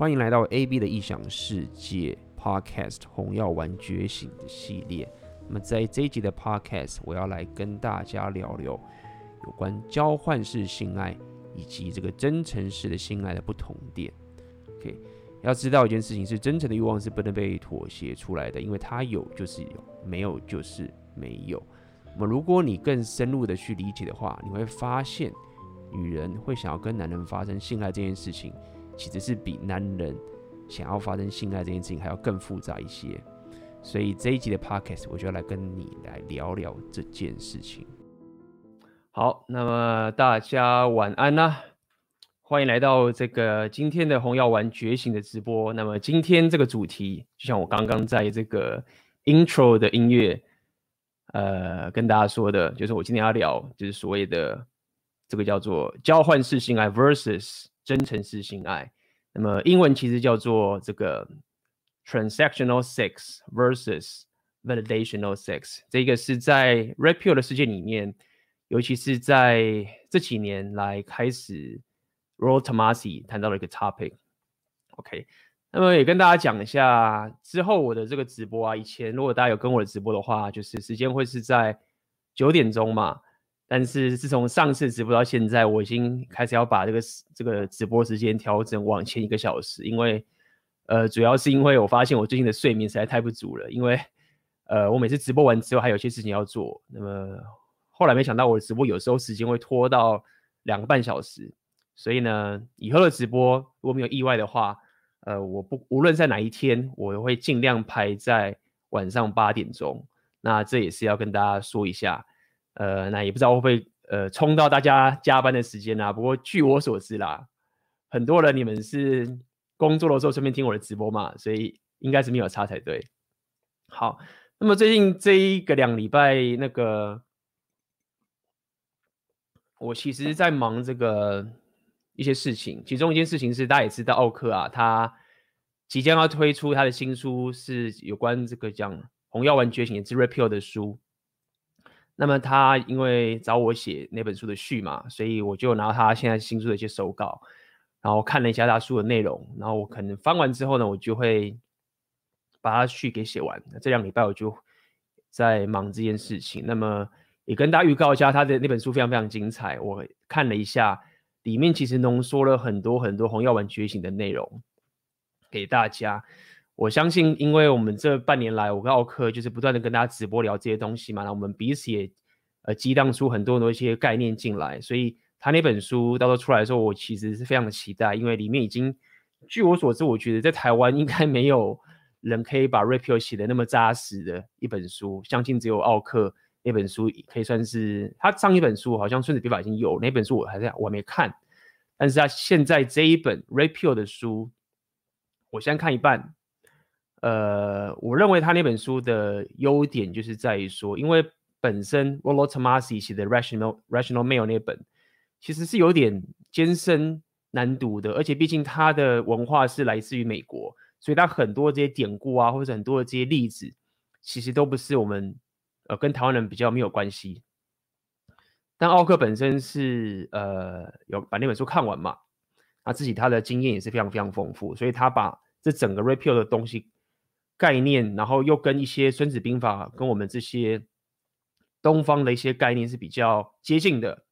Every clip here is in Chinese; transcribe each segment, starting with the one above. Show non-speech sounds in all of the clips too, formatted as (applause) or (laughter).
欢迎来到 AB 的异想世界 Podcast《红药丸觉醒》的系列。那么在这一集的 Podcast，我要来跟大家聊聊有关交换式性爱以及这个真诚式的性爱的不同点。OK，要知道一件事情是，真诚的欲望是不能被妥协出来的，因为它有就是有，没有就是没有。那么如果你更深入的去理解的话，你会发现，女人会想要跟男人发生性爱这件事情。其实是比男人想要发生性爱这件事情还要更复杂一些，所以这一集的 podcast 我就要来跟你来聊聊这件事情。好，那么大家晚安啦、欢迎来到这个今天的红药丸觉醒的直播。那么今天这个主题，就像我刚刚在这个 intro 的音乐，呃，跟大家说的，就是我今天要聊，就是所谓的这个叫做交换式性爱 versus。真诚式性爱，那么英文其实叫做这个 transactional sex versus validational sex。这个是在 Repio 的世界里面，尤其是在这几年来开始，Rollo Tomassi 谈到了一个 topic。OK，那么也跟大家讲一下之后我的这个直播啊，以前如果大家有跟我的直播的话，就是时间会是在九点钟嘛。但是自从上次直播到现在，我已经开始要把这个这个直播时间调整往前一个小时，因为呃，主要是因为我发现我最近的睡眠实在太不足了，因为呃，我每次直播完之后还有些事情要做，那么后来没想到我的直播有时候时间会拖到两个半小时，所以呢，以后的直播如果没有意外的话，呃，我不无论在哪一天，我会尽量排在晚上八点钟，那这也是要跟大家说一下。呃，那也不知道会不会呃冲到大家加班的时间啊。不过据我所知啦，很多人你们是工作的时候顺便听我的直播嘛，所以应该是没有差才对。好，那么最近这一个两礼拜，那个我其实在忙这个一些事情，其中一件事情是大家也知道，奥克啊，他即将要推出他的新书，是有关这个讲红药丸觉醒也是 Red Pill 的书。那么他因为找我写那本书的序嘛，所以我就拿他现在新书的一些手稿，然后看了一下他书的内容，然后我可能翻完之后呢，我就会把他序给写完。那这两礼拜我就在忙这件事情。那么也跟大家预告一下，他的那本书非常非常精彩。我看了一下，里面其实浓缩了很多很多红药丸觉醒的内容给大家。我相信，因为我们这半年来，我跟奥克就是不断的跟大家直播聊这些东西嘛，那我们彼此也呃激荡出很多很多一些概念进来，所以他那本书到时候出来的时候，我其实是非常的期待，因为里面已经，据我所知，我觉得在台湾应该没有人可以把 Red Pill 写的那么扎实的一本书，相信只有奥克那本书可以算是他上一本书，好像《孙子兵法》已经有那本书，我还在我还没看，但是他现在这一本 Red Pill 的书，我先看一半。呃，我认为他那本书的优点就是在于说，因为本身 Rollo Tomasi 写的 Rational Rational Male 那本，其实是有点艰深难读的，而且毕竟他的文化是来自于美国，所以他很多这些典故啊，或者很多的这些例子，其实都不是我们呃跟台湾人比较没有关系。但奥克本身是呃有把那本书看完嘛，他自己他的经验也是非常非常丰富，所以他把这整个 Red Pill 的东西。概念，然后又跟一些《孙子兵法》跟我们这些东方的一些概念是比较接近的，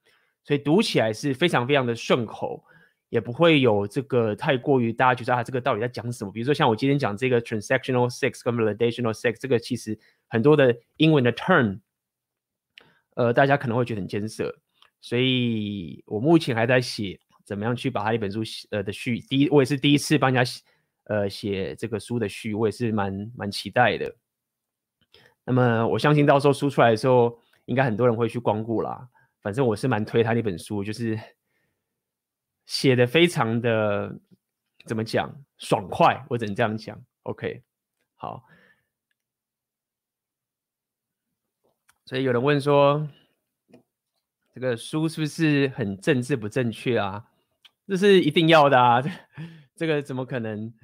所以读起来是非常非常的顺口，也不会有这个太过于大家觉得啊，这个到底在讲什么？比如说像我今天讲这个 transactional sex 跟 validational sex，这个其实很多的英文的 term，呃，大家可能会觉得很艰涩，所以我目前还在写怎么样去把它一本书呃的序，第一我也是第一次帮人家写。呃，写这个书的序，我也是蛮蛮期待的。那么我相信到时候书出来的时候，应该很多人会去光顾啦。反正我是蛮推他那本书，就是写的非常的怎么讲，爽快，我只能这样讲。OK，好。所以有人问说，这个书是不是很政治不正确啊？这是一定要的啊，这个怎么可能？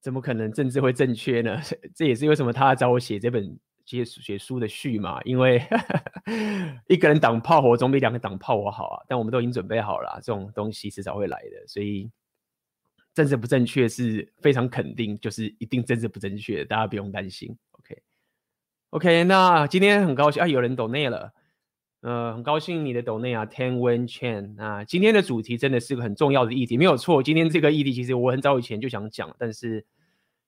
怎么可能政治会正确呢？(laughs) 这也是为什么他找我写这本写写书的序嘛。因为 (laughs) 一个人挡炮火总比两个挡炮火好啊。但我们都已经准备好了，这种东西迟早会来的。所以政治不正确是非常肯定，就是一定政治不正确，大家不用担心。OK，OK，那今天很高兴啊，有人 donate 了，呃，很高兴你的 donate 啊，Ten Wen Chen 啊，今天的主题真的是个很重要的议题，没有错。今天这个议题其实我很早以前就想讲，但是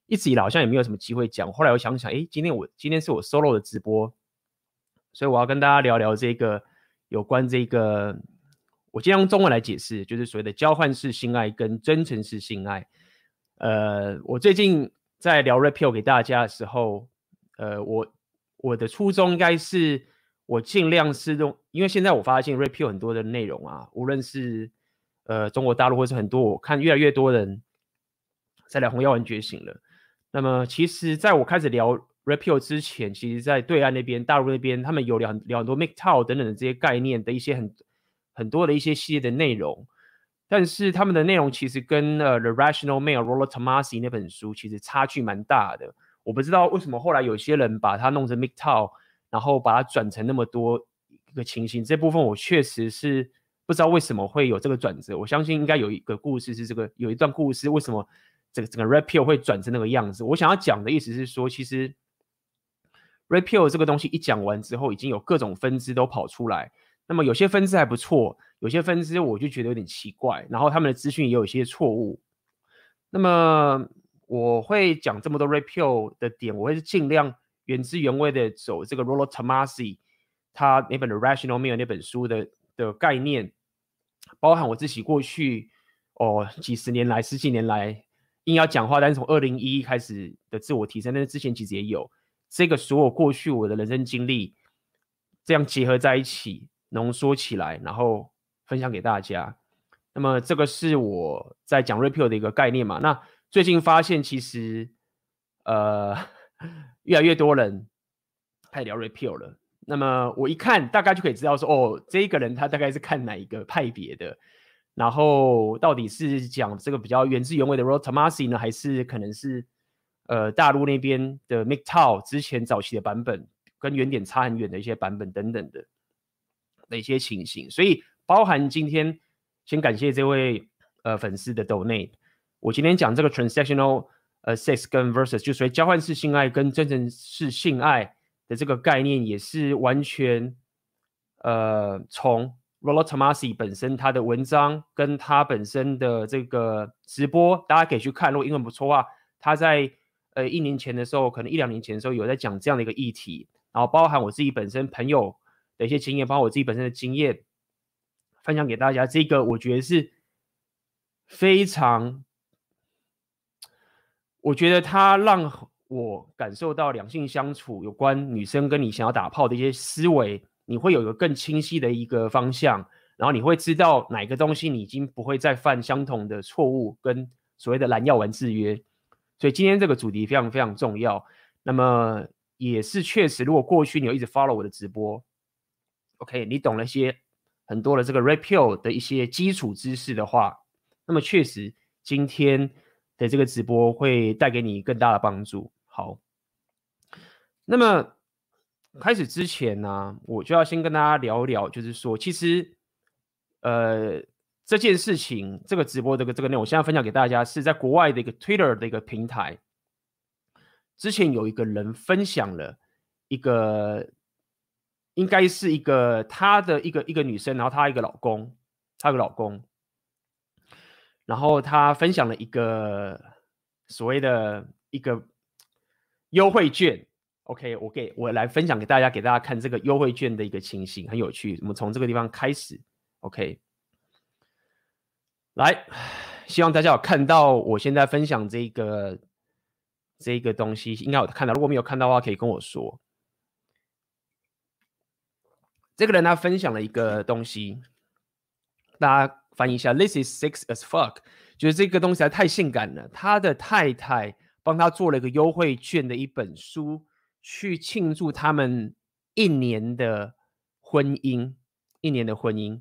一直以来好像也没有什么机会讲。后来我想想，诶，今天我今天是我 solo 的直播，所以我要跟大家聊聊这个有关这个，我今天用中文来解释，就是所谓的交换式性爱跟真诚式性爱。呃，我最近在聊 r e p e a l 给大家的时候，呃，我。我的初衷应该是，我尽量是用，因为现在我发现 Red Pill 很多的内容啊，无论是呃中国大陆或是很多，我看越来越多人在聊红药丸觉醒了。那么其实在我开始聊 REPEL 之前，其实在对岸那边、大陆那边，他们有聊聊很多 MGTOW 等等的这些概念的一些很很多的一些系列的内容，但是他们的内容其实跟呃 The Rational Male Rollo Tomassi 那本书其实差距蛮大的。我不知道为什么后来有些人把它弄成 MGTOW，然后把它转成那么多一个情形。这部分我确实是不知道为什么会有这个转折。我相信应该有一个故事是这个，有一段故事为什么这个整个 Red Pill 会转成那个样子。我想要讲的意思是说，其实 Red Pill 这个东西一讲完之后，已经有各种分支都跑出来。那么有些分支还不错，有些分支我就觉得有点奇怪，然后他们的资讯也有一些错误。那么。我会讲这么多 repeal 的点，我会是尽量原汁原味的走这个 Rollo Tomassi 他那本 Rational Male 那本书的的概念，包含我自己过去哦几十年来十几年来硬要讲话，但是从二零一一开始的自我提升，但是之前其实也有这个所有过去我的人生经历，这样结合在一起浓缩起来，然后分享给大家。那么这个是我在讲 r e p e a l 的一个概念嘛？那最近发现，其实，呃，越来越多人开始聊 Red Pill 了。那么我一看，大概就可以知道说，哦，这一个人他大概是看哪一个派别的，然后到底是讲这个比较原汁原味的 Rotemasi 呢，还是可能是呃大陆那边的 MGTOW 之前早期的版本，跟原点差很远的一些版本等等的的一些情形。所以，包含今天先感谢这位呃粉丝的 donate。我今天讲这个 transactional 呃 sex 跟 versus，就所谓交换式性爱跟真诚式性爱的这个概念，也是完全呃从 Rollo Tomasi 本身他的文章跟他本身的这个直播，大家可以去看。如果英文不错的话，他在呃一年前的时候，可能一两年前的时候有在讲这样的一个议题，然后包含我自己本身朋友的一些经验，包括我自己本身的经验，分享给大家。这个我觉得是非常。我觉得他让我感受到两性相处有关女生跟你想要打炮的一些思维，你会有一个更清晰的一个方向，然后你会知道哪个东西你已经不会再犯相同的错误，跟所谓的蓝药丸制约。所以今天这个主题非常非常重要。那么也是确实，如果过去你有一直 follow 我的直播，OK，你懂了一些很多的这个 Red Pill 的一些基础知识的话，那么确实今天。的这个直播会带给你更大的帮助。好，那么开始之前呢，我就要先跟大家聊一聊，就是说，其实，呃，这件事情，这个直播这个这个内容，我现在分享给大家，是在国外的一个 Twitter 的一个平台。之前有一个人分享了一个，应该是一个他的一个一个女生，然后她一个老公，她有个老公。然后他分享了一个所谓的一个优惠券，OK，我给我来分享给大家，给大家看这个优惠券的一个情形，很有趣。我们从这个地方开始，OK，来，希望大家有看到我现在分享这个这个东西，应该有看到。如果没有看到的话，可以跟我说。这个人他分享了一个东西，大家。翻译一下，This is sex as fuck，就是这个东西还太性感了。他的太太帮他做了一个优惠券的一本书，去庆祝他们一年的婚姻，一年的婚姻。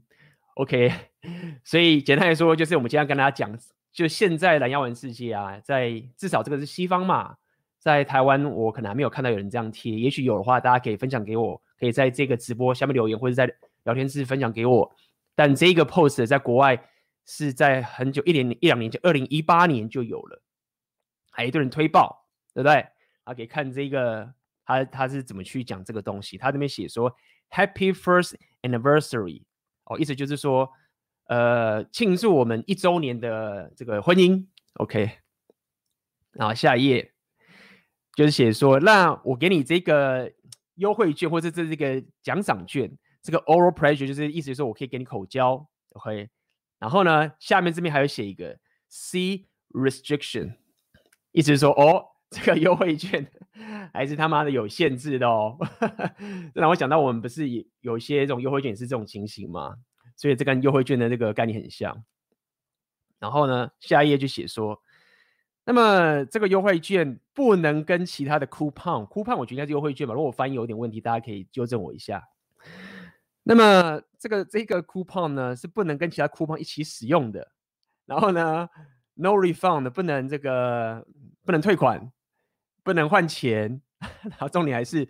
OK，(laughs) 所以简单来说，就是我们今天跟大家讲，就现在蓝药丸世界啊，在至少这个是西方嘛，在台湾我可能还没有看到有人这样贴，也许有的话，大家可以分享给我，可以在这个直播下面留言，或者在聊天室分享给我。但这个 post 在国外是在很久一年一两年前，二零一八年就有了，还一堆人推爆，对不对？啊，可以看这个，他他是怎么去讲这个东西？他这边写说 Happy First Anniversary，哦，意思就是说，呃，庆祝我们一周年的这个婚姻，OK。然后下一页就是写说，那我给你这个优惠券，或者这这个奖赏券，这个 oral pleasure 就是意思就是说我可以给你口交，OK。然后呢，下面这边还有写一个 C restriction，意思是说哦，这个优惠券还是他妈的有限制的哦。(laughs) 这让我想到我们不是有有一些这种优惠券是这种情形吗？所以这跟优惠券的这个概念很像。然后呢，下一页就写说。那么这个优惠券不能跟其他的 coupon，coupon 我觉得应该是优惠券吧。如果我翻译有点问题，大家可以纠正我一下。那么这个这个 coupon 呢是不能跟其他 coupon 一起使用的。然后呢，no refund 不能这个不能退款，不能换钱。(laughs) 然后重点还是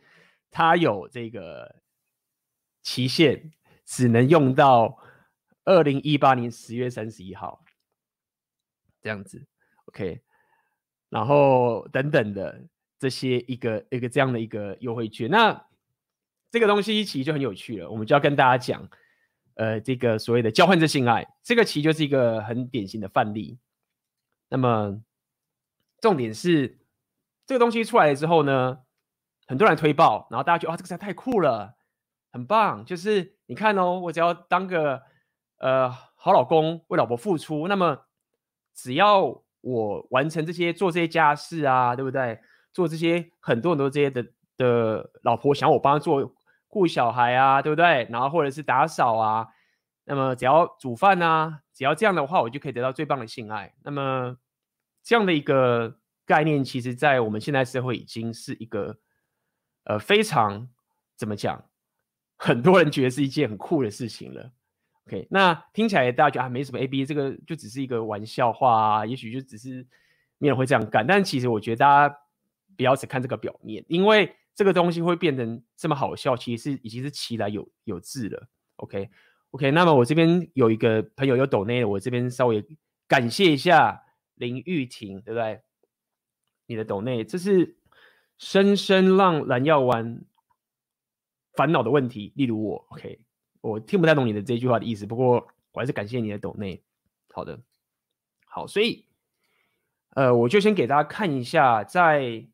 它有这个期限，只能用到二零一八年十月三十一号，这样子，OK。然后等等的这些一个一个这样的一个优惠券，那这个东西其实就很有趣了。我们就要跟大家讲，呃，这个所谓的交换式性爱，这个其实就是一个很典型的范例。那么重点是这个东西出来了之后呢，很多人推爆，然后大家觉得啊，这个实在太酷了，很棒。就是你看哦，我只要当个呃好老公，为老婆付出，那么只要。我完成这些做这些家事啊，对不对？做这些很多很多这些的的老婆想我帮他做顾小孩啊，对不对？然后或者是打扫啊，那么只要煮饭啊，只要这样的话，我就可以得到最棒的性爱。那么这样的一个概念，其实在我们现在社会已经是一个呃非常怎么讲，很多人觉得是一件很酷的事情了。OK，那听起来大家觉得啊没什么 A B，这个就只是一个玩笑话啊，也许就只是没有人会这样干。但其实我觉得大家不要只看这个表面，因为这个东西会变成这么好笑，其实是已经是其来有有自了。OK，OK，、那么我这边有一个朋友有抖内，我这边稍微感谢一下林玉婷，对不对？你的抖内，这是深深让蓝药丸烦恼的问题，例如我，OK。我听不太懂你的这句话的意思，不过我还是感谢你的抖内。好的，好，所以，呃，我就先给大家看一下，在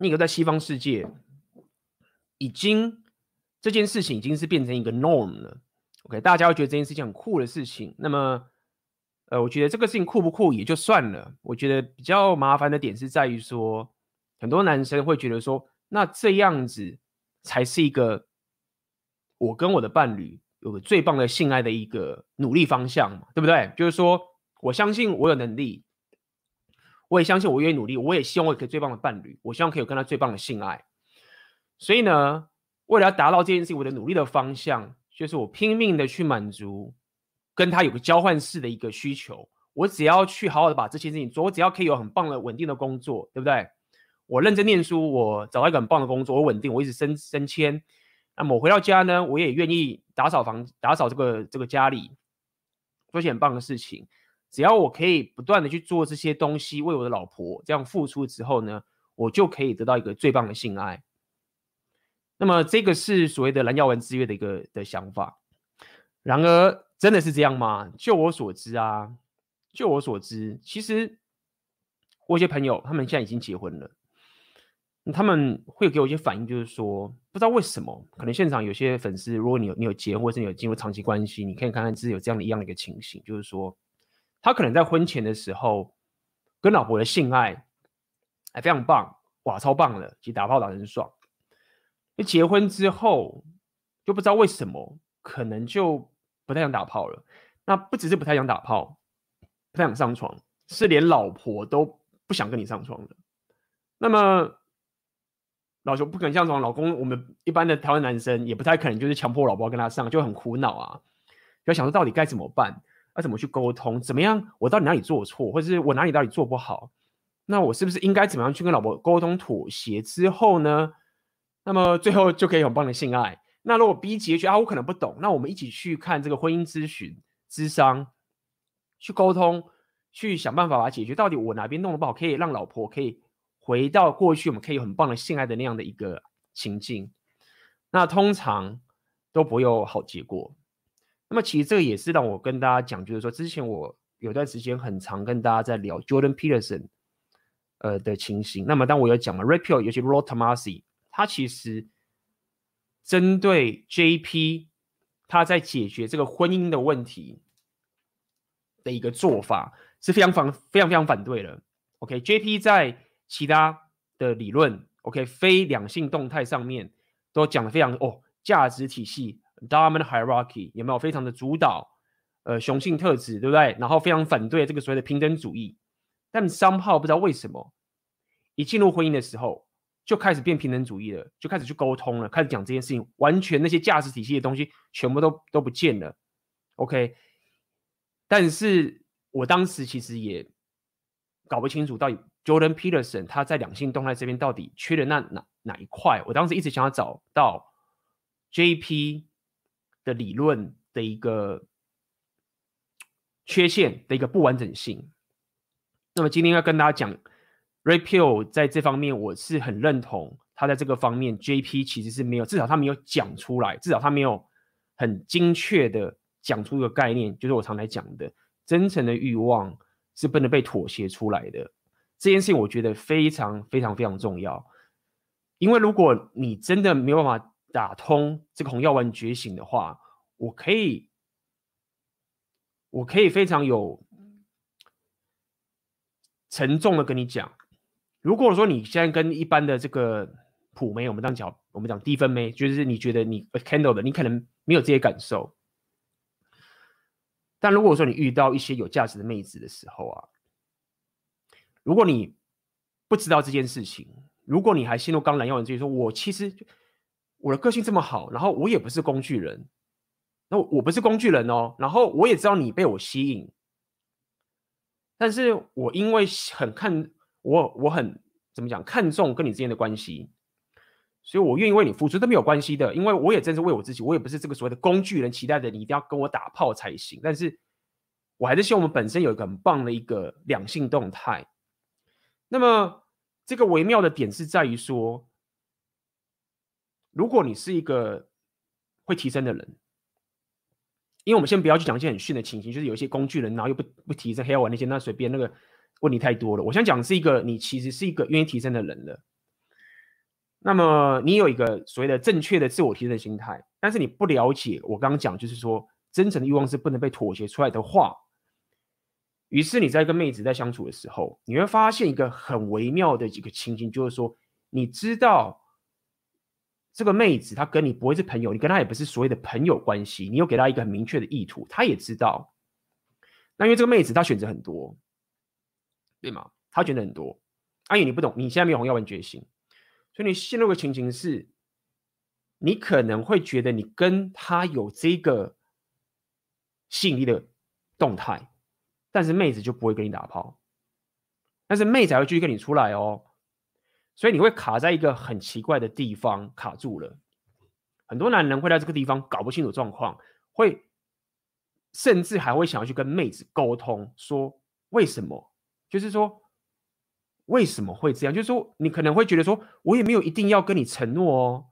那个在西方世界，已经这件事情已经是变成一个 norm 了。OK，大家会觉得这件事情很酷的事情。那么，呃，我觉得这个事情酷不酷也就算了。我觉得比较麻烦的点是在于说，很多男生会觉得说，那这样子才是一个。我跟我的伴侣有个最棒的性爱的一个努力方向嘛，对不对？就是说，我相信我有能力，我也相信我愿意努力，我也希望我可以最棒的伴侣，我希望可以有跟他最棒的性爱。所以呢，为了要达到这件事情，我的努力的方向就是我拼命的去满足跟他有个交换式的一个需求。我只要去好好的把这些事情做，我只要可以有很棒的稳定的工作，对不对？我认真念书，我找到一个很棒的工作，我稳定，我一直升升迁。那么我回到家呢，我也愿意打扫房，打扫这个这个家里，做些很棒的事情。只要我可以不断的去做这些东西，为我的老婆这样付出之后呢，我就可以得到一个最棒的性爱。那么这个是所谓的蓝药丸之约的一个的想法。然而，真的是这样吗？就我所知啊，就我所知，其实我有些朋友他们现在已经结婚了。他们会给我一些反应，就是说不知道为什么，可能现场有些粉丝，如果你有你有结婚或是你有进入长期关系，你可以看看是有这样的一样的一个情形，就是说他可能在婚前的时候跟老婆的性爱还非常棒，哇，超棒的，其实打炮打得很爽。一结婚之后就不知道为什么，可能就不太想打炮了。那不只是不太想打炮，不太想上床，是连老婆都不想跟你上床的。那么。老兄不可能像这种老公，我们一般的台湾男生也不太可能就是强迫老婆跟他上，就很苦恼啊，就想说到底该怎么办？要怎么去沟通？怎么样？我到底哪里做错，或者是我哪里到底做不好？那我是不是应该怎么样去跟老婆沟通妥协之后呢？那么最后就可以很棒的性爱。那如果 B 姐觉得啊，我可能不懂，那我们一起去看这个婚姻咨询、咨商，去沟通，去想办法把它解决。到底我哪边弄得不好，可以让老婆可以回到过去，我们可以很棒的性爱的那样的一个情境。那通常都不会有好结果。那么其实这个也是让我跟大家讲，就是说之前我有段时间很常跟大家在聊 Jordan Peterson 呃的情形。那么当我有讲嘛，Ray Peal 尤其 Rolf Tomassi，他其实。针对 JP，他在解决这个婚姻的问题的一个做法是非常反、非常非常反对的。OK，JP 在其他的理论，OK，非两性动态上面都讲的非常哦，价值体系 domino Hierarchy 有没有非常的主导？呃，雄性特质对不对？然后非常反对这个所谓的平等主义。但 somehow 不知道为什么，一进入婚姻的时候。就开始变平等主义了，就开始去沟通了，开始讲这件事情，完全那些价值体系的东西全部都都不见了。OK，但是我当时其实也搞不清楚到底 Jordan Peterson 他在两性动态这边到底缺的那哪哪一块。我当时一直想要找到 JP 的理论的一个缺陷的一个不完整性。那么今天要跟大家讲。Ray Peal 在这方面，我是很认同他在这个方面，JP 其实是没有，至少他没有讲出来，至少他没有很精确的讲出一个概念，就是我常来讲的，真诚的欲望是不能被妥协出来的。这件事情我觉得非常非常非常重要，因为如果你真的没有办法打通这个红药丸觉醒的话，我可以，我可以非常有沉重的跟你讲。如果说你现在跟一般的这个普妹，我们这样讲，我们讲低分妹，就是你觉得你 candle 的，你可能没有这些感受。但如果说你遇到一些有价值的妹子的时候啊，如果你不知道这件事情，如果你还陷入刚蓝药丸这里，说我其实我的个性这么好，然后我也不是工具人，那我不是工具人哦，然后我也知道你被我吸引，但是我因为很看。我我很怎么讲，看重跟你之间的关系，所以我愿意为你付出都没有关系的，因为我也真是为我自己，我也不是这个所谓的工具人，期待着你一定要跟我打炮才行。但是我还是希望我们本身有一个很棒的一个两性动态。那么这个微妙的点是在于说，如果你是一个会提升的人，因为我们先不要去讲一些很逊的情形，就是有一些工具人，然后又不不提升黑丸那些，那随便那个。问题太多了，我想讲是一个你其实是一个愿意提升的人了。那么你有一个所谓的正确的自我提升的心态，但是你不了解我刚刚讲，就是说真诚的欲望是不能被妥协出来的话，于是你在跟妹子在相处的时候，你会发现一个很微妙的几个情形，就是说你知道这个妹子她跟你不会是朋友，你跟她也不是所谓的朋友关系，你有给她一个很明确的意图，她也知道。那因为这个妹子她选择很多。对吗？她选择很多，阿宇你不懂，你现在没有红药丸觉醒，所以你陷入的情形是，你可能会觉得你跟她有这个吸引力的动态，但是妹子就不会跟你打炮，但是妹子还会继续跟你出来哦，所以你会卡在一个很奇怪的地方卡住了。很多男人会在这个地方搞不清楚状况，会甚至还会想要去跟妹子沟通，说为什么？就是说，为什么会这样？就是说，你可能会觉得说，我也没有一定要跟你承诺哦。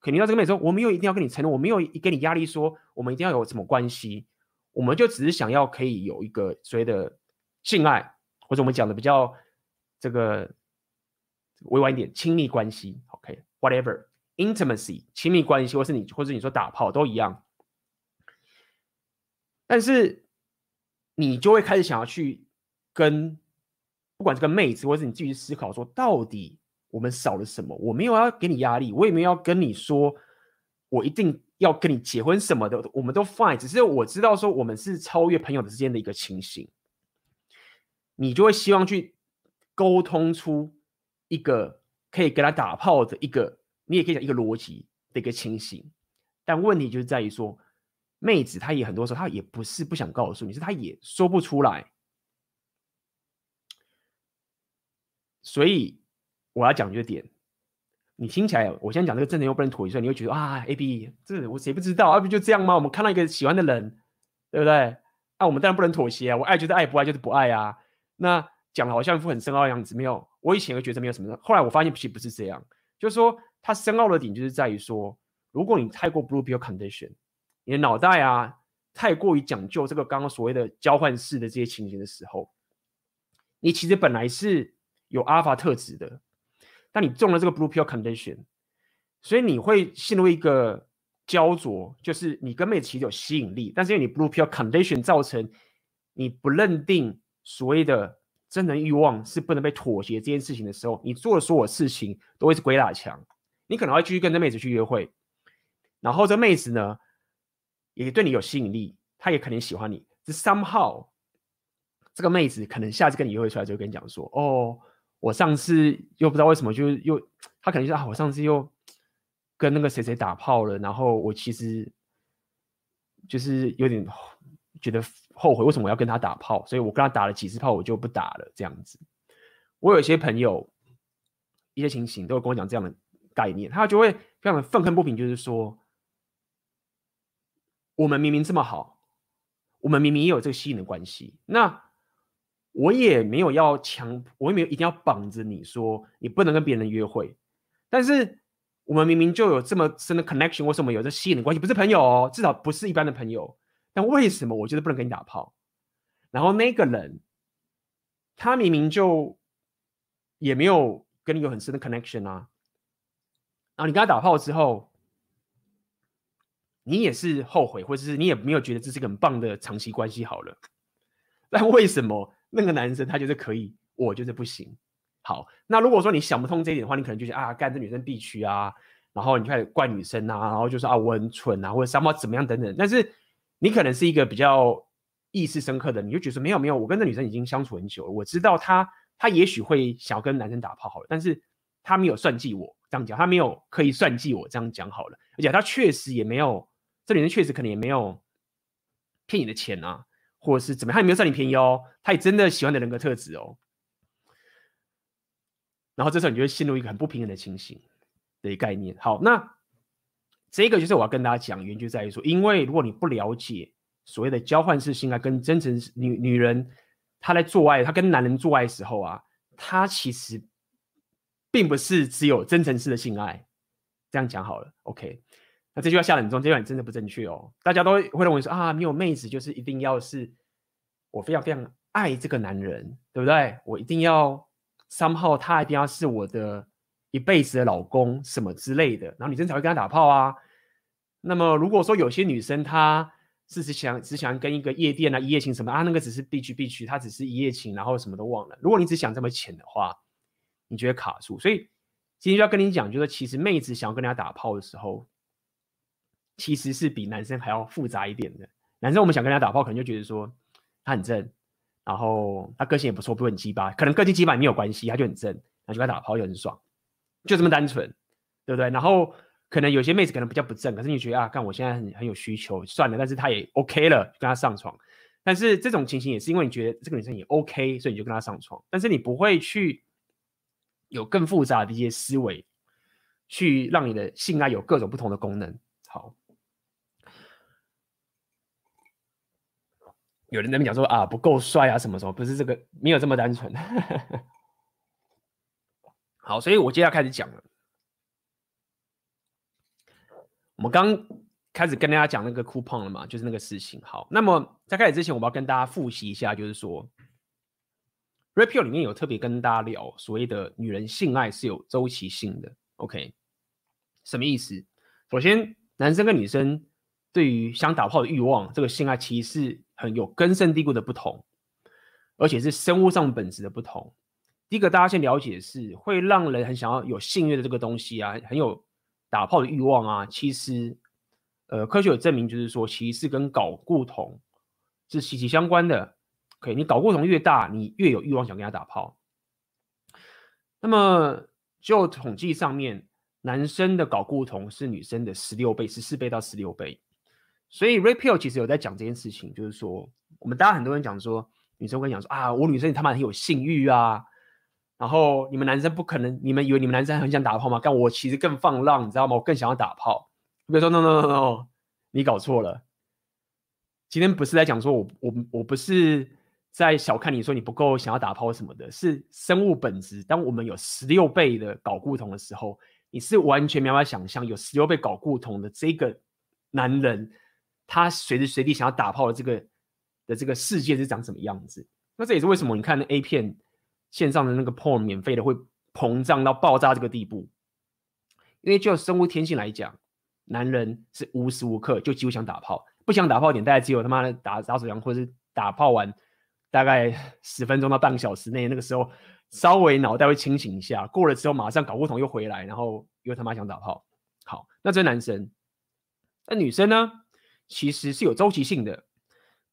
肯定到这个妹子说，我没有一定要跟你承诺，我没有给你压力，说我们一定要有什么关系，我们就只是想要可以有一个所谓的性爱，或者我们讲的比较这个委婉一点，亲密关系。OK，whatever，intimacy，亲密关系，或是你，或是你说打炮都一样。但是你就会开始想要去。跟不管是跟妹子，或是你继续思考说，到底我们少了什么？我没有要给你压力，我也没有要跟你说，我一定要跟你结婚什么的，我们都 fine。只是我知道说，我们是超越朋友之间的一个情形，你就会希望去沟通出一个可以跟他打炮的一个，你也可以讲一个逻辑的一个情形。但问题就是在于说，妹子她也很多时候她也不是不想告诉你，是她也说不出来。所以我要讲一个点，你听起来，我现在讲这个真的又不能妥协，所以你会觉得啊，A B，这我谁不知道啊？不就这样吗？我们看到一个喜欢的人，对不对？啊，我们当然不能妥协啊！我爱就是爱，不爱就是不爱啊！那讲的好像一副很深奥的样子，没有。我以前会觉得没有什么，后来我发现其实不是这样。就是说，它深奥的点就是在于说，如果你太过 blue pill condition，你的脑袋啊太过于讲究这个刚刚所谓的交换式的这些情形的时候，你其实本来是有阿尔法特质的。但你中了这个 blue pill condition，所以你会陷入一个焦灼，就是你跟妹子其实有吸引力，但是因为你 blue pill condition 造成你不认定所谓的真人欲望是不能被妥协这件事情的时候，你做的所有事情都会是鬼打墙。你可能会继续跟这妹子去约会，然后这妹子呢也对你有吸引力，她也可能喜欢你。这 somehow 这个妹子可能下次跟你约会出来就会跟你讲说，哦。我上次又不知道为什么，就是又她可能说啊，我上次又跟那个谁谁打炮了，然后我其实就是有点觉得后悔，为什么我要跟他打炮？所以我跟他打了几次炮，我就不打了。这样子，我有一些朋友，一些情形都会跟我讲这样的概念，他就会非常的愤恨不平，就是说，我们明明这么好，我们明明也有这个吸引的关系，那。我也没有要强，我也没有一定要绑着你说你不能跟别人约会，但是我们明明就有这么深的 connection，为什么有这吸引的关系？不是朋友哦，至少不是一般的朋友。但为什么我觉得不能跟你打炮？然后那个人，他明明就也没有跟你有很深的 connection 啊，然后你跟他打炮之后，你也是后悔，或者是你也没有觉得这是一个很棒的长期关系好了，(laughs) 但为什么？那个男生他就是可以，我就是不行。好，那如果说你想不通这一点的话，你可能就是啊，干这女生必须啊，然后你就开始怪女生啊，然后就说啊我很蠢啊，或者什么怎么样等等。但是你可能是一个比较意识深刻的，你就觉得没有没有，我跟这女生已经相处很久了，我知道她她也许会想要跟男生打炮好了，但是她没有算计我这样讲，她没有刻意算计我这样讲好了，而且她确实也没有，这女生确实可能也没有骗你的钱啊。或者是怎么样，她也没有占你便宜哦，她也真的喜欢的人格特质哦。然后这时候你就会陷入一个很不平衡的情形的概念。好，那这个就是我要跟大家讲，原因就在于说，因为如果你不了解所谓的交换式性爱跟真诚女女人，她在做爱，她跟男人做爱的时候啊，她其实并不是只有真诚式的性爱。这样讲好了，OK。那这句话下得很重，这句话真的不正确哦。大家都会认为说啊，没有妹子就是一定要是我非常非常爱这个男人，对不对？我一定要 somehow 他一定要是我的一辈子的老公什么之类的，然后女生才会跟他打炮啊。那么如果说有些女生她是只想只想跟一个夜店啊一夜情什么啊，那个只是必须必须，她只是一夜情，然后什么都忘了。如果你只想这么浅的话，你就会卡住。所以今天就要跟你讲，就是其实妹子想要跟人家打炮的时候。其实是比男生还要复杂一点的。男生我们想跟他打炮，可能就觉得说他很正，然后他个性也不错，不会很鸡巴，可能个性鸡巴没有关系，他就很正，然后就跟他打炮就很爽，就这么单纯，对不对？然后可能有些妹子可能比较不正，可是你觉得啊，看我现在很很有需求，算了，但是她也 OK 了，跟她上床。但是这种情形也是因为你觉得这个女生也 OK，所以你就跟她上床，但是你不会去有更复杂的一些思维，去让你的性爱有各种不同的功能。好。有人在那边讲说啊，不够帅啊，什么什么，不是这个，没有这么单纯。(laughs) 好，所以我接下来开始讲了。我们刚开始跟大家讲那个 coupon 了嘛，就是那个事情。好，那么在开始之前，我要跟大家复习一下，就是说，Red Pill 里面有特别跟大家聊所谓的女人性爱是有周期性的。OK，什么意思？首先，男生跟女生对于想打炮的欲望，这个性爱其实是。很有根深蒂固的不同，而且是生物上本质的不同。第一个，大家先了解是会让人很想要有性欲的这个东西啊，很有打炮的欲望啊。其实，呃，科学有证明，就是说，其实是跟睾固酮是息息相关的。OK，你睾固酮越大，你越有欲望想跟他打炮。那么，就统计上面，男生的睾固酮是女生的十六倍，十四倍到十六倍。所以 r a p i o 其实有在讲这件事情，就是说，我们大家很多人讲说，女生会讲说啊，我女生她妈很有性欲啊，然后你们男生不可能，你们以为你们男生很想打炮吗？但我其实更放浪，你知道吗？我更想要打炮。比如说，no no no no，你搞错了。今天不是在讲说我我我不是在小看你说你不够想要打炮什么的，是生物本质。当我们有十六倍的睾固酮的时候，你是完全没办法想象有十六倍睾固酮的这个男人，他随时随地想要打炮的这个的这个世界是长什么样子。那这也是为什么你看 A 片线上的那个 porn 免费的会膨胀到爆炸这个地步，因为就生物天性来讲，男人是无时无刻就几乎想打炮。不想打炮点，大概只有他妈的打打手枪，或者是打炮完大概十分钟到半个小时内，那个时候稍微脑袋会清醒一下。过了之后，马上搞不同又回来，然后又他妈想打炮。好，那这男生，那女生呢？其实是有周期性的。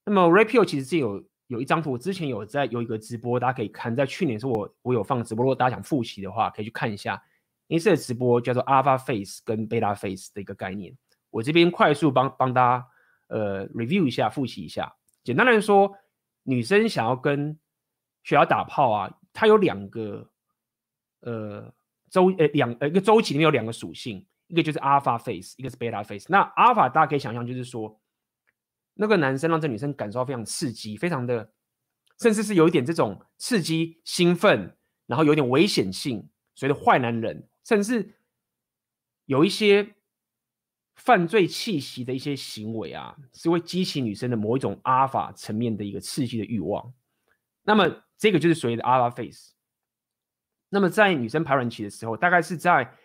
那么 Rapio 其实是有有一张图，我之前有在有一个直播，大家可以看，在去年是我我有放直播，如果大家想复习的话，可以去看一下。因为这个直播叫做 Alpha Face 跟 Beta Face 的一个概念，我这边快速帮帮大家。呃，review 一下，复习一下。简单来说，女生想要跟学校打炮啊，它有两个呃周呃两呃一个周期里面有两个属性，一个就是 alpha Face，一个是 Beta Face。那 alpha 大家可以想象，就是说那个男生让这女生感受到非常刺激，非常的，甚至是有一点这种刺激、兴奋，然后有点危险性，所谓的坏男人，甚至有一些。犯罪气息的一些行为啊，是会激起女生的某一种阿尔法层面的一个刺激的欲望。那么这个就是所谓的 alpha phase。那么在女生排卵期的时候，大概是在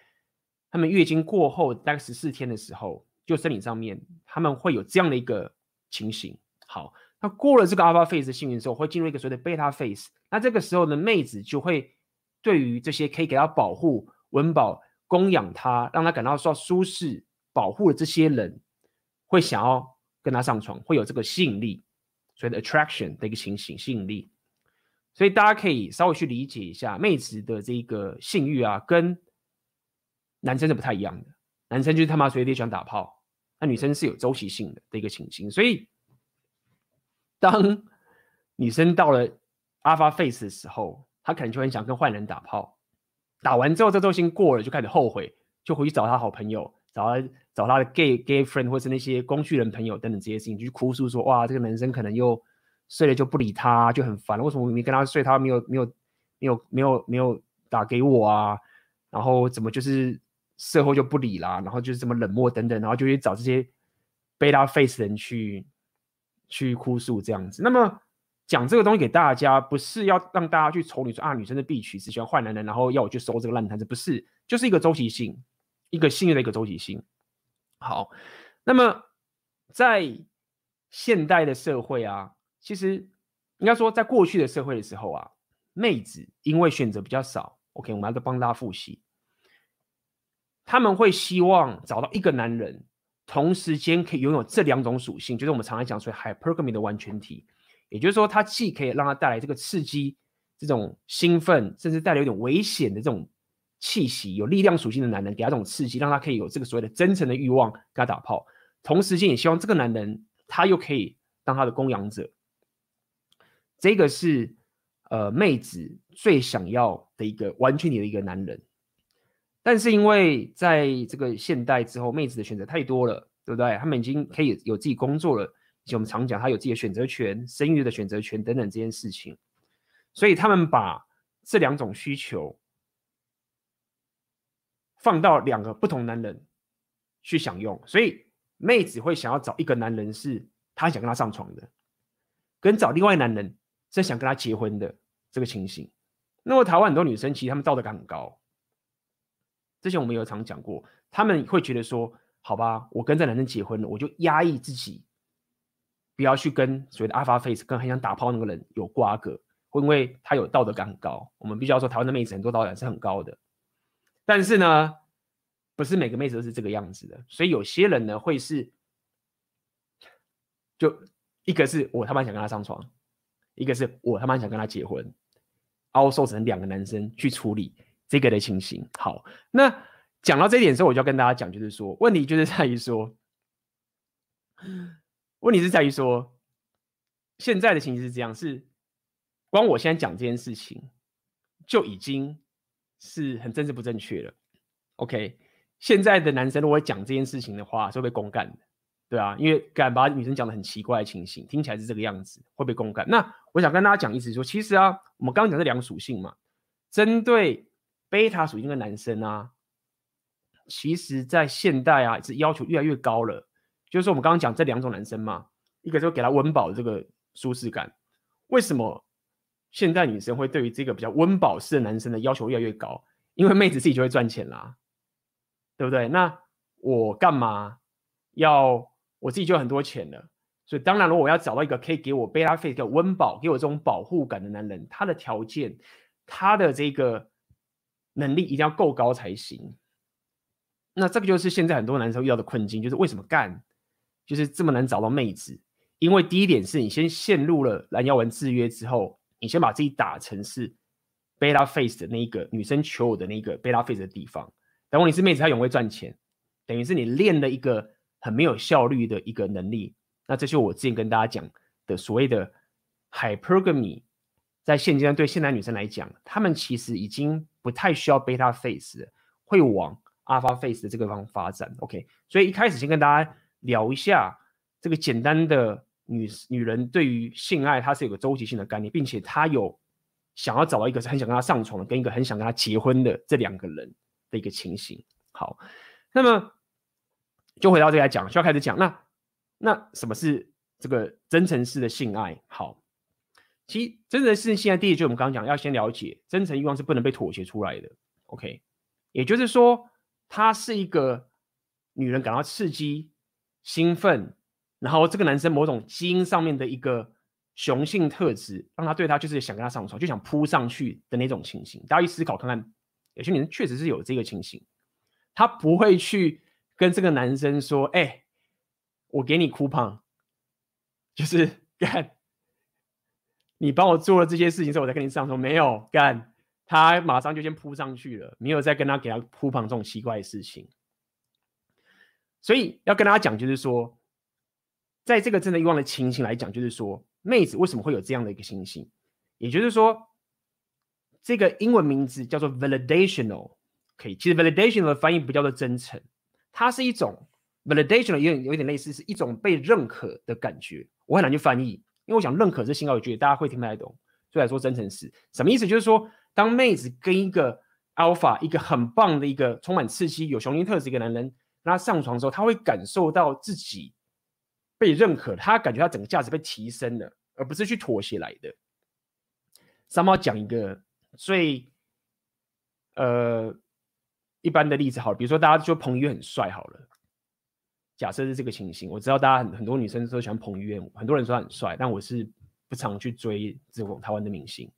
她们月经过后大概十四天的时候，就生理上面她们会有这样的一个情形。好，那过了这个 alpha phase 的幸运之后，会进入一个所谓的 beta phase。那这个时候呢，妹子就会对于这些可以给她保护、温饱、供养她，让她感到说舒适。保护的这些人会想要跟他上床，会有这个吸引力，所谓的 attraction 的一个情形，吸引力。所以大家可以稍微去理解一下，妹子的这个性欲啊，跟男生是不太一样的。男生就是他妈随地喜欢打炮，那女生是有周期性的的一个情形。所以当女生到了 alpha phase 的时候，她可能就很想跟坏人打炮，打完之后这周期过了，就开始后悔，就回去找他好朋友。找他找他的 gay gay friend 或是那些工具人朋友等等这些事情，就去哭诉说，哇，这个男生可能又睡了就不理他，就很烦。为什么你跟他睡，他没有没有没有没有没有打给我啊？然后怎么就是事后就不理啦？然后就是这么冷漠等等，然后就去找这些 beta phase 人去去哭诉这样子。那么讲这个东西给大家，不是要让大家去丑女说啊，女生的必取，只喜欢坏男人，然后要我去收这个烂摊子，不是，就是一个周期性。一个幸运的一个周期性。好，那么在现代的社会啊，其实应该说，在过去的社会的时候啊，妹子因为选择比较少，OK，我们要帮大家复习，他们会希望找到一个男人，同时间可以拥有这两种属性，就是我们常常讲说 hypergamy 的完全体，也就是说，它既可以让他带来这个刺激、这种兴奋，甚至带来有点危险的这种。气息有力量属性的男人，给他这种刺激，让他可以有这个所谓的真诚的欲望跟他打炮，同时间也希望这个男人他又可以当他的供养者。这个是呃妹子最想要的一个完全体的一个男人。但是因为在这个现代之后，妹子的选择太多了，对不对？他们已经可以有自己工作了，以及我们常讲他有自己的选择权、生育的选择权等等这件事情，所以他们把这两种需求。放到两个不同男人去享用，所以妹子会想要找一个男人是她想跟他上床的，跟找另外男人是想跟他结婚的这个情形。那么台湾很多女生其实她们道德感很高，之前我们有常讲过，他们会觉得说，好吧，我跟这男生结婚了，我就压抑自己，不要去跟所谓的 alpha phase 跟很想打炮那个人有瓜葛，会因为他有道德感很高。我们必须要说，台湾的妹子很多道德感是很高的。但是呢，不是每个妹子都是这个样子的，所以有些人呢会是，就一个是我他妈想跟他上床，一个是我他妈想跟他结婚，凹瘦成两个男生去处理这个的情形。好，那讲到这一点的时候，我就要跟大家讲，就是说，问题就是在于说，问题是在于说，现在的情形是这样，是光我现在讲这件事情。就已经是很政治不正确了。OK，现在的男生如果讲这件事情的话，是会被公干的，对啊，因为敢把女生讲的很奇怪的情形，听起来是这个样子，会被公干。那我想跟大家讲，意思是说，其实啊，我们刚刚讲这两个属性嘛，针对贝塔属性的男生啊，其实在现代啊是要求越来越高了。就是我们刚刚讲这两种男生嘛，一个就给他温饱这个舒适感，为什么现代女生会对于这个比较温饱式的男生的要求越来越高？因为妹子自己就会赚钱啦。对不对？那我干嘛要我自己就有很多钱了？所以当然，如果我要找到一个可以给我贝拉费的温饱，给我这种保护感的男人，他的条件，他的这个能力一定要够高才行。那这个就是现在很多男生遇到的困境，就是为什么干就是这么难找到妹子？因为第一点是你先陷入了拦腰丸制约之后，你先把自己打成是 beta face 的那一个女生求偶的那个 beta face 的地方。等会你是妹子，她永会赚钱，等于是你练了一个很没有效率的一个能力。那这就我之前跟大家讲的所谓的 hypergamy，在现阶段对现代女生来讲，她们其实已经不太需要 beta face，会往 alpha face 的这个方发展。OK，所以一开始先跟大家聊一下这个简单的女女人对于性爱，它是有个周期性的概念，并且她有想要找到一个是很想跟她上床的，跟一个很想跟她结婚的这两个人。的一个情形，好，那么就回到这来讲，需要开始讲。那那什么是这个真诚式的性爱？好，其实真诚式的性爱，第一就我们刚刚讲，要先了解真诚欲望是不能被妥协出来的。OK，也就是说，它是一个女人感到刺激、兴奋，然后这个男生某种基因上面的一个雄性特质，让他对他就是想跟他上床，就想扑上去的那种情形。大家一思考看看。有些女人确实是有这个情形，她不会去跟这个男生说：“哎、我给你 coupon，就是 (laughs) 干，你帮我做了这些事情之后，我再跟你上床。”没有干，他马上就先扑上去了，没有再跟他给他铺旁这种奇怪的事情。所以要跟大家讲，就是说，在这个真的欲望的情形来讲，就是说，妹子为什么会有这样的一个情形？也就是说。这个英文名字叫做 validational，可以，其实 validational 的翻译不叫做真诚，它是一种 validational 有点有点类似是一种被认可的感觉。我很难去翻译，因为我想认可这信号，我觉得大家会听不太懂，所以来说真诚是什么意思？就是说，当妹子跟一个 alpha 一个很棒的一个充满刺激、有雄性特质一个男人跟他上床的时候，他会感受到自己被认可，他感觉他整个价值被提升了，而不是去妥协来的。三毛讲一个。最呃一般的例子好了，比如说大家说彭于晏很帅好了，假设是这个情形，我知道大家很很多女生都喜欢彭于晏，很多人说他很帅，但我是不常去追这种台湾的明星。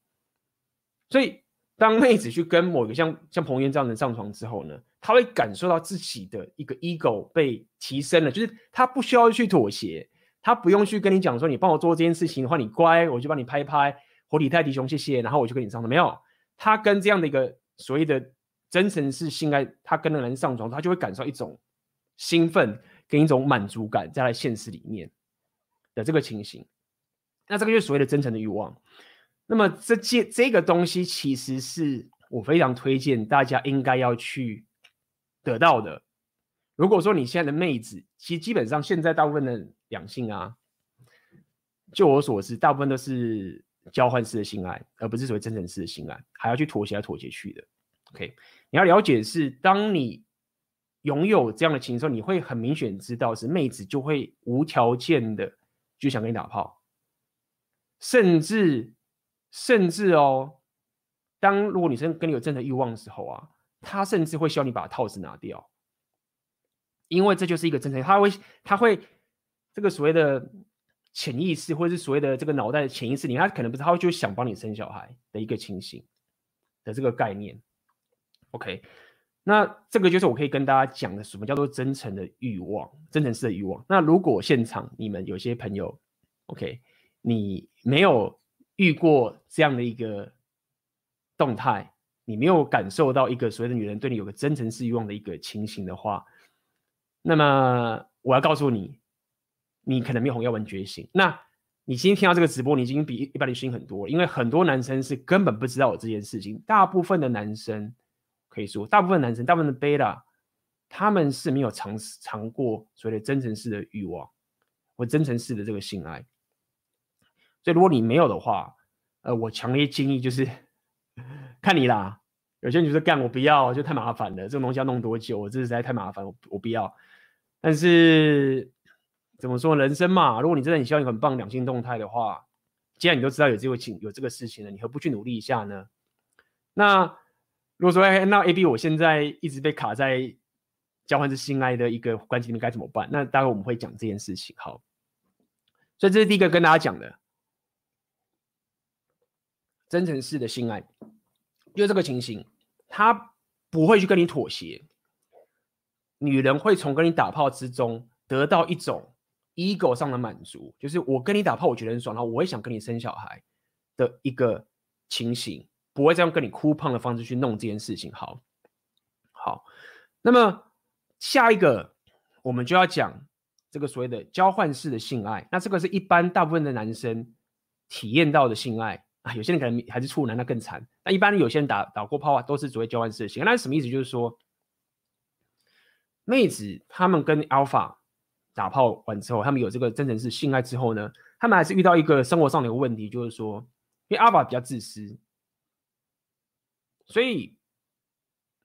所以当妹子去跟某一个像像彭于晏这样的人上床之后呢，她会感受到自己的一个 ego 被提升了，就是她不需要去妥协，她不用去跟你讲说，你帮我做这件事情的话，你乖，我就帮你拍拍，活体泰迪熊，谢谢，然后我就跟你上床，没有。她跟这样的一个所谓的真诚式性爱，她跟那个人上床，她就会感受一种兴奋跟一种满足感，在现实里面的这个情形。那这个就是所谓的真诚的欲望。那么这件这个东西，其实是我非常推荐大家应该要去得到的。如果说你现在的妹子，其实基本上现在大部分的两性啊，就我所知，大部分都是。交换式的性爱，而不是所谓真诚式的性爱，还要去妥协来妥协去的。OK，你要了解是，当你拥有这样的情的时候，你会很明显知道是妹子就会无条件的就想跟你打炮，甚至甚至哦，当如果女生跟你有真的欲望的时候啊，她甚至会需要你把套子拿掉，因为这就是一个真诚，她会她会这个所谓的。潜意识或者是所谓的这个脑袋的潜意识里，他可能不是，他会就想帮你生小孩的一个情形的这个概念。OK，那这个就是我可以跟大家讲的，什么叫做真诚的欲望，真诚式的欲望。那如果现场你们有些朋友，OK，你没有遇过这样的一个动态，你没有感受到一个所谓的女人对你有个真诚式欲望的一个情形的话，那么我要告诉你。你可能没有红药丸觉醒，那你今天听到这个直播，你已经比一般女性很多，因为很多男生是根本不知道有这件事情。大部分的男生可以说，大部分男生，大部分的贝塔，他们是没有尝尝过所谓的真诚式的欲望或真诚式的这个性爱。所以如果你没有的话，呃，我强烈建议就是 (laughs) 看你啦。有些人就是干我不要，就太麻烦了，这种东西要弄多久？我这实在太麻烦，我我不要。但是。怎么说？人生嘛，如果你真的很希望你很棒两性动态的话，既然你都知道有这个情有这个事情了，你何不去努力一下呢？那如果说哎，那 A B 我现在一直被卡在交换式性爱的一个关系里面，该怎么办？那待会我们会讲这件事情。好，所以这是第一个跟大家讲的真诚式的性爱，就这个情形，他不会去跟你妥协，女人会从跟你打炮之中得到一种。ego 上的满足，就是我跟你打炮，我觉得很爽，然后我也想跟你生小孩的一个情形，不会这样跟你哭胖的方式去弄这件事情。好，好，那么下一个我们就要讲这个所谓的交换式的性爱。那这个是一般大部分的男生体验到的性爱啊，有些人可能还是处男，那更惨。那一般有些人打打过炮啊，都是所谓交换式的性。那什么意思？就是说，妹子他们跟 alpha。打炮完之后，他们有这个真诚式性爱之后呢，他们还是遇到一个生活上的一个问题，就是说，因为阿法比较自私，所以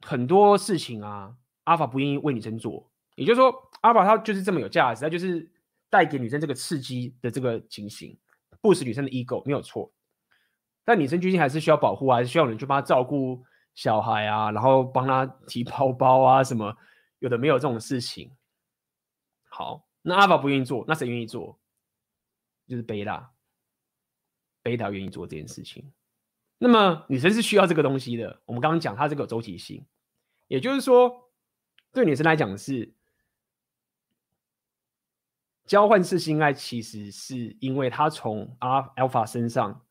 很多事情啊，阿法不愿意为女生做。也就是说，阿法他就是这么有价值，他就是带给女生这个刺激的这个情形，不使女生的 ego 没有错。但女生究竟还是需要保护，还是需要人去帮她照顾小孩啊，然后帮她提包包啊，什么有的没有这种事情。好，那阿法不愿意做，那谁愿意做？就是贝塔，贝塔愿意做这件事情。那么女生是需要这个东西的。我们刚刚讲它这个有周期性，也就是说，对女生来讲是交换式性爱，其实是因为她从阿阿尔法身上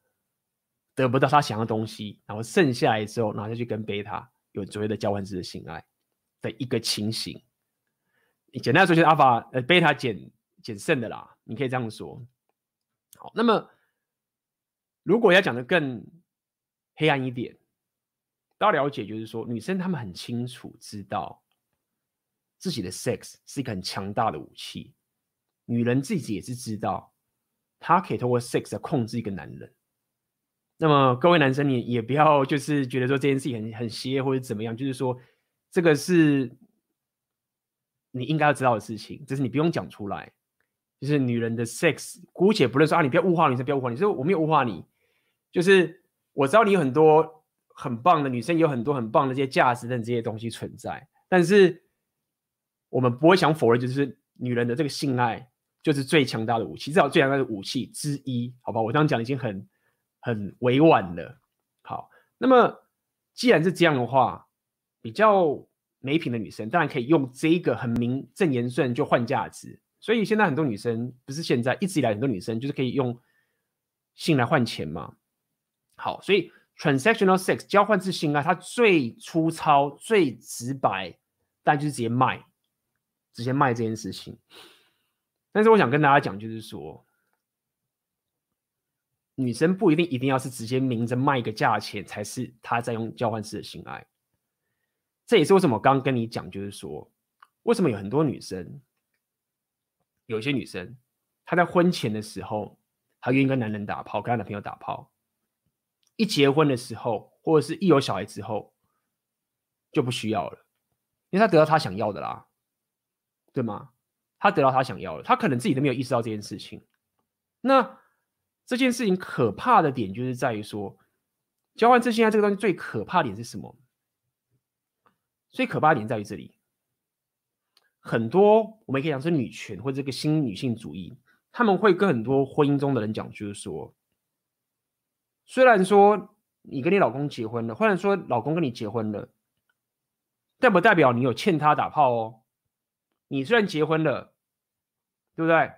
得不到她想要的东西，然后剩下来之后，拿下去跟贝塔有所谓的交换式的性爱的一个情形。简单来说就是阿尔法呃贝塔捡捡剩的啦，你可以这样说。好，那么如果要讲的更黑暗一点，大家了解就是说，女生她们很清楚知道自己的 sex 是一个很强大的武器，女人自己也是知道，她可以通过 sex 来控制一个男人。那么各位男生，你也不要就是觉得说这件事情很很邪或者怎么样，就是说这个是。你应该要知道的事情，就是你不用讲出来。就是女人的 sex，姑且不论说啊，你不要物化女生，不要物化你。说我没有物化你，就是我知道你有很多很棒的女生，有很多很棒的这些价值等这些东西存在。但是我们不会想否认，就是女人的这个性爱就是最强大的武器，至少最强大的武器之一，好吧？我这样讲已经很很委婉了。好，那么既然是这样的话，比较。没品的女生当然可以用这个很名正言顺就换价值，所以现在很多女生不是现在一直以来很多女生就是可以用性来换钱嘛。好，所以 transactional sex 交换式性爱，它最粗糙、最直白，但就是直接卖，直接卖这件事情。但是我想跟大家讲，就是说，女生不一定一定要是直接明着卖一个价钱才是她在用交换式的性爱。这也是为什么我刚刚跟你讲，就是说，为什么有很多女生，有些女生，她在婚前的时候，她愿意跟男人打炮，跟她男朋友打炮，一结婚的时候，或者是一有小孩之后，就不需要了，因为他得到他想要的啦，对吗？他得到他想要的，他可能自己都没有意识到这件事情。那这件事情可怕的点，就是在于说，交换式性爱这个东西最可怕点是什么？最可怕点在于这里，很多我们可以讲是女权或者这个新女性主义，他们会跟很多婚姻中的人讲，就是说，虽然说你跟你老公结婚了，或者说老公跟你结婚了，代不代表你有欠他打炮哦？你虽然结婚了，对不对？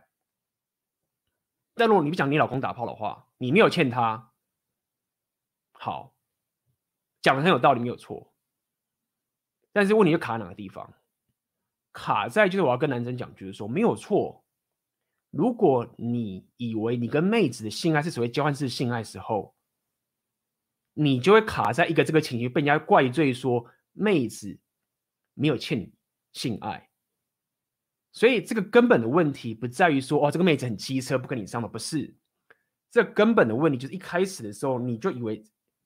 但如果你不讲你老公打炮的话，你没有欠他。好，讲的很有道理，没有错。但是问题就卡在哪个地方？卡在就是我要跟男生讲，就是说没有错，如果你以为你跟妹子的性爱是所谓交换式性爱时候，你就会卡在一个这个情绪，被人家怪罪说妹子没有欠你性爱。所以这个根本的问题不在于说哦，这个妹子很机车不跟你上了，不是。这根本的问题就是一开始的时候你就以为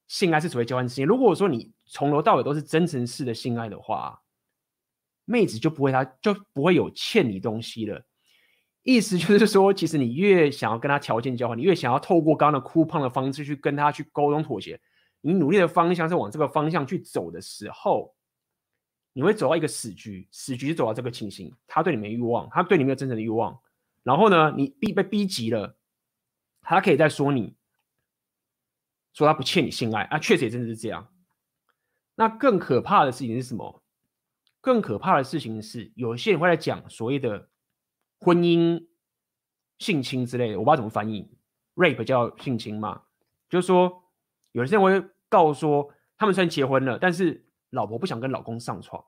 性爱是所谓交换性。如果说你从头到尾都是真诚式的性爱的话，妹子就不会他就不会有欠你东西了。意思就是说，其实你越想要跟他条件交换，你越想要透过刚刚的哭胖的方式去跟他去沟通妥协，你努力的方向是往这个方向去走的时候，你会走到一个死局，死局走到这个情形，他对你没欲望，他对你没有真正的欲望，然后呢，你逼被逼急了。他可以再说你，说他不欠你性爱啊，确实也真的是这样。那更可怕的事情是什么？更可怕的事情是，有些人会在讲所谓的婚姻性侵之类的，我不知道怎么翻译，rape 叫性侵嘛？就是说，有些人会告说，他们虽然结婚了，但是老婆不想跟老公上床，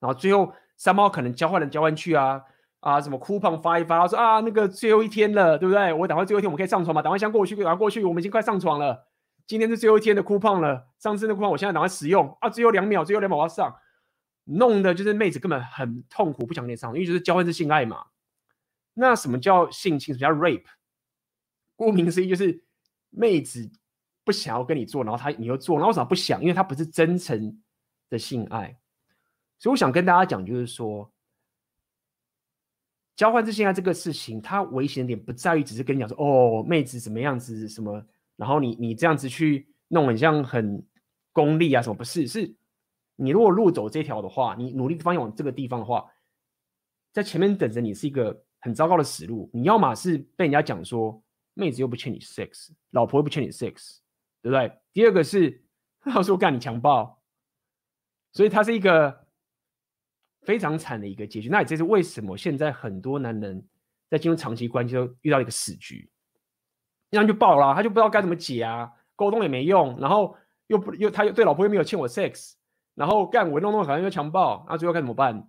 然后最后三猫可能交换来交换去啊。啊，什么 coupon 发一发，说啊，那个最后一天了，对不对？我等会最后一天我们可以上床嘛？等会先过去，赶快过去，我们已经快上床了。今天是最后一天的 coupon 了，上次的酷胖我现在赶快使用啊，只有两秒，最后两秒我要上，弄的就是妹子根本很痛苦，不想跟你上，因为就是交换是性爱嘛。那什么叫性侵？什么叫 rape？顾名思义就是妹子不想要跟你做，然后她你又做，然后为什么不想？因为她不是真诚的性爱。所以我想跟大家讲，就是说。交换式性爱这个事情，它危险点不在于只是跟你讲说哦，妹子怎么样子什么，然后你你这样子去弄很像很功利啊什么，不是，是你如果路走这条的话，你努力方向往这个地方的话，在前面等着你是一个很糟糕的死路。你要么是被人家讲说妹子又不欠你 sex，老婆又不欠你 sex，对不对？第二个是他说干你强暴，所以他是一个。非常惨的一个结局，那也这是为什么现在很多男人在进入长期关系都遇到一个死局，这样就爆了，他就不知道该怎么解啊，沟通也没用，然后又不又他又对老婆又没有欠我 sex，然后干我弄弄好像又强暴，那最后该怎么办？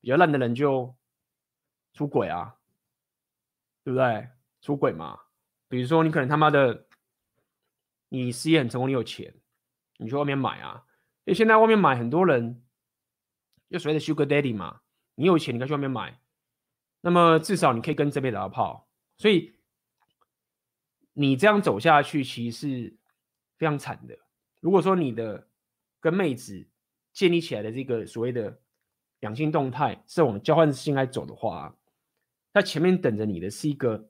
比较烂的人就出轨啊，对不对？出轨嘛，比如说你可能他妈的你事业很成功，你有钱，你去外面买啊，因为现在外面买很多人。就所谓的 Sugar Daddy 嘛，你有钱，你可以去外面买，那么至少你可以跟这边打个炮，所以你这样走下去其实是非常惨的。如果说你的跟妹子建立起来的这个所谓的两性动态是往交换性来走的话，在前面等着你的是一个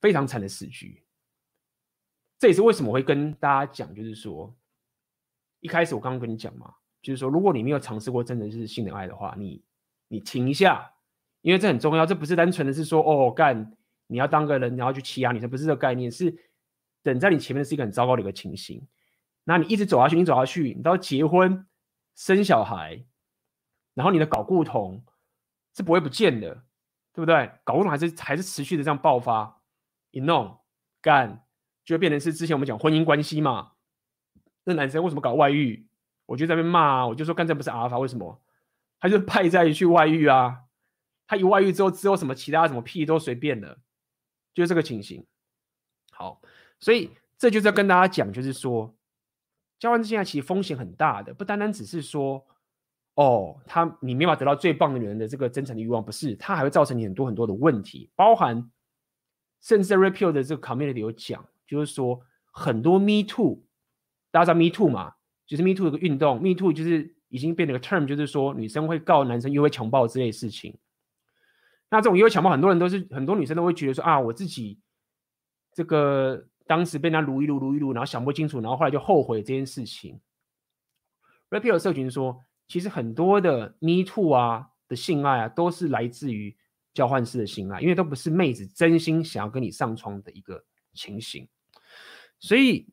非常惨的死局。这也是为什么会跟大家讲，就是说一开始我刚刚跟你讲嘛。就是说，如果你没有尝试过真的是性的爱的话，你你停一下，因为这很重要。这不是单纯的是说哦干，你要当个人，然后去欺压你，这不是这个概念。是等在你前面是一个很糟糕的一个情形。那你一直走下去，你走下去，你到结婚生小孩，然后你的搞固酮是不会不见的，对不对？搞不懂还是还是持续的这样爆发，一弄干就会变成是之前我们讲婚姻关系嘛。那男生为什么搞外遇？我就在那边骂啊，我就说干这不是阿尔法，为什么？他就派在于去外遇啊，他一外遇之后，之后什么其他什么屁都随便了，就是这个情形。好，所以这就是要跟大家讲，就是说，交换之性其实风险很大的，不单单只是说，哦，他你没法得到最棒的女人的这个真诚的欲望，不是，他还会造成你很多很多的问题，包含甚至在 Repeal 的这个 community 有讲，就是说很多 Me Too，大家知道 Me Too 嘛？就是 Me Too 这个运动，Me Too 就是已经变了个 term，就是说女生会告男生又会强暴之类的事情。那这种约会强暴，很多人都是很多女生都会觉得说啊，我自己这个当时被人家撸一撸撸一撸，然后想不清楚，然后后来就后悔这件事情。Repeal 社群说，其实很多的 Me Too 啊的性爱啊，都是来自于交换式的性爱，因为都不是妹子真心想要跟你上床的一个情形。所以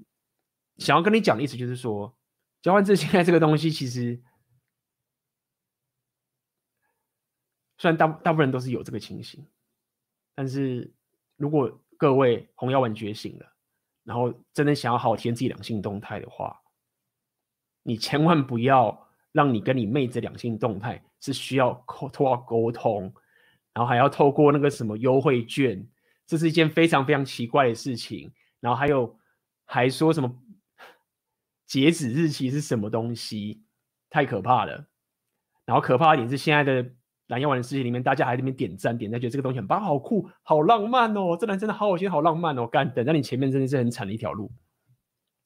想要跟你讲的意思就是说。交换式性爱这个东西，其实虽然大大部分人都是有这个情形，但是如果各位红药丸觉醒了，然后真的想要好好体验自己两性动态的话，你千万不要让你跟你妹子两性动态是需要沟通沟通，然后还要透过那个什么优惠券这是一件非常非常奇怪的事情。然后还有还说什么截止日期是什么东西，太可怕了。然后可怕一点是现在的蓝药丸的世界里面，大家还在那边点赞点赞，觉得这个东西很棒、好酷、好浪漫哦，这男真的好好心、好浪漫哦。干等在你前面真的是很惨的一条路。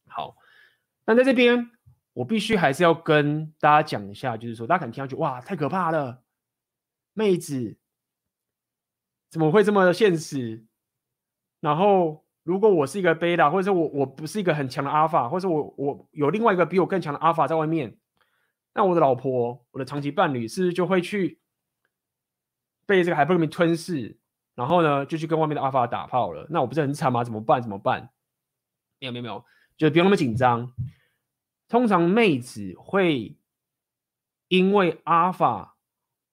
好，那在这边我必须还是要跟大家讲一下，就是说大家可能听上去哇，太可怕了，妹子。怎么会这么现实？然后，如果我是一个贝塔，或者说我我不是一个很强的阿尔法，或者我我有另外一个比我更强的阿尔法在外面，那我的老婆，我的长期伴侣，是不是就会去被这个海布洛米吞噬？然后呢，就去跟外面的阿尔法打炮了？那我不是很惨吗？怎么办？怎么办？没有没有没有，就不用那么紧张。通常妹子会因为阿尔法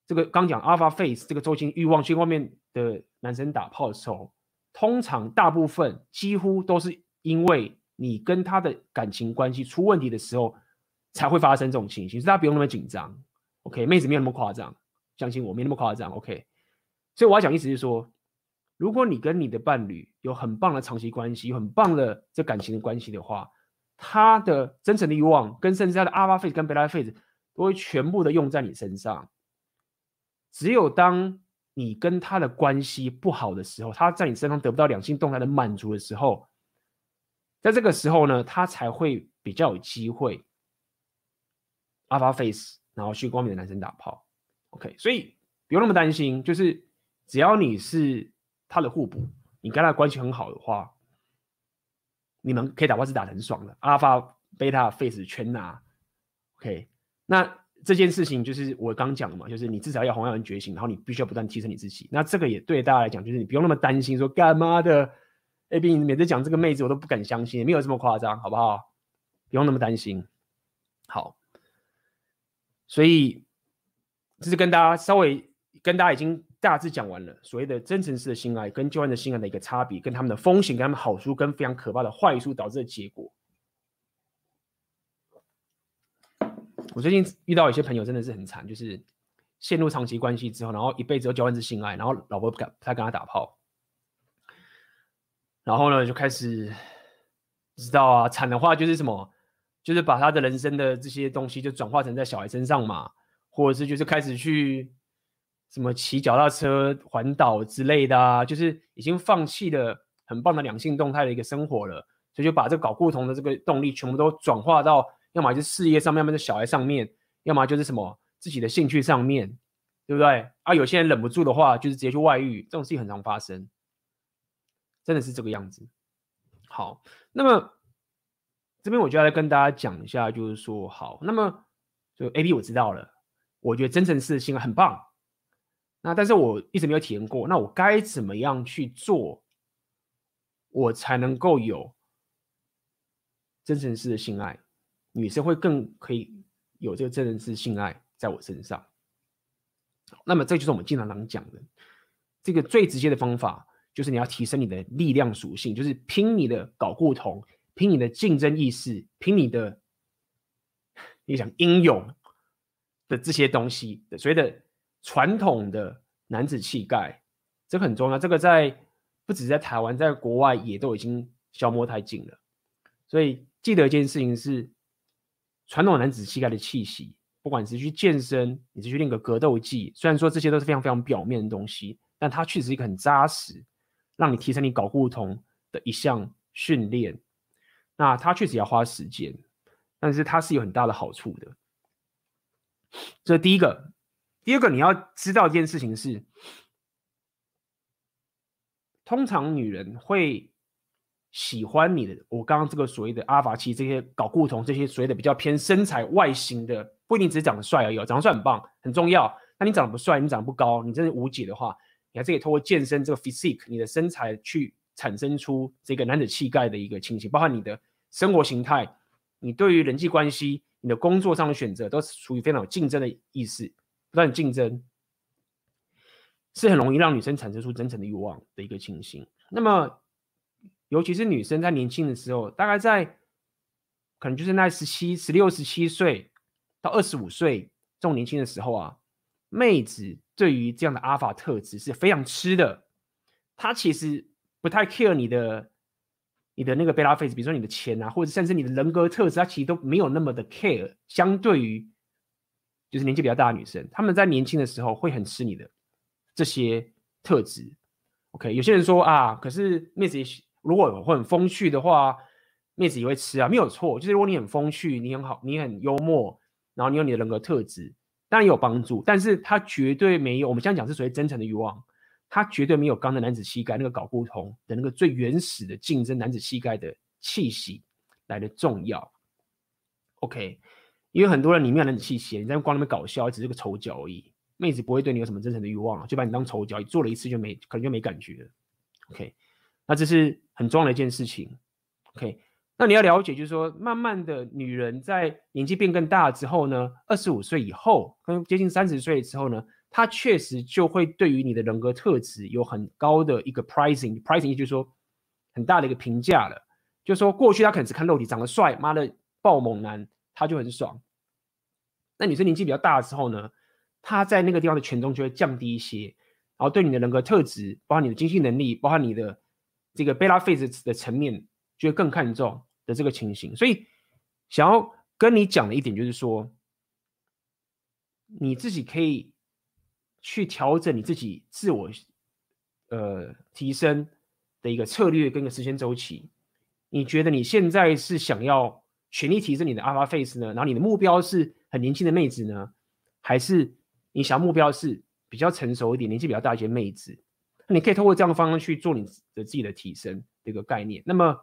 这个刚讲阿尔法 face 这个周期欲望去外面。的男生打炮的时候，通常大部分几乎都是因为你跟他的感情关系出问题的时候，才会发生这种情形，所以大家不用那么紧张。OK，妹子没有那么夸张，相信我没那么夸张。OK，所以我要讲意思是说，如果你跟你的伴侣有很棒的长期关系，有很棒的这感情的关系的话，他的真诚的欲望跟甚至他的 alpha phase 跟 beta phase 都会全部的用在你身上，只有当。你跟他的关系不好的时候，他在你身上得不到两性动态的满足的时候，在这个时候呢，他才会比较有机会 alpha face，然后去光明的男生打炮。OK，所以不用那么担心，就是只要你是他的互补，你跟他关系很好的话，你们可以打官司打得很爽的，alpha beta face 全拿。OK，那。这件事情就是我刚讲的嘛，就是你至少要红药丸觉醒，然后你必须要不断提升你自己。那这个也对大家来讲，就是你不用那么担心说干嘛的。A B，你每次讲这个妹子，我都不敢相信，也没有这么夸张，好不好？不用那么担心。好，所以这是跟大家稍微跟大家已经大致讲完了所谓的真诚式的性爱跟旧爱的性爱的一个差别，跟他们的风险、跟他们好处、跟非常可怕的坏处导致的结果。我最近遇到一些朋友真的是很惨，就是陷入长期关系之后，然后一辈子都交换是性爱，然后老婆不敢不太跟他打炮，然后呢就开始知道啊，惨的话就是什么，就是把他的人生的这些东西就转化成在小孩身上嘛，或者是就是开始去什么骑脚踏车环岛之类的啊，就是已经放弃了很棒的两性动态的一个生活了，所以就把这个搞不同的这个动力全部都转化到。要么就是事业上面，要么是小孩上面，要么就是什么自己的兴趣上面，对不对？啊，有些人忍不住的话，就是直接去外遇，这种事情很常发生，真的是这个样子。好，那么这边我就要来跟大家讲一下，就是说，好，那么就 A B 我知道了，我觉得真诚是性很棒，那但是我一直没有体验过，那我该怎么样去做，我才能够有真诚式的性爱？女生会更可以有这个真人式性爱在我身上，那么这就是我们经常常讲的这个最直接的方法，就是你要提升你的力量属性，就是拼你的睾固酮，拼你的竞争意识，拼你的 (laughs) 你想英勇的这些东西的所谓的传统的男子气概，这个很重要。这个在不止在台湾，在国外也都已经消磨殆尽了。所以记得一件事情是。传统男子气概的气息，不管是去健身，你是去练个格斗技，虽然说这些都是非常非常表面的东西，但它确实是一个很扎实，让你提升你搞不同的一项训练。那它确实要花时间，但是它是有很大的好处的。这第一个，第二个你要知道一件事情是，通常女人会。喜欢你的，我刚刚这个所谓的阿法奇，这些搞固酮，这些所谓的比较偏身材外形的，不一定只是长得帅而已，长得帅很棒，很重要。那你长得不帅，你长得不高，你真的无解的话，你还是可以通过健身这个 physique，你的身材去产生出这个男子气概的一个情形，包括你的生活形态，你对于人际关系，你的工作上的选择，都是处于非常有竞争的意识，不断竞争，是很容易让女生产生出真诚的欲望的一个情形。那么。尤其是女生在年轻的时候，大概在可能就是那十七、十六、十七岁到二十五岁这种年轻的时候啊，妹子对于这样的阿法特质是非常吃的。她其实不太 care 你的你的那个贝拉 face，比如说你的钱啊，或者甚至你的人格特质，他其实都没有那么的 care。相对于就是年纪比较大的女生，他们在年轻的时候会很吃你的这些特质。OK，有些人说啊，可是妹子如果会很风趣的话，妹子也会吃啊，没有错。就是如果你很风趣，你很好，你很幽默，然后你有你的人格特质，当然也有帮助。但是它绝对没有我们现在讲是属于真诚的欲望，它绝对没有刚的男子气概那个搞不同的那个最原始的竞争男子气概的气息来的重要。OK，因为很多人里面有男子气息，你在光那边搞笑，只是个丑角而已。妹子不会对你有什么真诚的欲望，就把你当丑角，做了一次就没，可能就没感觉了。OK，那这是很重要的一件事情。OK，那你要了解，就是说，慢慢的女人在年纪变更大之后呢，二十五岁以后，跟接近三十岁之后呢，她确实就会对于你的人格特质有很高的一个 pricing，pricing 就是说很大的一个评价了。就是说，过去她可能只看肉体，长得帅，妈的爆猛男，她就很爽。那女生年纪比较大的时候呢，她在那个地方的权重就会降低一些，然后对你的人格特质，包括你的经济能力，包括你的这个贝拉 face 的层面，就会更看重的这个情形。所以，想要跟你讲的一点就是说，你自己可以去调整你自己自我呃提升的一个策略跟一个时间周期。你觉得你现在是想要全力提升你的 alpha face 呢？然后你的目标是很年轻的妹子呢，还是？你想目标是比较成熟一点、年纪比较大一些妹子，那你可以透过这样的方式去做你的自己的提升这个概念。那么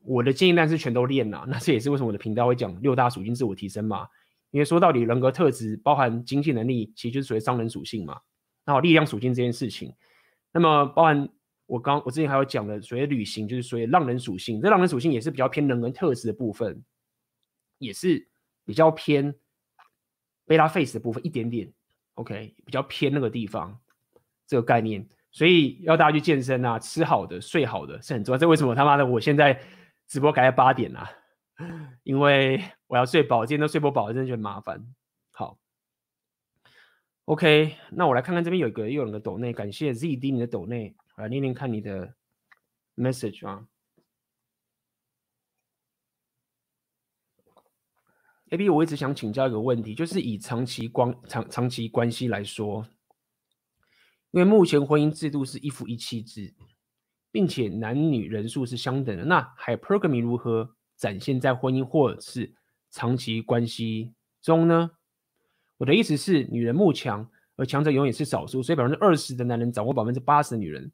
我的建议当然是全都练了，那这也是为什么我的频道会讲六大属性自我提升嘛。因为说到底，人格特质包含经济能力，其实就是属于商人属性嘛。然后，力量属性这件事情，那么包含我刚我之前还有讲的所谓旅行，就是属于浪人属性。这浪人属性也是比较偏人格特质的部分，也是比较偏。贝拉 face 的部分一点点，OK，比较偏那个地方，这个概念，所以要大家去健身啊，吃好的，睡好的是很重要。这为什么他妈的我现在直播改在八点啊？(laughs) 因为我要睡饱，今天都睡不饱，真的觉得麻烦。好，OK，那我来看看这边有一个又有人的抖内，感谢 ZD 你的抖内，来念念看你的 message 啊。A B，我一直想请教一个问题，就是以长期关长长期关系来说，因为目前婚姻制度是一夫一妻制，并且男女人数是相等的，那 hypergamy 如何展现在婚姻或者是长期关系中呢？我的意思是，女人慕强，而强者永远是少数，所以百分之二十的男人掌握百分之八十的女人，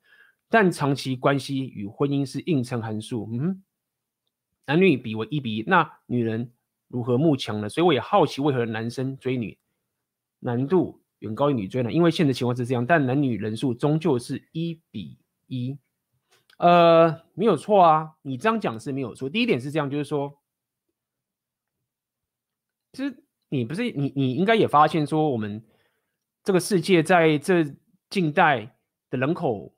但长期关系与婚姻是映衬函数，嗯，男女比为一比一，那女人。如何慕强呢？所以我也好奇，为何男生追女难度远高于女追男？因为现实情况是这样，但男女人数终究是一比一。呃，没有错啊，你这样讲是没有错。第一点是这样，就是说，其实你不是你，你应该也发现说，我们这个世界在这近代的人口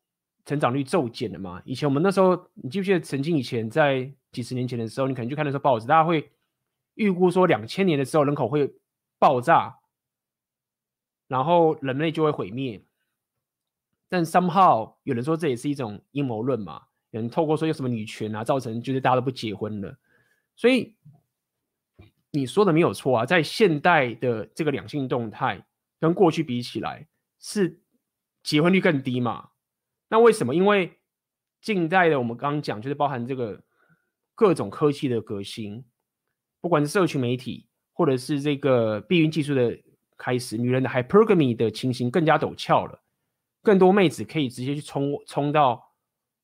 成长率骤减了嘛？以前我们那时候，你记不记得曾经以前在几十年前的时候，你可能就看那时候报纸，大家会。预估说两千年的时候人口会爆炸，然后人类就会毁灭。但 somehow 有人说这也是一种阴谋论嘛？有人透过说有什么女权啊，造成就是大家都不结婚了。所以你说的没有错啊，在现代的这个两性动态跟过去比起来，是结婚率更低嘛？那为什么？因为近代的我们刚刚讲就是包含这个各种科技的革新。不管是社群媒体，或者是这个避孕技术的开始，女人的 hypergamy 的情形更加陡峭了，更多妹子可以直接去冲冲到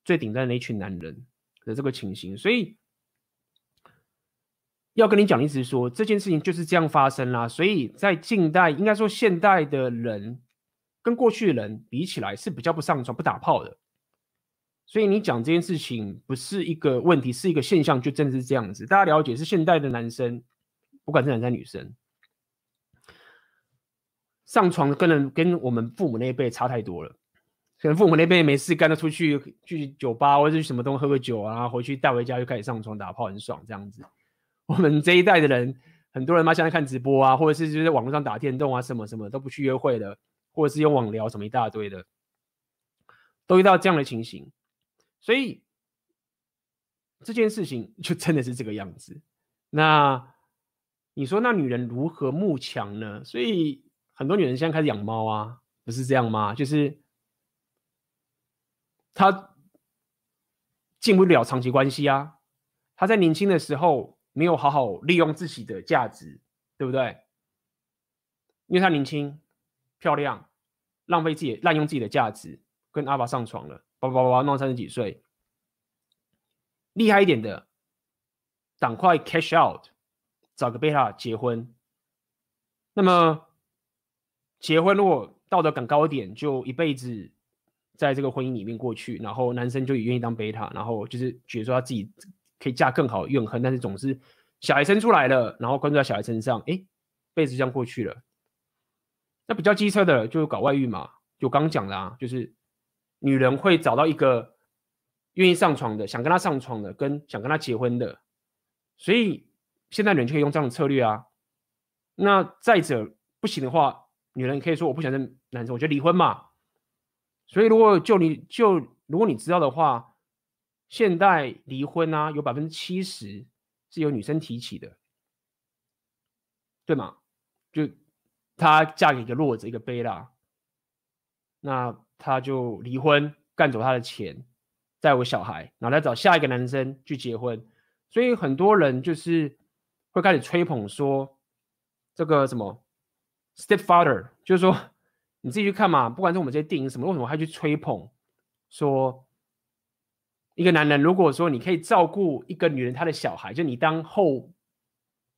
最顶端的那群男人的这个情形，所以要跟你讲的意思是说，这件事情就是这样发生啦。所以在近代，应该说现代的人跟过去的人比起来是比较不上床、不打炮的。所以你讲这件事情不是一个问题，是一个现象，就真的是这样子。大家了解，是现代的男生，不管是男生女生，上床跟人跟我们父母那一辈差太多了。可能父母那辈没事干，就出去去酒吧或者去什么东喝个酒啊，回去带回家就开始上床打炮，很爽这样子。我们这一代的人，很多人嘛，现在看直播啊，或者是就在网络上打电动啊，什么什么都不去约会的，或者是用网聊什么一大堆的，都遇到这样的情形。所以这件事情就真的是这个样子。那你说那女人如何慕强呢？所以很多女人现在开始养猫啊，不是这样吗？就是她进不了长期关系啊，她在年轻的时候没有好好利用自己的价值，对不对？因为她年轻、漂亮，浪费自己、滥用自己的价值，跟阿爸上床了，叭叭叭，弄三十几岁，厉害一点的。赶快 cash out，找个贝塔结婚。那么结婚如果道德感高一点，就一辈子在这个婚姻里面过去，然后男生就也愿意当贝塔，然后就是觉得说他自己可以嫁更好，怨恨，但是总是小孩生出来了，然后关注在小孩身上，哎，辈子这样过去了。那比较机车的就搞外遇嘛，就刚讲的啊，就是女人会找到一个愿意上床的，想跟他上床的，跟想跟他结婚的。所以现在人就可以用这样的策略啊。那再者不行的话，女人可以说我不想跟男生，我就离婚嘛。所以如果就你就如果你知道的话，现代离婚啊有百分之七十是由女生提起的，对吗？就她嫁给一个弱者一个贝拉，那他就离婚，干走他的钱，再有小孩，然后再找下一个男生去结婚。所以很多人就是会开始吹捧说，这个什么 stepfather，就是说你自己去看嘛，不管是我们这些电影什么，为什么还去吹捧说一个男人，如果说你可以照顾一个女人她的小孩，就你当后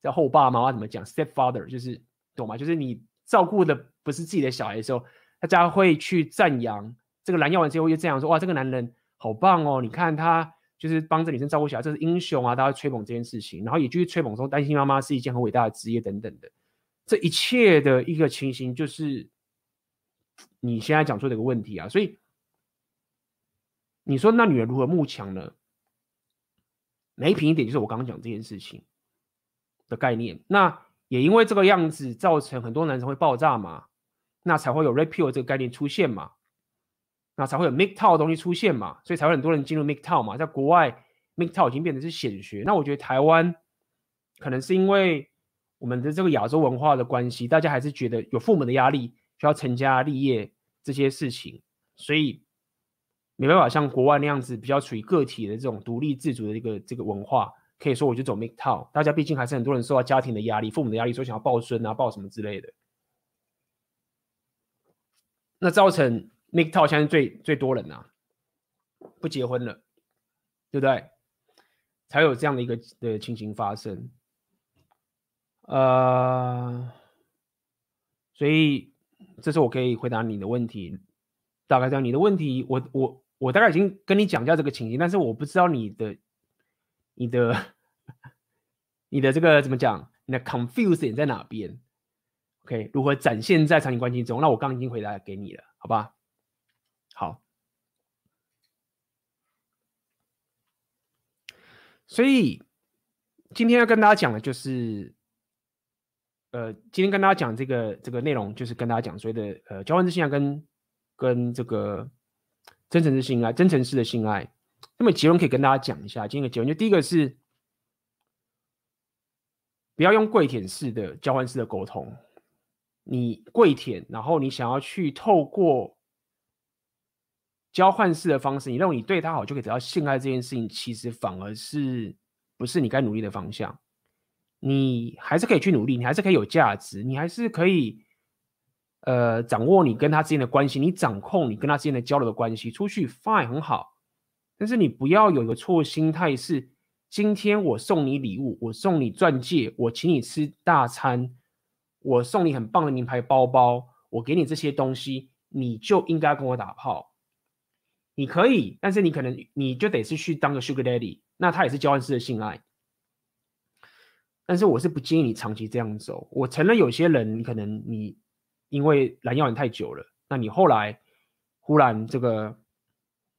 叫后爸妈妈怎么讲 stepfather，就是懂吗？就是你照顾的不是自己的小孩的时候，大家会去赞扬这个蓝药丸之后，又这样说哇，这个男人好棒哦，你看他。就是帮着女生照顾小孩，这是英雄啊！大家吹捧这件事情，然后也继续吹捧说单亲妈妈是一件很伟大的职业等等的。这一切的一个情形，就是你现在讲出这个问题啊。所以你说那女人如何慕强呢？没品一点，就是我刚刚讲这件事情的概念。那也因为这个样子，造成很多男生会爆炸嘛，那才会有 Red Pill 这个概念出现嘛。那才会有 MGTOW 的东西出现嘛，所以才会很多人进入 MGTOW 嘛。在国外，MGTOW 已经变成是显学。那我觉得台湾可能是因为我们的这个亚洲文化的关系，大家还是觉得有父母的压力，需要成家立业这些事情，所以没办法像国外那样子比较处于个体的这种独立自主的一个这个文化。可以说，我就走 MGTOW。大家毕竟还是很多人受到家庭的压力、父母的压力，说想要抱孙啊、抱什么之类的，那造成。MGTOW 现在最最多人啊，不结婚了，对不对？才有这样的一个的情形发生。呃，所以这是我可以回答你的问题，大概这样。你的问题，我我我大概已经跟你讲一下这个情形，但是我不知道你的你的 (laughs) 你的这个怎么讲，你的 confuse 点在哪边？OK，如何展现在场景关系中？那我刚刚已经回答给你了，好吧？好，所以今天要跟大家讲的就是，呃，今天跟大家讲这个这个内容，就是跟大家讲所谓的呃交换之性爱跟跟这个真诚之性爱，真诚式的性爱。那么结论可以跟大家讲一下，今天的结论就第一个是，不要用跪舔式的交换式的沟通，你跪舔，然后你想要去透过。交换式的方式，你认为你对他好就可以得到性爱这件事情，其实反而是不是你该努力的方向。你还是可以去努力，你还是可以有价值，你还是可以呃掌握你跟他之间的关系，你掌控你跟他之间的交流的关系，出去 fine 很好。但是你不要有一个错误心态，是今天我送你礼物，我送你钻戒，我请你吃大餐，我送你很棒的名牌包包，我给你这些东西，你就应该跟我打炮。你可以，但是你可能你就得是去当个 Sugar Daddy，那他也是交换式的性爱。但是我是不建议你长期这样走。我承认有些人，可能你因为蓝药你太久了，那你后来忽然这个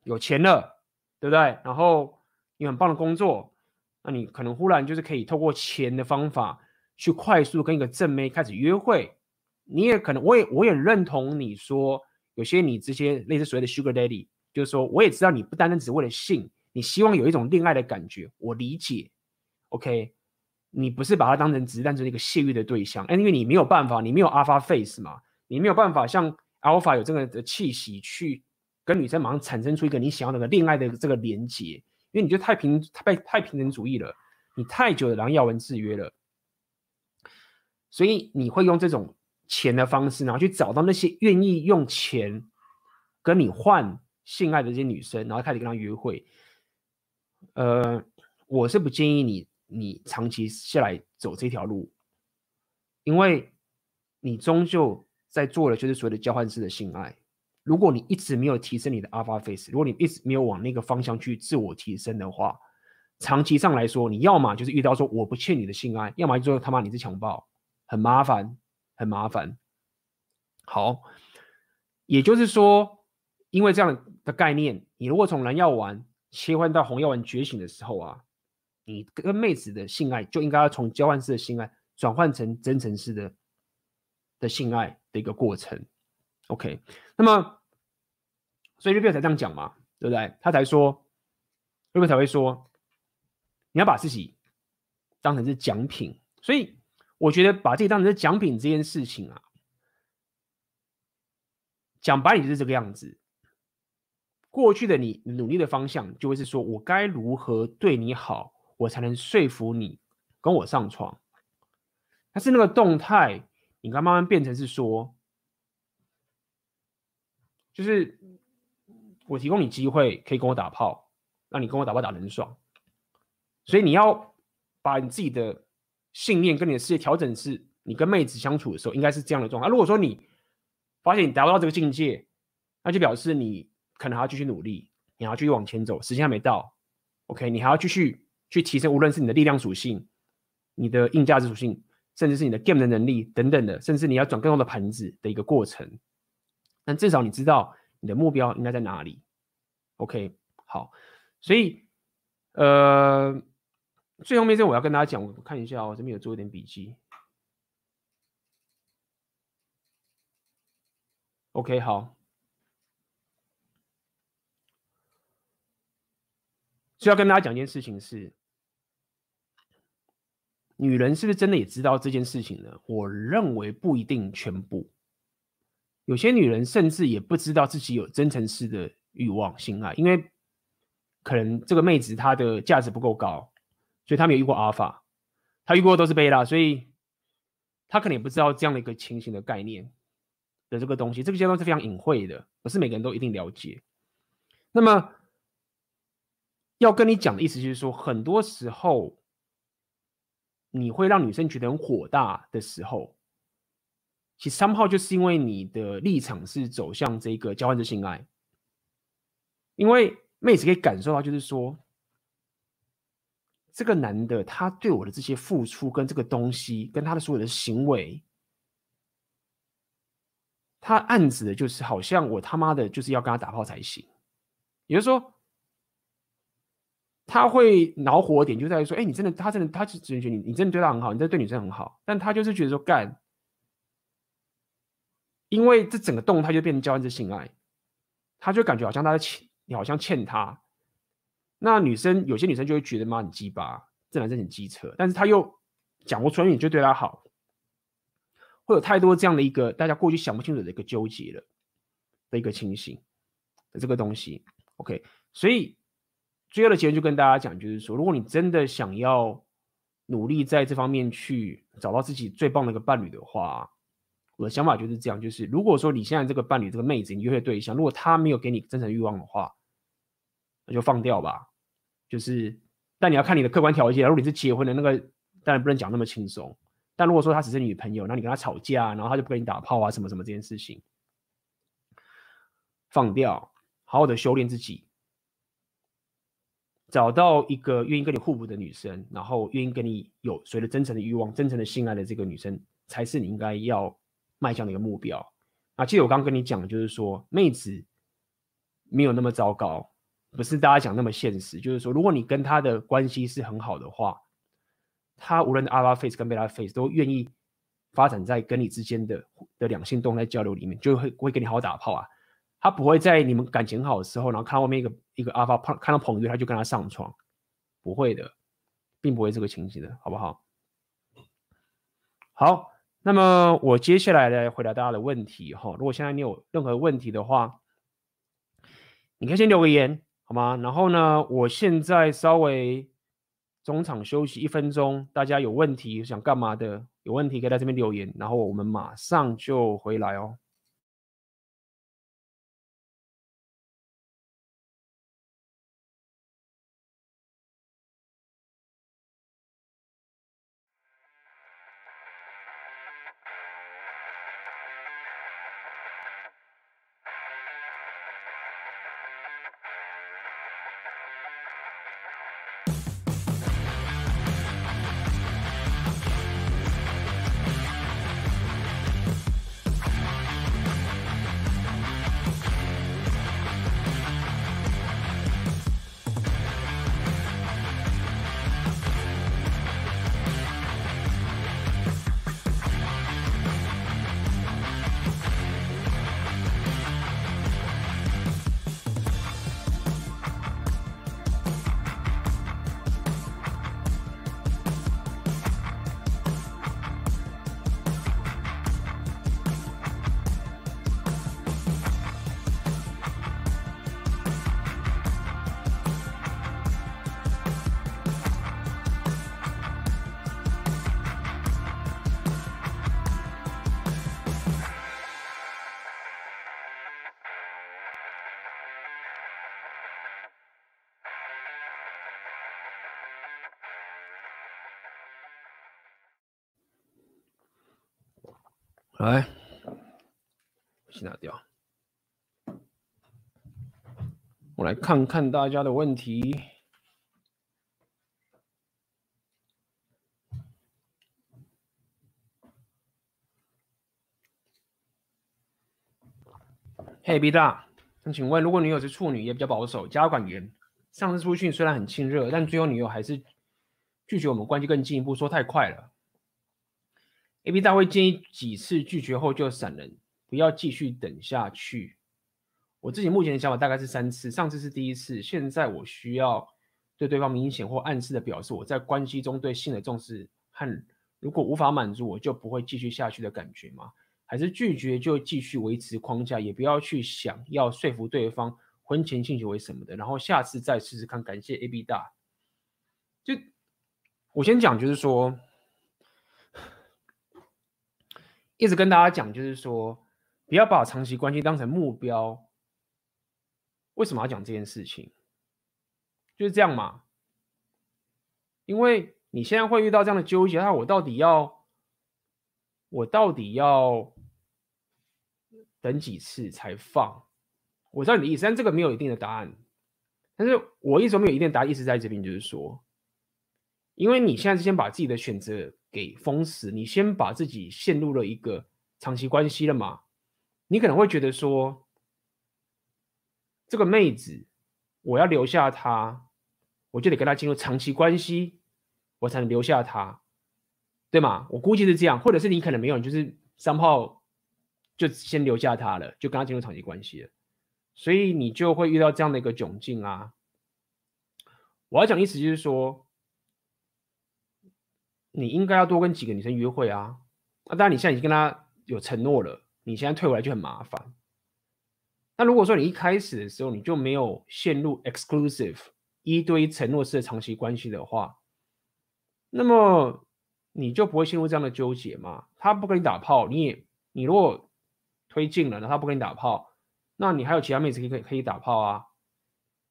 有钱了，对不对？然后你很棒的工作，那你可能忽然就是可以透过钱的方法去快速跟一个正妹开始约会。你也可能，我也我也认同你说，有些你这些类似所谓的 Sugar Daddy。就是说，我也知道你不单单只为了性，你希望有一种恋爱的感觉，我理解。OK，你不是把它当成只是单纯一个泄欲的对象，哎因为你没有办法，你没有 Alpha Face 嘛，你没有办法像 Alpha 有这个的气息去跟女生马上产生出一个你想要的恋爱的这个连接，因为你就太平太太平等主义了，你太久的让药文制约了，所以你会用这种钱的方式，然后去找到那些愿意用钱跟你换性爱的这些女生，然后开始跟她约会。呃，我是不建议你。你长期下来走这条路，因为你终究在做的就是所谓的交换式的性爱。如果你一直没有提升你的 Alpha Face，如果你一直没有往那个方向去自我提升的话，长期上来说，你要么就是遇到说我不欠你的性爱，要么就说他妈你是强暴，很麻烦，很麻烦。好，也就是说，因为这样的概念，你如果从蓝药丸切换到红药丸觉醒的时候啊。你跟妹子的性爱就应该要从交换式的性爱转换成真诚式的的性爱的一个过程，OK？那么，所以 Reveal 才这样讲嘛，对不对？他才说，Reveal 才会说，你要把自己当成是奖品。所以我觉得把自己当成是奖品这件事情啊，讲白点就是这个样子。过去的你努力的方向就会是说我该如何对你好。我才能说服你跟我上床，但是那个动态，你该慢慢变成是说，就是我提供你机会可以跟我打炮，让你跟我打炮打得很爽，所以你要把你自己的信念跟你的世界调整，是你跟妹子相处的时候应该是这样的状态。如果说你发现你达不到这个境界，那就表示你可能还要继续努力，你还要继续往前走，时间还没到，OK，你还要继续。去提升，无论是你的力量属性、你的硬价值属性，甚至是你的 game 的能力等等的，甚至你要转更多的盘子的一个过程。但至少你知道你的目标应该在哪里。OK，好，所以呃，最后面这我要跟大家讲，我看一下，我这边有做一点笔记。OK，好。所以要跟大家讲一件事情是。女人是不是真的也知道这件事情呢？我认为不一定全部。有些女人甚至也不知道自己有真诚式的欲望、性爱，因为可能这个妹子她的价值不够高，所以她没有遇过阿尔法，她遇过的都是贝拉，所以她可能也不知道这样的一个情形的概念的这个东西。这个阶段是非常隐晦的，不是每个人都一定了解。那么要跟你讲的意思就是说，很多时候。你会让女生觉得很火大的时候，其实 somehow 就是因为你的立场是走向这个交换的性爱，因为妹子可以感受到，就是说，这个男的他对我的这些付出跟这个东西，跟他的所有的行为，他暗指的就是好像我他妈的就是要跟他打炮才行，也就是说。他会恼火点就在于说，哎，你真的，他真的，他只只觉得你，你真的对他很好，你真的对女生很好，但他就是觉得说干，因为这整个动态就变成交换式性爱，他就感觉好像他在欠，你好像欠他。那女生有些女生就会觉得妈很鸡巴，这男生很机车，但是他又讲不出来，你就对他好，会有太多这样的一个大家过去想不清楚的一个纠结了的一个情形的这个东西。OK，所以。最后的结论就跟大家讲，就是说，如果你真的想要努力在这方面去找到自己最棒的一个伴侣的话，我的想法就是这样：就是如果说你现在这个伴侣这个妹子，你约会对象，如果他没有给你真诚欲望的话，那就放掉吧。就是，但你要看你的客观条件。如果你是结婚的那个，当然不能讲那么轻松。但如果说他只是女朋友，那你跟他吵架，然后他就不跟你打炮啊，什么什么这件事情，放掉，好好的修炼自己。找到一个愿意跟你互补的女生，然后愿意跟你有随着真诚的欲望、真诚的性爱的这个女生，才是你应该要迈向的一个目标。啊，其实我刚刚跟你讲，就是说妹子没有那么糟糕，不是大家讲那么现实。就是说，如果你跟他的关系是很好的话，他无论 Alpha Face 跟 Beta Face 都愿意发展在跟你之间的的两性动态交流里面，就会会跟你好好打炮啊，他不会在你们感情好的时候，然后看到外面一个一个阿发看到彭于，他就跟他上床，不会的，并不会这个情形的，好不好？好，那么我接下来来回答大家的问题哈。如果现在你有任何问题的话，你可以先留个言，好吗？然后呢，我现在稍微中场休息一分钟，大家有问题想干嘛的，有问题可以在这边留言，然后我们马上就回来哦。来，先拿掉。我来看看大家的问题。嘿，B 大，那请问，如果女友是处女，也比较保守，家管严，上次出去虽然很亲热，但最后女友还是拒绝我们关系更进一步，说太快了。A B 大会建议几次拒绝后就闪人，不要继续等下去。我自己目前的想法大概是三次，上次是第一次。现在我需要对对方明显或暗示的表示我在关系中对性的重视和如果无法满足我就不会继续下去的感觉吗？还是拒绝就继续维持框架，也不要去想要说服对方婚前性行为什么的，然后下次再试试看。感谢 A B 大。就我先讲，就是说。一直跟大家讲，就是说，不要把长期关系当成目标。为什么要讲这件事情？就是这样嘛。因为你现在会遇到这样的纠结，那我到底要，我到底要等几次才放？我知道你的意思，但这个没有一定的答案。但是我一直没有一定的答案，意思在这边就是说，因为你现在是先把自己的选择。给封死，你先把自己陷入了一个长期关系了嘛？你可能会觉得说，这个妹子，我要留下她，我就得跟她进入长期关系，我才能留下她，对吗？我估计是这样，或者是你可能没有，就是三炮就先留下她了，就跟她进入长期关系了，所以你就会遇到这样的一个窘境啊。我要讲意思就是说。你应该要多跟几个女生约会啊！那当然，你现在已经跟她有承诺了，你现在退回来就很麻烦。那如果说你一开始的时候你就没有陷入 exclusive 一对一承诺式的长期关系的话，那么你就不会陷入这样的纠结嘛？他不跟你打炮，你也你如果推进了，那他不跟你打炮，那你还有其他妹子可以可以打炮啊？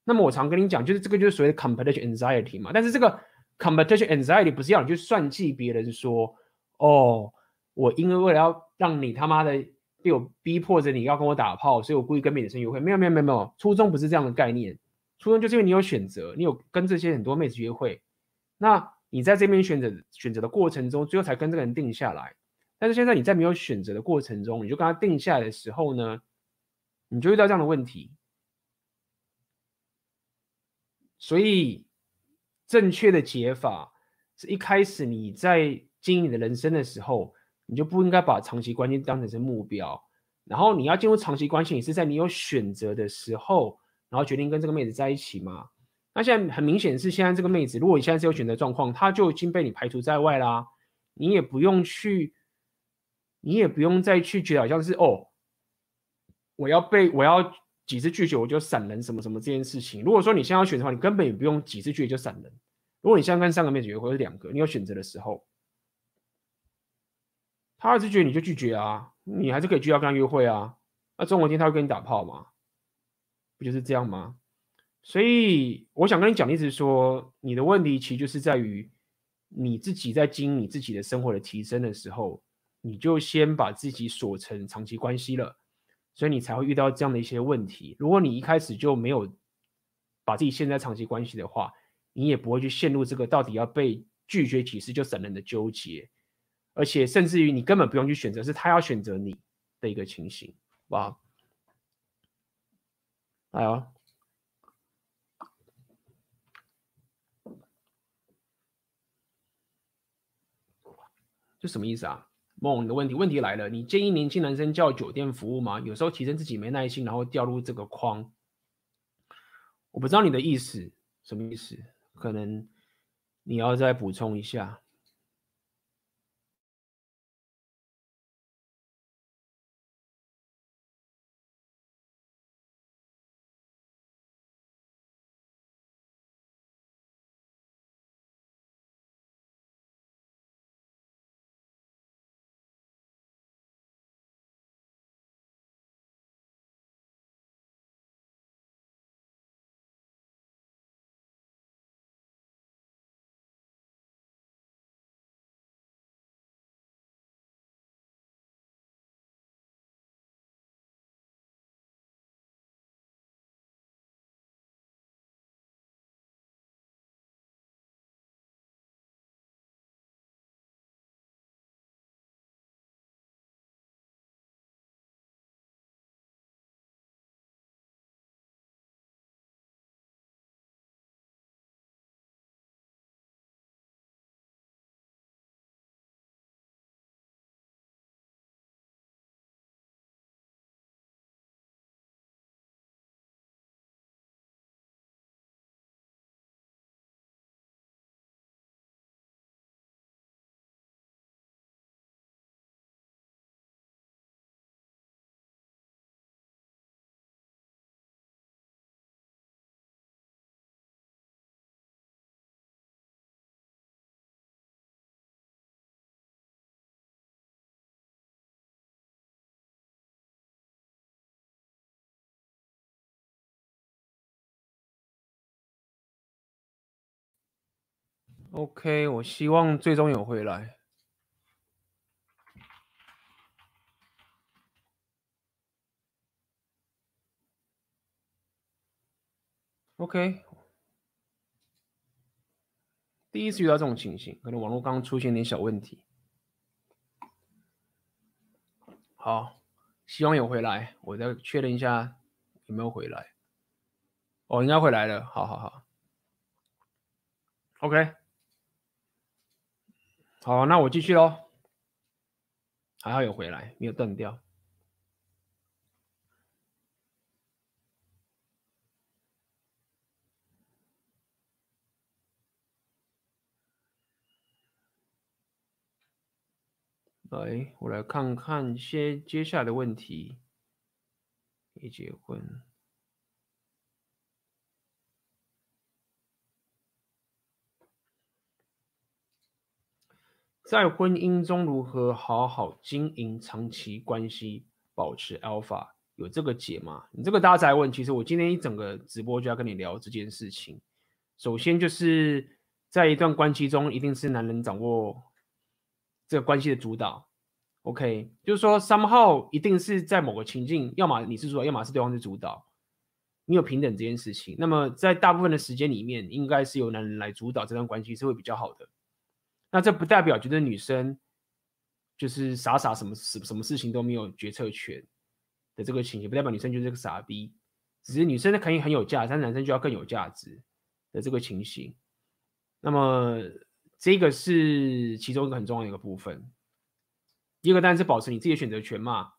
那么我常跟你讲，就是这个就是所谓的 competition anxiety 嘛。但是这个。Competition anxiety 不是要你去算计别人说，哦，我因为为了要让你他妈的被我逼迫着你要跟我打炮，所以我故意跟别的女生约会。没有没有没有没有，初衷不是这样的概念。初衷就是因为你有选择，你有跟这些很多妹子约会，那你在这边选择选择的过程中，最后才跟这个人定下来。但是现在你在没有选择的过程中，你就跟他定下来的时候呢，你就遇到这样的问题。所以。正确的解法是一开始你在经营你的人生的时候，你就不应该把长期关系当成是目标。然后你要进入长期关系，也是在你有选择的时候，然后决定跟这个妹子在一起吗？那现在很明显是现在这个妹子，如果你现在是有选择状况，她就已经被你排除在外啦，你也不用去，你也不用再去觉得好像是哦，我要被我要。几次拒绝我就闪人什么什么这件事情，如果说你现在要选的话，你根本也不用几次拒绝就闪人。如果你现在跟三个妹子约会，或者两个，你有选择的时候，他还是拒绝你就拒绝啊，你还是可以继续跟他约会啊。那总有一天他会跟你打炮吗？不就是这样吗？所以我想跟你讲的意思是说，你的问题其实就是在于你自己在经营你自己的生活的提升的时候，你就先把自己锁成长期关系了。所以你才会遇到这样的一些问题。如果你一开始就没有把自己陷在长期关系的话，你也不会去陷入这个到底要被拒绝几次就闪人的纠结，而且甚至于你根本不用去选择，是他要选择你的一个情形，哇！来哦，这什么意思啊？梦的问题，问题来了，你建议年轻男生叫酒店服务吗？有时候提升自己没耐心，然后掉入这个框。我不知道你的意思什么意思，可能你要再补充一下。OK，我希望最终有回来。OK，第一次遇到这种情形，可能网络刚刚出现点小问题。好，希望有回来，我再确认一下有没有回来。哦，应该回来了。好好好。OK。好，那我继续喽。还好有回来，没有断掉。来，我来看看些接下来的问题。没结婚。在婚姻中如何好好经营长期关系，保持 alpha？有这个解吗？你这个大家在问，其实我今天一整个直播就要跟你聊这件事情。首先就是在一段关系中，一定是男人掌握这个关系的主导。OK，就是说 somehow 一定是在某个情境，要么你是主导，要么是对方是主导。你有平等这件事情，那么在大部分的时间里面，应该是由男人来主导这段关系是会比较好的。那这不代表觉得女生就是傻傻什么什什么事情都没有决策权的这个情形，不代表女生就是个傻逼，只是女生的肯定很有价值，但男生就要更有价值的这个情形。那么这个是其中一个很重要的一个部分。第一个当然是保持你自己的选择权嘛。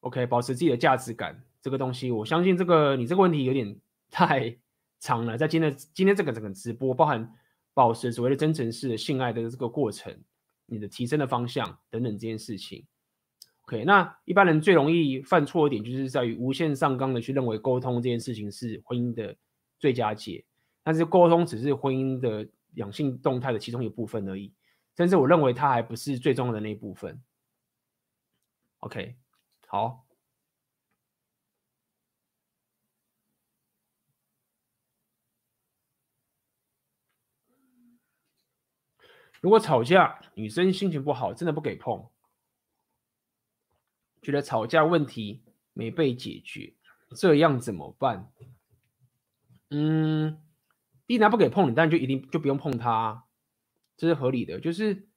OK，保持自己的价值感，这个东西，我相信这个你这个问题有点太长了，在今天今天这个整个直播，包含保持所谓的真诚式的性爱的这个过程，你的提升的方向等等这件事情。OK，那一般人最容易犯错的点，就是在于无限上纲的去认为沟通这件事情是婚姻的最佳解，但是沟通只是婚姻的两性动态的其中一部分而已，甚至我认为它还不是最重要的那一部分。OK，好。如果吵架，女生心情不好，真的不给碰。觉得吵架问题没被解决，这样怎么办？嗯，一，他不给碰你，但就一定就不用碰他，这是合理的。就是，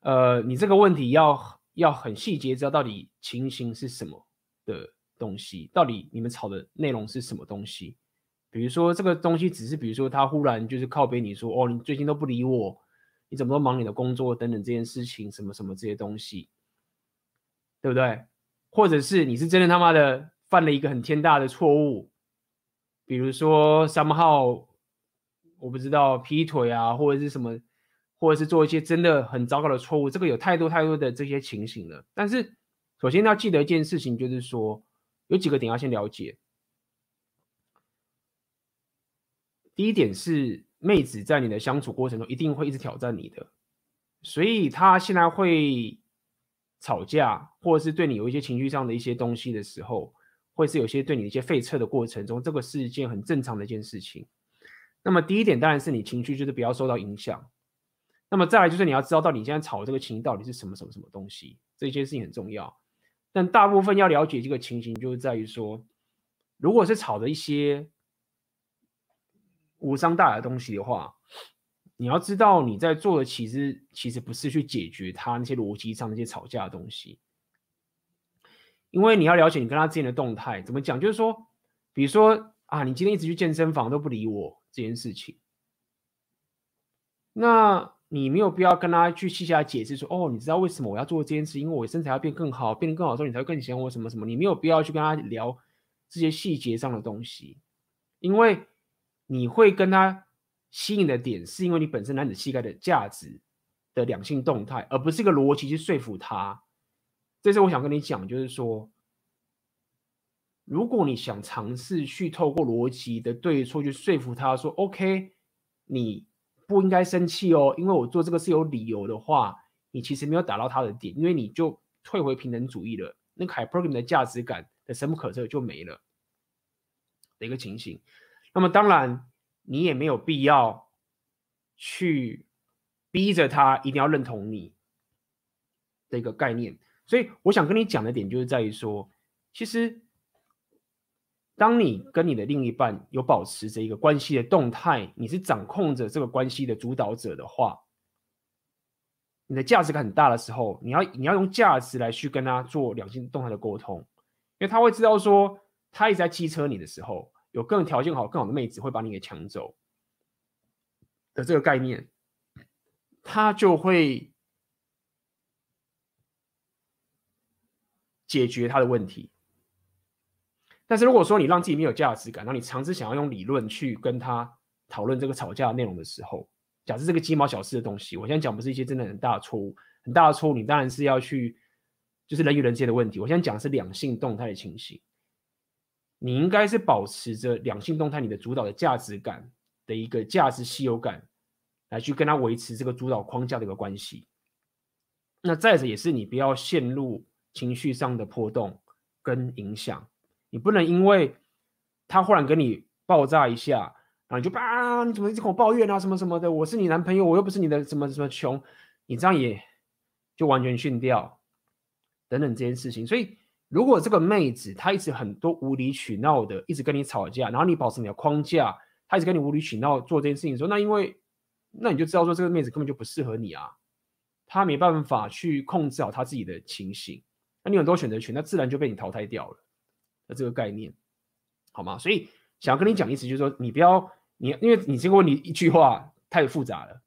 呃，你这个问题要要很细节，知道到底情形是什么的东西，到底你们吵的内容是什么东西。比如说这个东西只是，比如说他忽然就是靠北你说，哦，你最近都不理我，你怎么都忙你的工作等等这件事情，什么什么这些东西。对不对？或者是你是真的他妈的犯了一个很天大的错误，比如说 somehow 我不知道劈腿啊，或者是什么，或者是做一些真的很糟糕的错误，这个有太多太多的这些情形了。但是首先要记得一件事情，就是说有几个点要先了解。第一点是妹子在你的相处过程中一定会一直挑战你的，所以她现在会。吵架，或者是对你有一些情绪上的一些东西的时候，或是有些对你一些废撤的过程中，这个是一件很正常的一件事情。那么第一点当然是你情绪就是不要受到影响。那么再来就是你要知道到底你现在吵这个情绪到底是什么什么什么东西，这件事情很重要。但大部分要了解这个情形，就是在于说，如果是吵的一些无伤大雅的东西的话。你要知道，你在做的其实其实不是去解决他那些逻辑上那些吵架的东西，因为你要了解你跟他之间的动态怎么讲，就是说，比如说啊，你今天一直去健身房都不理我这件事情，那你没有必要跟他去细细解释说，哦，你知道为什么我要做这件事？因为我身材要变更好，变得更好之后，你才会更喜欢我什么什么？你没有必要去跟他聊这些细节上的东西，因为你会跟他。吸引的点是因为你本身男子气概的价值的两性动态，而不是一个逻辑去说服他。这是我想跟你讲，就是说，如果你想尝试去透过逻辑的对错去说服他说，OK，你不应该生气哦，因为我做这个是有理由的话，你其实没有打到他的点，因为你就退回平等主义了，那个 hypergamy 的价值感的深不可测就没了的一个情形。那么当然。你也没有必要去逼着他一定要认同你的一个概念，所以我想跟你讲的点就是在于说，其实当你跟你的另一半有保持着一个关系的动态，你是掌控着这个关系的主导者的话，你的价值感很大的时候，你要你要用价值来去跟他做两性动态的沟通，因为他会知道说，他一直在机车你的时候。有更条件好、更好的妹子会把你给抢走的这个概念，他就会解决他的问题。但是如果说你让自己没有价值感，然后你尝试想要用理论去跟他讨论这个吵架的内容的时候，假设这个鸡毛小事的东西，我现在讲不是一些真的很大的错误，很大的错误，你当然是要去就是人与人之间的问题。我现在讲的是两性动态的情形。你应该是保持着两性动态你的主导的价值感的一个价值稀有感，来去跟他维持这个主导框架的一个关系。那再者也是你不要陷入情绪上的波动跟影响。你不能因为他忽然跟你爆炸一下，然后你就啊，你怎么一直跟我抱怨啊什么什么的？我是你男朋友，我又不是你的什么什么穷，你这样也就完全训掉等等这件事情。所以。如果这个妹子她一直很多无理取闹的，一直跟你吵架，然后你保持你的框架，她一直跟你无理取闹做这件事情的时候，那因为那你就知道说这个妹子根本就不适合你啊，她没办法去控制好她自己的情形，那你很多选择权，那自然就被你淘汰掉了的这个概念，好吗？所以想要跟你讲的意思就是说，你不要你因为你这个问题一句话太复杂了，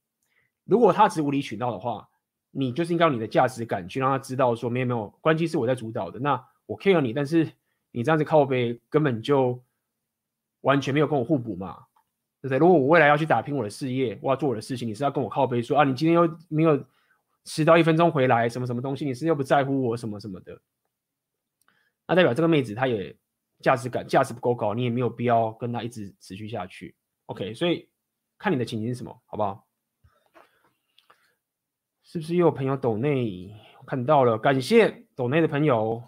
如果她只无理取闹的话，你就是应该用你的价值感去让她知道说没有没有关系是我在主导的那。我 care 你，但是你这样子靠背根本就完全没有跟我互补嘛，对不对？如果我未来要去打拼我的事业，我要做我的事情，你是要跟我靠背说啊，你今天又没有迟到一分钟回来，什么什么东西，你是又不在乎我什么什么的，那代表这个妹子她也价值感价值不够高，你也没有必要跟她一直持续下去。OK，所以看你的情形是什么，好不好？是不是又有朋友抖内？看到了，感谢抖内的朋友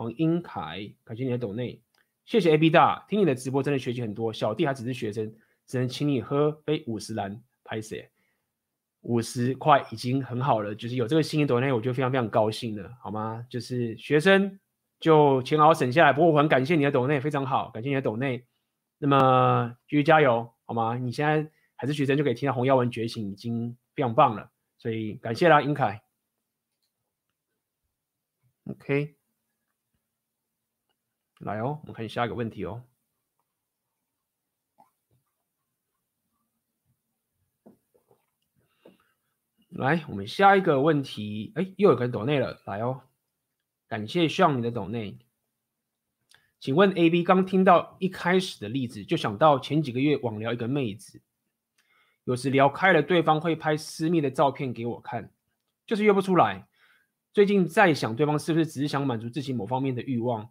黄英凯，感谢你的抖内，谢谢 AB 大，听你的直播真的学习很多。小弟还只是学生，只能请你喝杯五十岚，拍谢，五十块已经很好了，就是有这个心意抖内，我就非常非常高兴了，好吗？就是学生就钱好好省下来，不过我很感谢你的抖内，非常好，感谢你的抖内。那么继续加油，好吗？你现在还是学生就可以听到《红药丸觉醒》，已经非常棒了。所以感谢啦，英凯。OK，来哦，我们看下一个问题哦。来，我们下一个问题，哎，又有个人抖内了，来哦，感谢向你的抖内。请问 AB 刚听到一开始的例子，就想到前几个月网聊一个妹子。有时聊开了，对方会拍私密的照片给我看，就是约不出来。最近在想，对方是不是只是想满足自己某方面的欲望？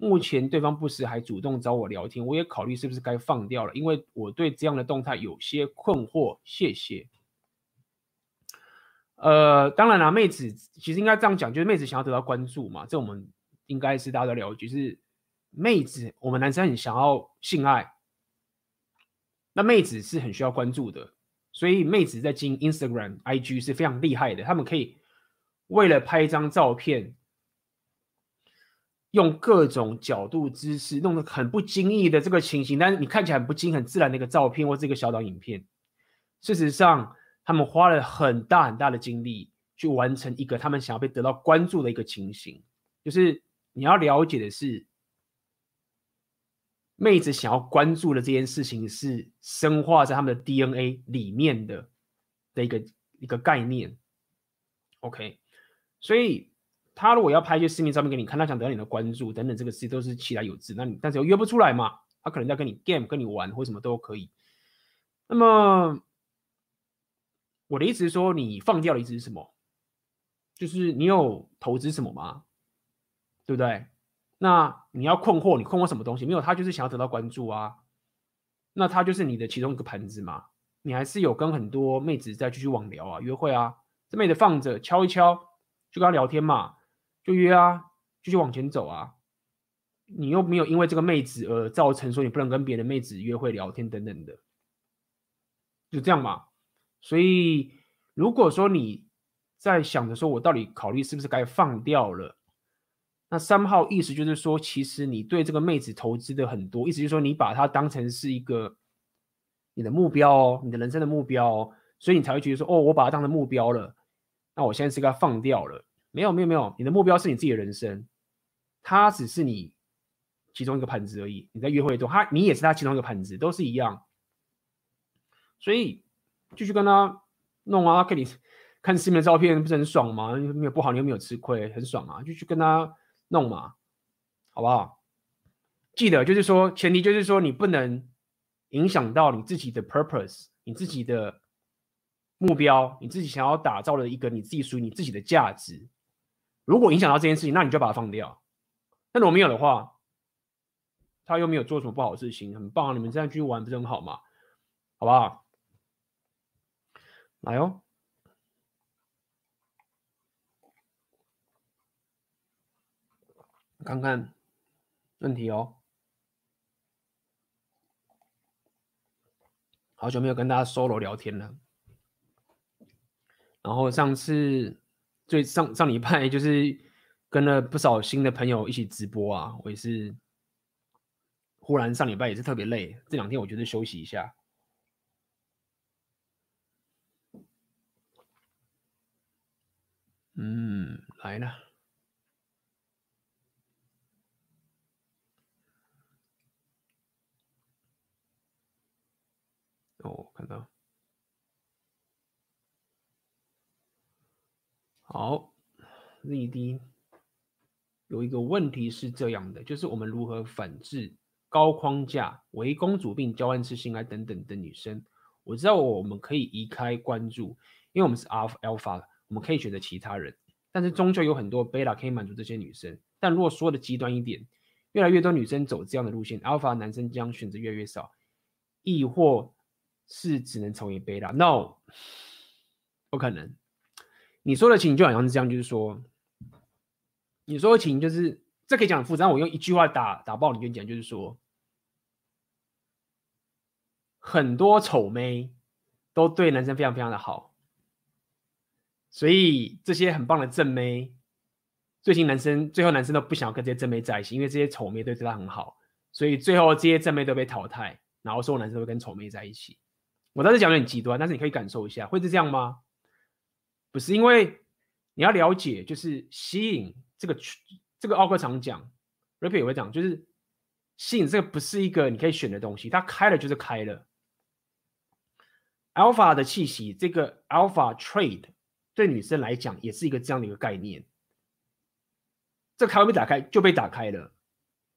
目前对方不时还主动找我聊天，我也考虑是不是该放掉了，因为我对这样的动态有些困惑。谢谢。呃，当然啦，妹子其实应该这样讲，就是妹子想要得到关注嘛，这我们应该是大家都了解，就是妹子，我们男生很想要性爱。那妹子是很需要关注的，所以妹子在经营 Instagram、IG 是非常厉害的。他们可以为了拍一张照片，用各种角度、姿势，弄得很不经意的这个情形，但是你看起来很不经、很自然的一个照片或这个小短影片。事实上，他们花了很大很大的精力去完成一个他们想要被得到关注的一个情形。就是你要了解的是。妹子想要关注的这件事情是深化在他们的 DNA 里面的的一个一个概念，OK，所以他如果要拍一些私密照片给你看，他想得到你的关注等等，这个事都是其来有志。那你但是又约不出来嘛，他可能在跟你 game 跟你玩或什么都可以。那么我的意思是说，你放掉的意思是什么？就是你有投资什么吗？对不对？那你要困惑，你困惑什么东西？没有，他就是想要得到关注啊。那他就是你的其中一个盘子嘛。你还是有跟很多妹子在继续网聊啊、约会啊。这妹子放着，敲一敲，就跟他聊天嘛，就约啊，继续往前走啊。你又没有因为这个妹子而造成说你不能跟别的妹子约会聊天等等的，就这样嘛。所以如果说你在想着说我到底考虑是不是该放掉了。那三号意思就是说，其实你对这个妹子投资的很多，意思就是说你把它当成是一个你的目标哦，你的人生的目标哦，所以你才会觉得说，哦，我把它当成目标了，那我现在是该放掉了。没有没有没有，你的目标是你自己的人生，他只是你其中一个盘子而已。你在约会中，他你也是他其中一个盘子，都是一样。所以继续跟他弄啊，给你看视频的照片，不是很爽吗？没有不好，你又没有吃亏，很爽啊，就去跟他。弄嘛，好不好？记得就是说，前提就是说，你不能影响到你自己的 purpose，你自己的目标，你自己想要打造的一个你自己属于你自己的价值。如果影响到这件事情，那你就把它放掉。但如果没有的话，他又没有做什么不好的事情，很棒！你们这样继续玩不是很好吗？好不好？来哦。看看问题哦，好久没有跟大家 solo 聊天了。然后上次最上上礼拜就是跟了不少新的朋友一起直播啊，我也是忽然上礼拜也是特别累，这两天我觉得休息一下。嗯，来了。哦，看到，好，Z D，有一个问题是这样的，就是我们如何反制高框架、唯公主病、娇欢痴性爱等等的女生。我知道我们可以移开关注，因为我们是 Alpha Alpha，我们可以选择其他人，但是终究有很多 Beta 可以满足这些女生。但如果说的极端一点，越来越多女生走这样的路线，Alpha 男生将选择越来越少，亦或是只能成为 Beta？No，不可能。你说的情就好像是这样，就是说，你说的情就是这可以讲很复杂，我用一句话打打爆你跟你讲，就是说，很多丑妹都对男生非常非常的好，所以这些很棒的正妹。最近男生最后男生都不想要跟这些正妹在一起，因为这些丑妹都对他很好，所以最后这些正妹都被淘汰，然后所有男生都跟丑妹在一起。我当时讲的很极端，但是你可以感受一下，会是这样吗？不是，因为你要了解，就是吸引这个这个奥克常讲，Ripper 也会讲，就是吸引这个不是一个你可以选的东西，它开了就是开了。Alpha 的气息，这个 Alpha trade 对女生来讲也是一个这样的一个概念。这开关被打开就被打开了，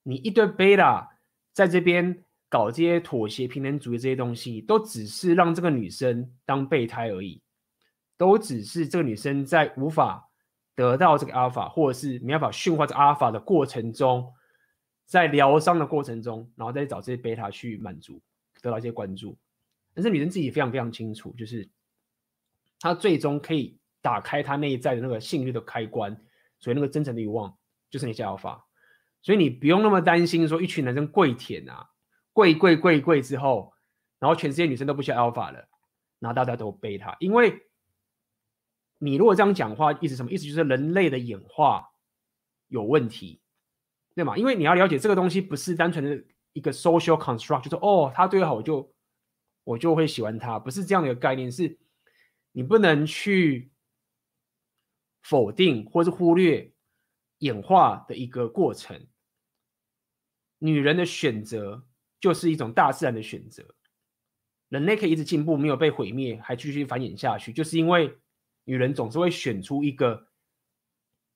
你一堆 Beta 在这边搞这些妥协、平等主义这些东西，都只是让这个女生当备胎而已，都只是这个女生在无法得到这个阿尔法，或者是没办法驯化这阿尔法的过程中，在疗伤的过程中，然后再找这些贝塔去满足，得到一些关注。但是女生自己非常非常清楚，就是她最终可以打开她内在的那个性欲的开关，所以那个真诚的欲望。就是你叫 Alpha，所以你不用那么担心说一群男生跪舔啊，跪跪跪跪之后，然后全世界女生都不需要 Alpha 了，然后大家都背他，因为你如果这样讲话，意思什么？意思就是人类的演化有问题，对吗？因为你要了解这个东西不是单纯的一个 social construct，就是哦，他对我好，我就我就会喜欢他，不是这样的一个概念，是你不能去否定或是忽略。演化的一个过程，女人的选择就是一种大自然的选择。人类可以一直进步，没有被毁灭，还继续繁衍下去，就是因为女人总是会选出一个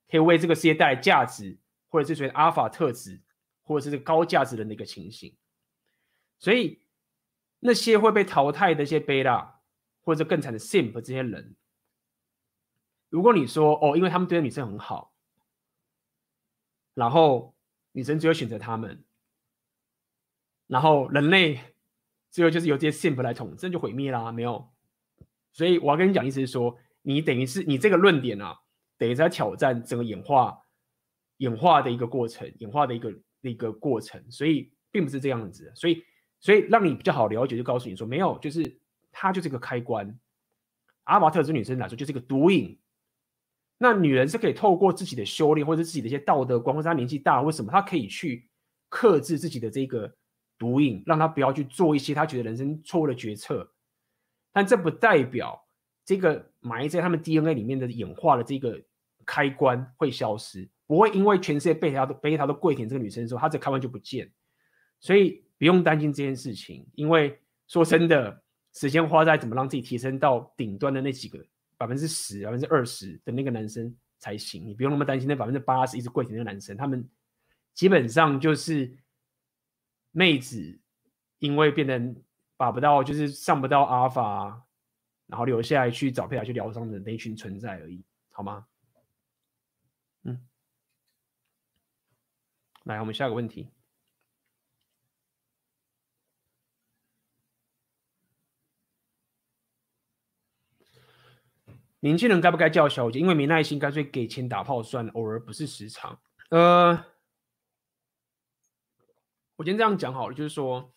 可以为这个世界带来价值，或者是属于阿尔法特质，或者是这高价值的一个情形。所以那些会被淘汰的一些贝拉，或者更惨的 simp 这些人，如果你说哦，因为他们对女生很好。然后女生只有选择他们，然后人类最后就是由这些 simp 来统治，就毁灭啦，没有。所以我要跟你讲，意思是说，你等于是你这个论点啊，等于在挑战整个演化演化的一个过程，演化的一个一个过程，所以并不是这样子。所以，所以让你比较好了解，就告诉你说，没有，就是它就是一个开关。阿巴特这女生来说，就是一个毒瘾。那女人是可以透过自己的修炼，或者自己的一些道德观，或者她年纪大，为什么她可以去克制自己的这个毒瘾，让她不要去做一些她觉得人生错误的决策？但这不代表这个埋在他们 DNA 里面的演化的这个开关会消失，不会因为全世界被他都被他都跪舔这个女生的时候，她这开关就不见。所以不用担心这件事情，因为说真的，时间花在怎么让自己提升到顶端的那几个。百分之十、百分之二十的那个男生才行，你不用那么担心。那百分之八十一直跪舔那个男生，他们基本上就是妹子，因为变得把不到，就是上不到阿尔法，然后留下来去找佩雅去疗伤的那一群存在而已，好吗？嗯，来，我们下个问题。年轻人该不该叫小姐？因为没耐心，干脆给钱打炮算了，偶尔不是时常。呃，我今天这样讲好了，就是说，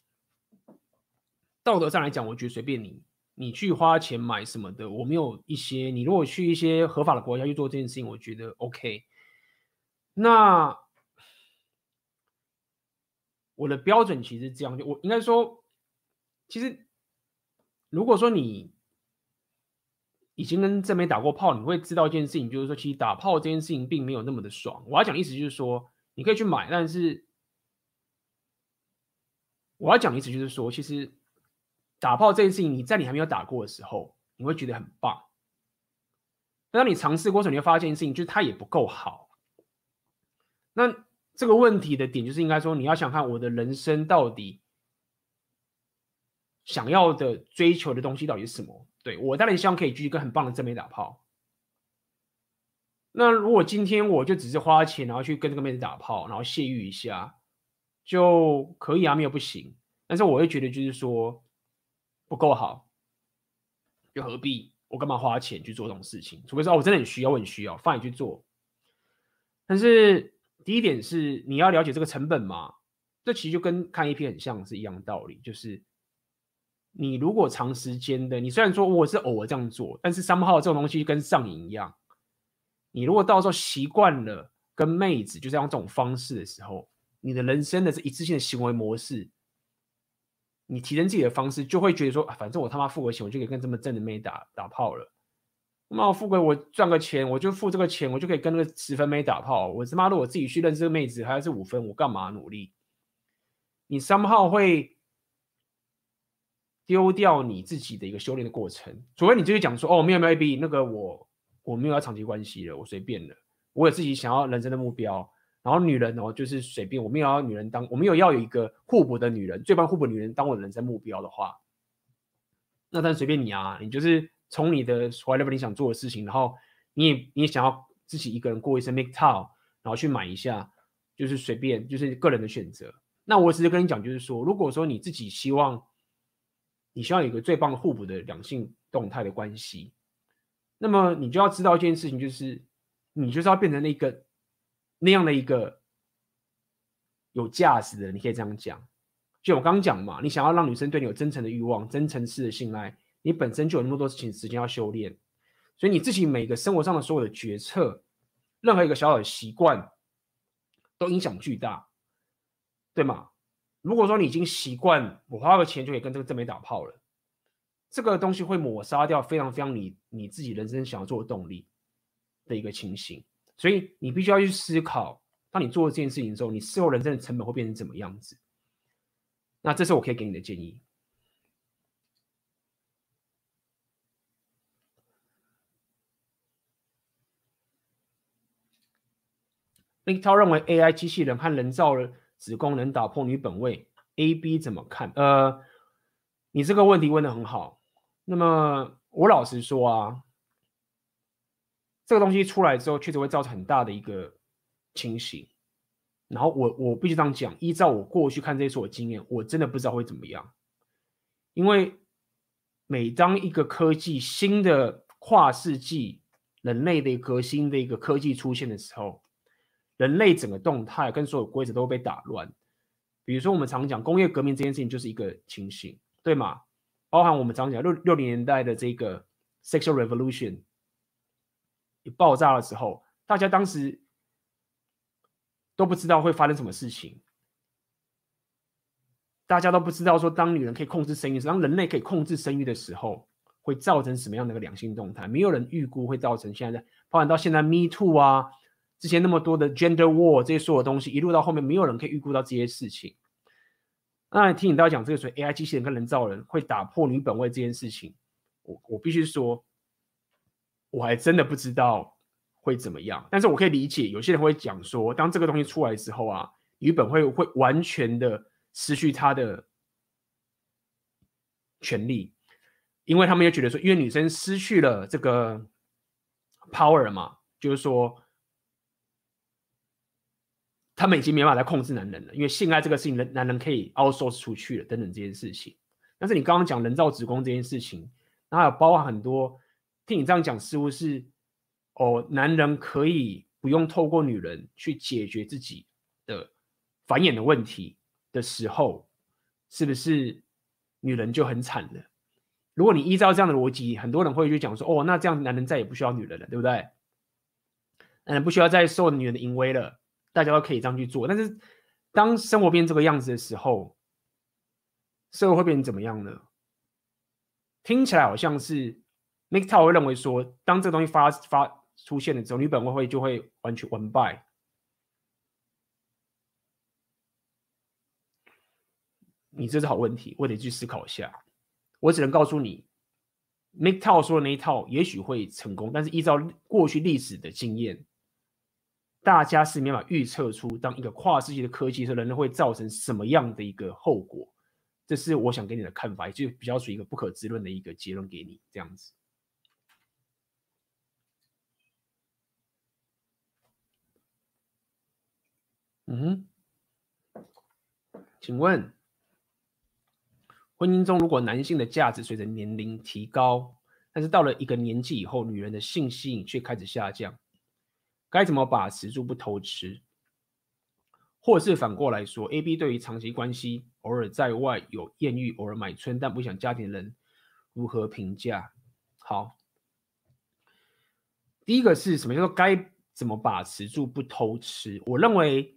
道德上来讲，我觉得随便你，你去花钱买什么的，我没有一些。你如果去一些合法的国家去做这件事情，我觉得 OK。那我的标准其实这样，就我应该说，其实如果说你。已经跟正妹打过炮，你会知道一件事情，就是说，其实打炮这件事情并没有那么的爽。我要讲的意思就是说，你可以去买，但是我要讲的意思就是说，其实打炮这件事情，你在你还没有打过的时候，你会觉得很棒。但当你尝试过程，你会发现一件事情，就是它也不够好。那这个问题的点就是应该说，你要想看我的人生到底想要的追求的东西到底是什么？对，我当然希望可以继续跟很棒的正妹打炮。那如果今天我就只是花钱，然后去跟这个妹子打炮，然后泄欲一下就可以啊，没有不行。但是我会觉得就是说不够好，又何必？我干嘛花钱去做这种事情？除非说，我真的很需要，我很需要，放你去做。但是第一点是你要了解这个成本嘛，这其实就跟看 A 片很像是一样道理，就是你如果长时间的，你虽然说我是偶尔这样做，但是 somehow 这种东西跟上瘾一样，你如果到时候习惯了跟妹子就这样这种方式的时候，你的人生的这一次性的行为模式。你提升自己的方式，就会觉得说，啊、反正我他妈付个钱，我就可以跟这么正的妹打打炮了。那我付给我赚个钱，我就付这个钱，我就可以跟那个十分妹打炮。我他妈的我自己去认识这个妹子，还是五分，我干嘛努力？你三号会丢掉你自己的一个修炼的过程。除非你就是讲说，哦，没有没有 AB，那个我我没有要长期关系了，我随便了，我有自己想要人生的目标。然后女人哦，就是随便，我没有要女人当，我没有要有一个互补的女人，最棒互补女人当我的人生目标的话，那当然随便你啊，你就是从你的 whatever 你想做的事情，然后你也你也想要自己一个人过一生，make town，然后去买一下，就是随便，就是个人的选择。那我只是跟你讲，就是说，如果说你自己希望，你希望有一个最棒的互补的两性动态的关系，那么你就要知道一件事情，就是你就是要变成那个。那样的一个有价值的，你可以这样讲。就我刚刚讲嘛，你想要让女生对你有真诚的欲望、真诚式的信赖，你本身就有那么多事情时间要修炼，所以你自己每个生活上的所有的决策，任何一个小小的习惯，都影响巨大，对吗？如果说你已经习惯我花个钱就可以跟这个正妹打炮了，这个东西会抹杀掉非常非常你你自己人生想要做的动力的一个情形。所以你必须要去思考，当你做这件事情之后，你事后人生的成本会变成怎么样子？那这是我可以给你的建议。MGTOW 认为 AI 机器人和人造的子宫能打破女本位，AB 怎么看？呃，你这个问题问的很好。那么我老实说啊。这个东西出来之后，确实会造成很大的一个情形。然后我我必须这样讲，依照我过去看这些所有经验，我真的不知道会怎么样。因为每当一个科技新的跨世纪人类的革新的一个科技出现的时候，人类整个动态跟所有规则都会被打乱。比如说我们常讲工业革命这件事情就是一个情形，对吗？包含我们常讲六六零年代的这个 sexual revolution。一爆炸的时候，大家当时都不知道会发生什么事情，大家都不知道说，当女人可以控制生育，当人类可以控制生育的时候，会造成什么样的一个良性动态？没有人预估会造成现在，包含到现在 Me Too 啊，之前那么多的 Gender War 这些所有东西，一路到后面，没有人可以预估到这些事情。那听你大家讲这个，所以 AI 机器人跟人造人会打破女本位这件事情，我我必须说。我还真的不知道会怎么样，但是我可以理解，有些人会讲说，当这个东西出来之后啊，女本会会完全的失去她的权利，因为他们也觉得说，因为女生失去了这个 power 嘛，就是说，他们已经没办法来控制男人了，因为性爱这个事情，人男人可以 outsource 出去了等等这件事情。但是你刚刚讲人造子宫这件事情，那还有包含很多。听你这样讲，似乎是哦，男人可以不用透过女人去解决自己的繁衍的问题的时候，是不是女人就很惨了？如果你依照这样的逻辑，很多人会去讲说，哦，那这样男人再也不需要女人了，对不对？男人不需要再受女人的淫威了，大家都可以这样去做。但是当生活变这个样子的时候，社会会变成怎么样呢？听起来好像是。MGTOW 会认为说，当这个东西发发出现的时候，女本位会就会完全完败。你这是好问题，我得去思考一下。我只能告诉你，MGTOW 说的那一套也许会成功，但是依照过去历史的经验，大家是没法预测出当一个跨世纪的科技的时候，人类会造成什么样的一个后果。这是我想给你的看法，就比较属于一个不可知论的一个结论给你这样子。嗯，请问，婚姻中如果男性的价值随着年龄提高，但是到了一个年纪以后，女人的性吸引却开始下降，该怎么把持住不偷吃？或者是反过来说，A、B 对于长期关系偶尔在外有艳遇、偶尔买春但不想家庭人如何评价？好，第一个是什么叫做该怎么把持住不偷吃？我认为。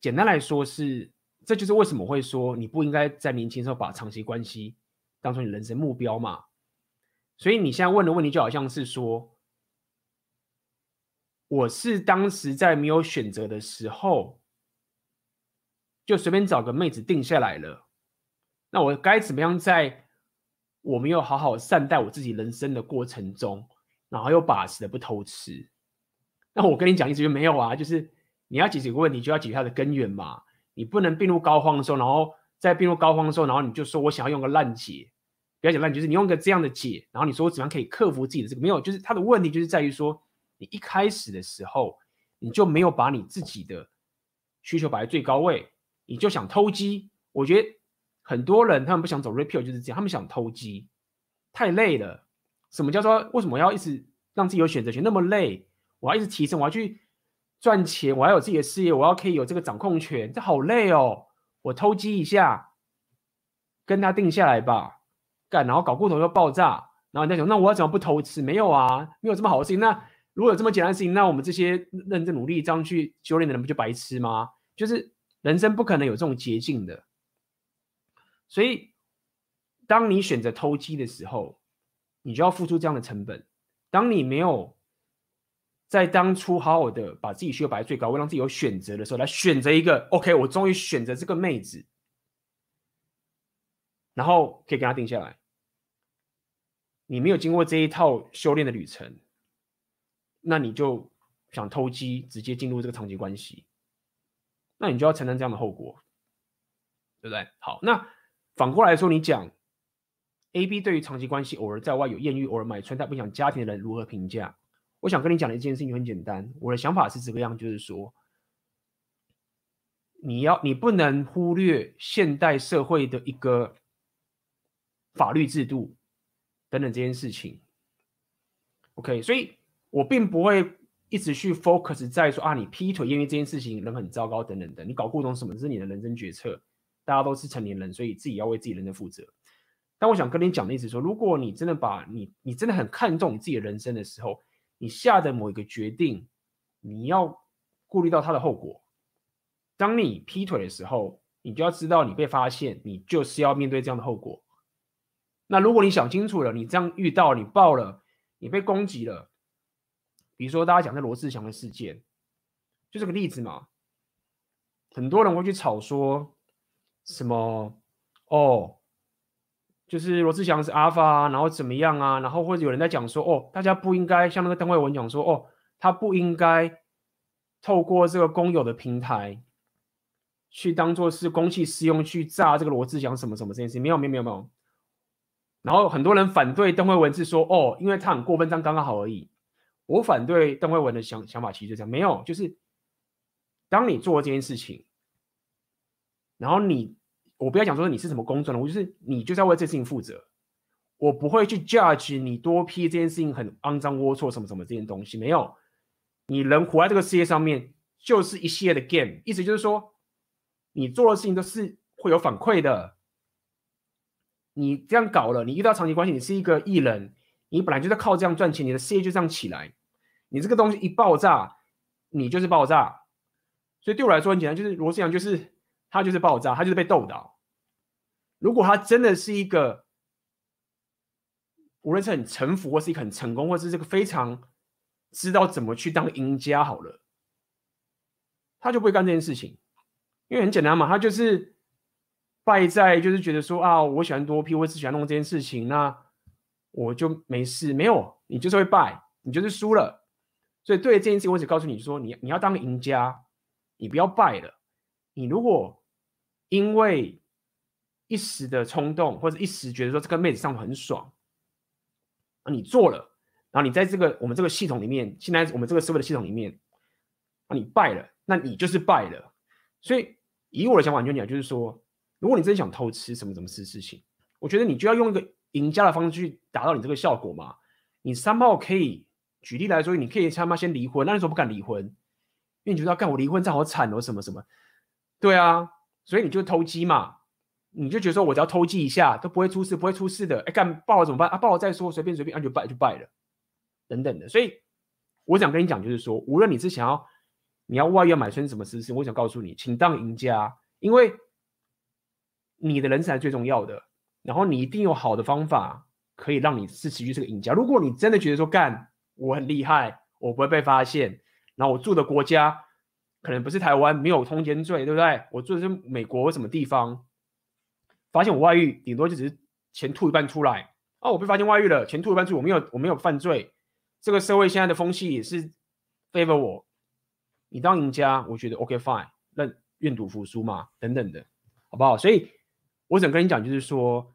简单来说是，这就是为什么会说你不应该在年轻时候把长期关系当成你人生目标嘛。所以你现在问的问题就好像是说，我是当时在没有选择的时候，就随便找个妹子定下来了。那我该怎么样在我没有好好善待我自己人生的过程中，然后又把持的不偷吃？那我跟你讲，一直就没有啊，就是。你要解决一个问题，就要解决它的根源嘛。你不能病入膏肓的时候，然后在病入膏肓的时候，然后你就说我想要用个烂解，不要讲烂解，就是你用个这样的解，然后你说我怎样可以克服自己的这个没有，就是它的问题就是在于说，你一开始的时候你就没有把你自己的需求摆在最高位，你就想偷鸡。我觉得很多人他们不想走 red pill 就是这样，他们想偷鸡，太累了。什么叫做为什么要一直让自己有选择权？那么累，我要一直提升，我要去。赚钱，我要有自己的事业，我要可以有这个掌控权，这好累哦。我偷鸡一下，跟他定下来吧，干，然后搞过头又爆炸，然后你再想，那我要怎么不偷吃？没有啊，没有这么好的事情。那如果有这么简单的事情，那我们这些认真努力这样去修炼的人不就白痴吗？就是人生不可能有这种捷径的。所以，当你选择偷鸡的时候，你就要付出这样的成本。当你没有。在当初好好的把自己需求摆最高位，让自己有选择的时候，来选择一个 OK，我终于选择这个妹子，然后可以跟她定下来。你没有经过这一套修炼的旅程，那你就想偷鸡，直接进入这个长期关系，那你就要承担这样的后果，对不对？好，那反过来说，你讲 A、B 对于长期关系偶尔在外有艳遇、偶尔买春但不想家庭的人如何评价？我想跟你讲的一件事情很简单，我的想法是这个样，就是说，你要你不能忽略现代社会的一个法律制度等等这件事情。OK，所以我并不会一直去 focus 在说啊，你劈腿因为这件事情人很糟糕等等的，你搞不懂什么，这是你的人生决策，大家都是成年人，所以自己要为自己人生负责。但我想跟你讲的意思说，如果你真的把你你真的很看重你自己的人生的时候，你下的某一个决定，你要顾虑到它的后果。当你劈腿的时候，你就要知道你被发现，你就是要面对这样的后果。那如果你想清楚了，你这样遇到，你爆了，你被攻击了，比如说大家讲的罗志祥的事件，就这个例子嘛。很多人会去吵说什么哦。就是罗志祥是阿 l 啊，然后怎么样啊？然后或者有人在讲说，哦，大家不应该像那个邓慧文讲说，哦，他不应该透过这个公有的平台去当做是公器私用去炸这个罗志祥什么什么这件事，没有没有没有没有。然后很多人反对邓慧文是说，哦，因为他很过分，这样刚刚好而已。我反对邓慧文的想想法其实就这样，没有，就是当你做这件事情，然后你。我不要讲说你是什么公众人物，我就是你就是要为这事情负责。我不会去 judge 你多批这件事情很肮脏龌龊什么什么这件东西，没有。你人活在这个世界上面，就是一系列的 game，意思就是说，你做的事情都是会有反馈的。你这样搞了，你遇到长期关系，你是一个艺人，你本来就在靠这样赚钱，你的事业就这样起来。你这个东西一爆炸，你就是爆炸。所以对我来说很简单，就是罗志祥就是。他就是爆炸，他就是被逗倒。如果他真的是一个，无论是很臣服，或是一个很成功，或是这个非常知道怎么去当赢家，好了，他就不会干这件事情。因为很简单嘛，他就是败在就是觉得说啊，我喜欢多 P，我只喜欢弄这件事情，那我就没事。没有，你就是会败，你就是输了。所以对这件事情，我只告诉你说，你你要当赢家，你不要败了。你如果因为一时的冲动，或者一时觉得说这个妹子上很爽，啊，你做了，然后你在这个我们这个系统里面，现在我们这个社会的系统里面，啊，你败了，那你就是败了。所以以我的想法，就讲就是说，如果你真想偷吃什么什么事事情，我觉得你就要用一个赢家的方式去达到你这个效果嘛。你三炮可以举例来说，你可以他妈先离婚，那你说不敢离婚？因为你觉得干我离婚这好惨哦，什么什么？对啊，所以你就偷鸡嘛。你就觉得说，我只要偷鸡一下都不会出事，不会出事的。哎，干爆了怎么办？啊，爆了再说，随便随便，那、啊、就败就败了，等等的。所以我想跟你讲，就是说，无论你是想要你要外遇买春什么事情，我想告诉你，请当赢家，因为你的人才最重要的。然后你一定有好的方法可以让你是持续是个赢家。如果你真的觉得说干我很厉害，我不会被发现，然后我住的国家可能不是台湾，没有通奸罪，对不对？我住的是美国什么地方？发现我外遇，顶多就只是钱吐一半出来哦。我被发现外遇了，钱吐一半出，我没有，我没有犯罪。这个社会现在的风气也是 favor 我。你当赢家，我觉得 OK fine，那愿赌服输嘛，等等的，好不好？所以我想跟你讲，就是说，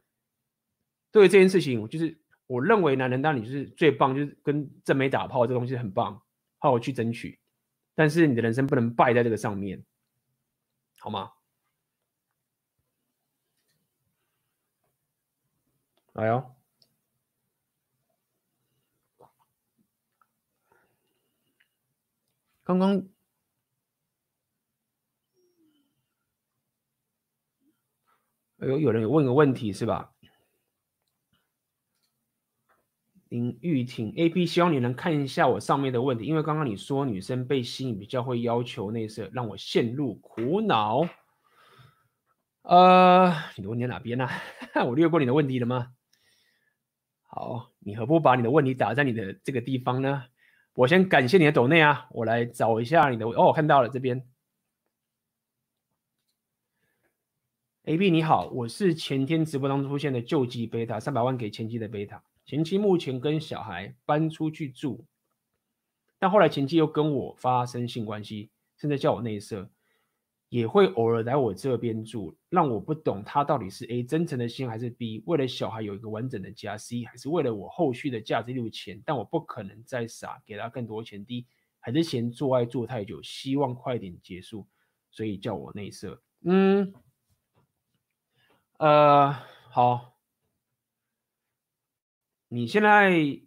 对于这件事情，就是我认为男人当你就是最棒，就是跟正美打炮这东西很棒，好，我去争取。但是你的人生不能败在这个上面，好吗？来哦，刚刚有有人有问个问题是吧？林玉婷 AP，希望你能看一下我上面的问题，因为刚刚你说女生被吸引比较会要求内射，让我陷入苦恼。呃，你的问题在哪边呢？(laughs) 我略过你的问题了吗？好，你何不把你的问题打在你的这个地方呢？我先感谢你的抖内啊，我来找一下你的哦，我看到了这边。AB 你好，我是前天直播当中出现的救济贝塔，三百万给前妻的贝塔，前妻目前跟小孩搬出去住，但后来前妻又跟我发生性关系，现在叫我内射。也会偶尔来我这边住，让我不懂他到底是 A 真诚的心还是 B 为了小孩有一个完整的家，C 还是为了我后续的价值六钱，但我不可能再傻给他更多钱。D 还是嫌做爱做太久，希望快点结束，所以叫我内射。嗯，呃，好，你现在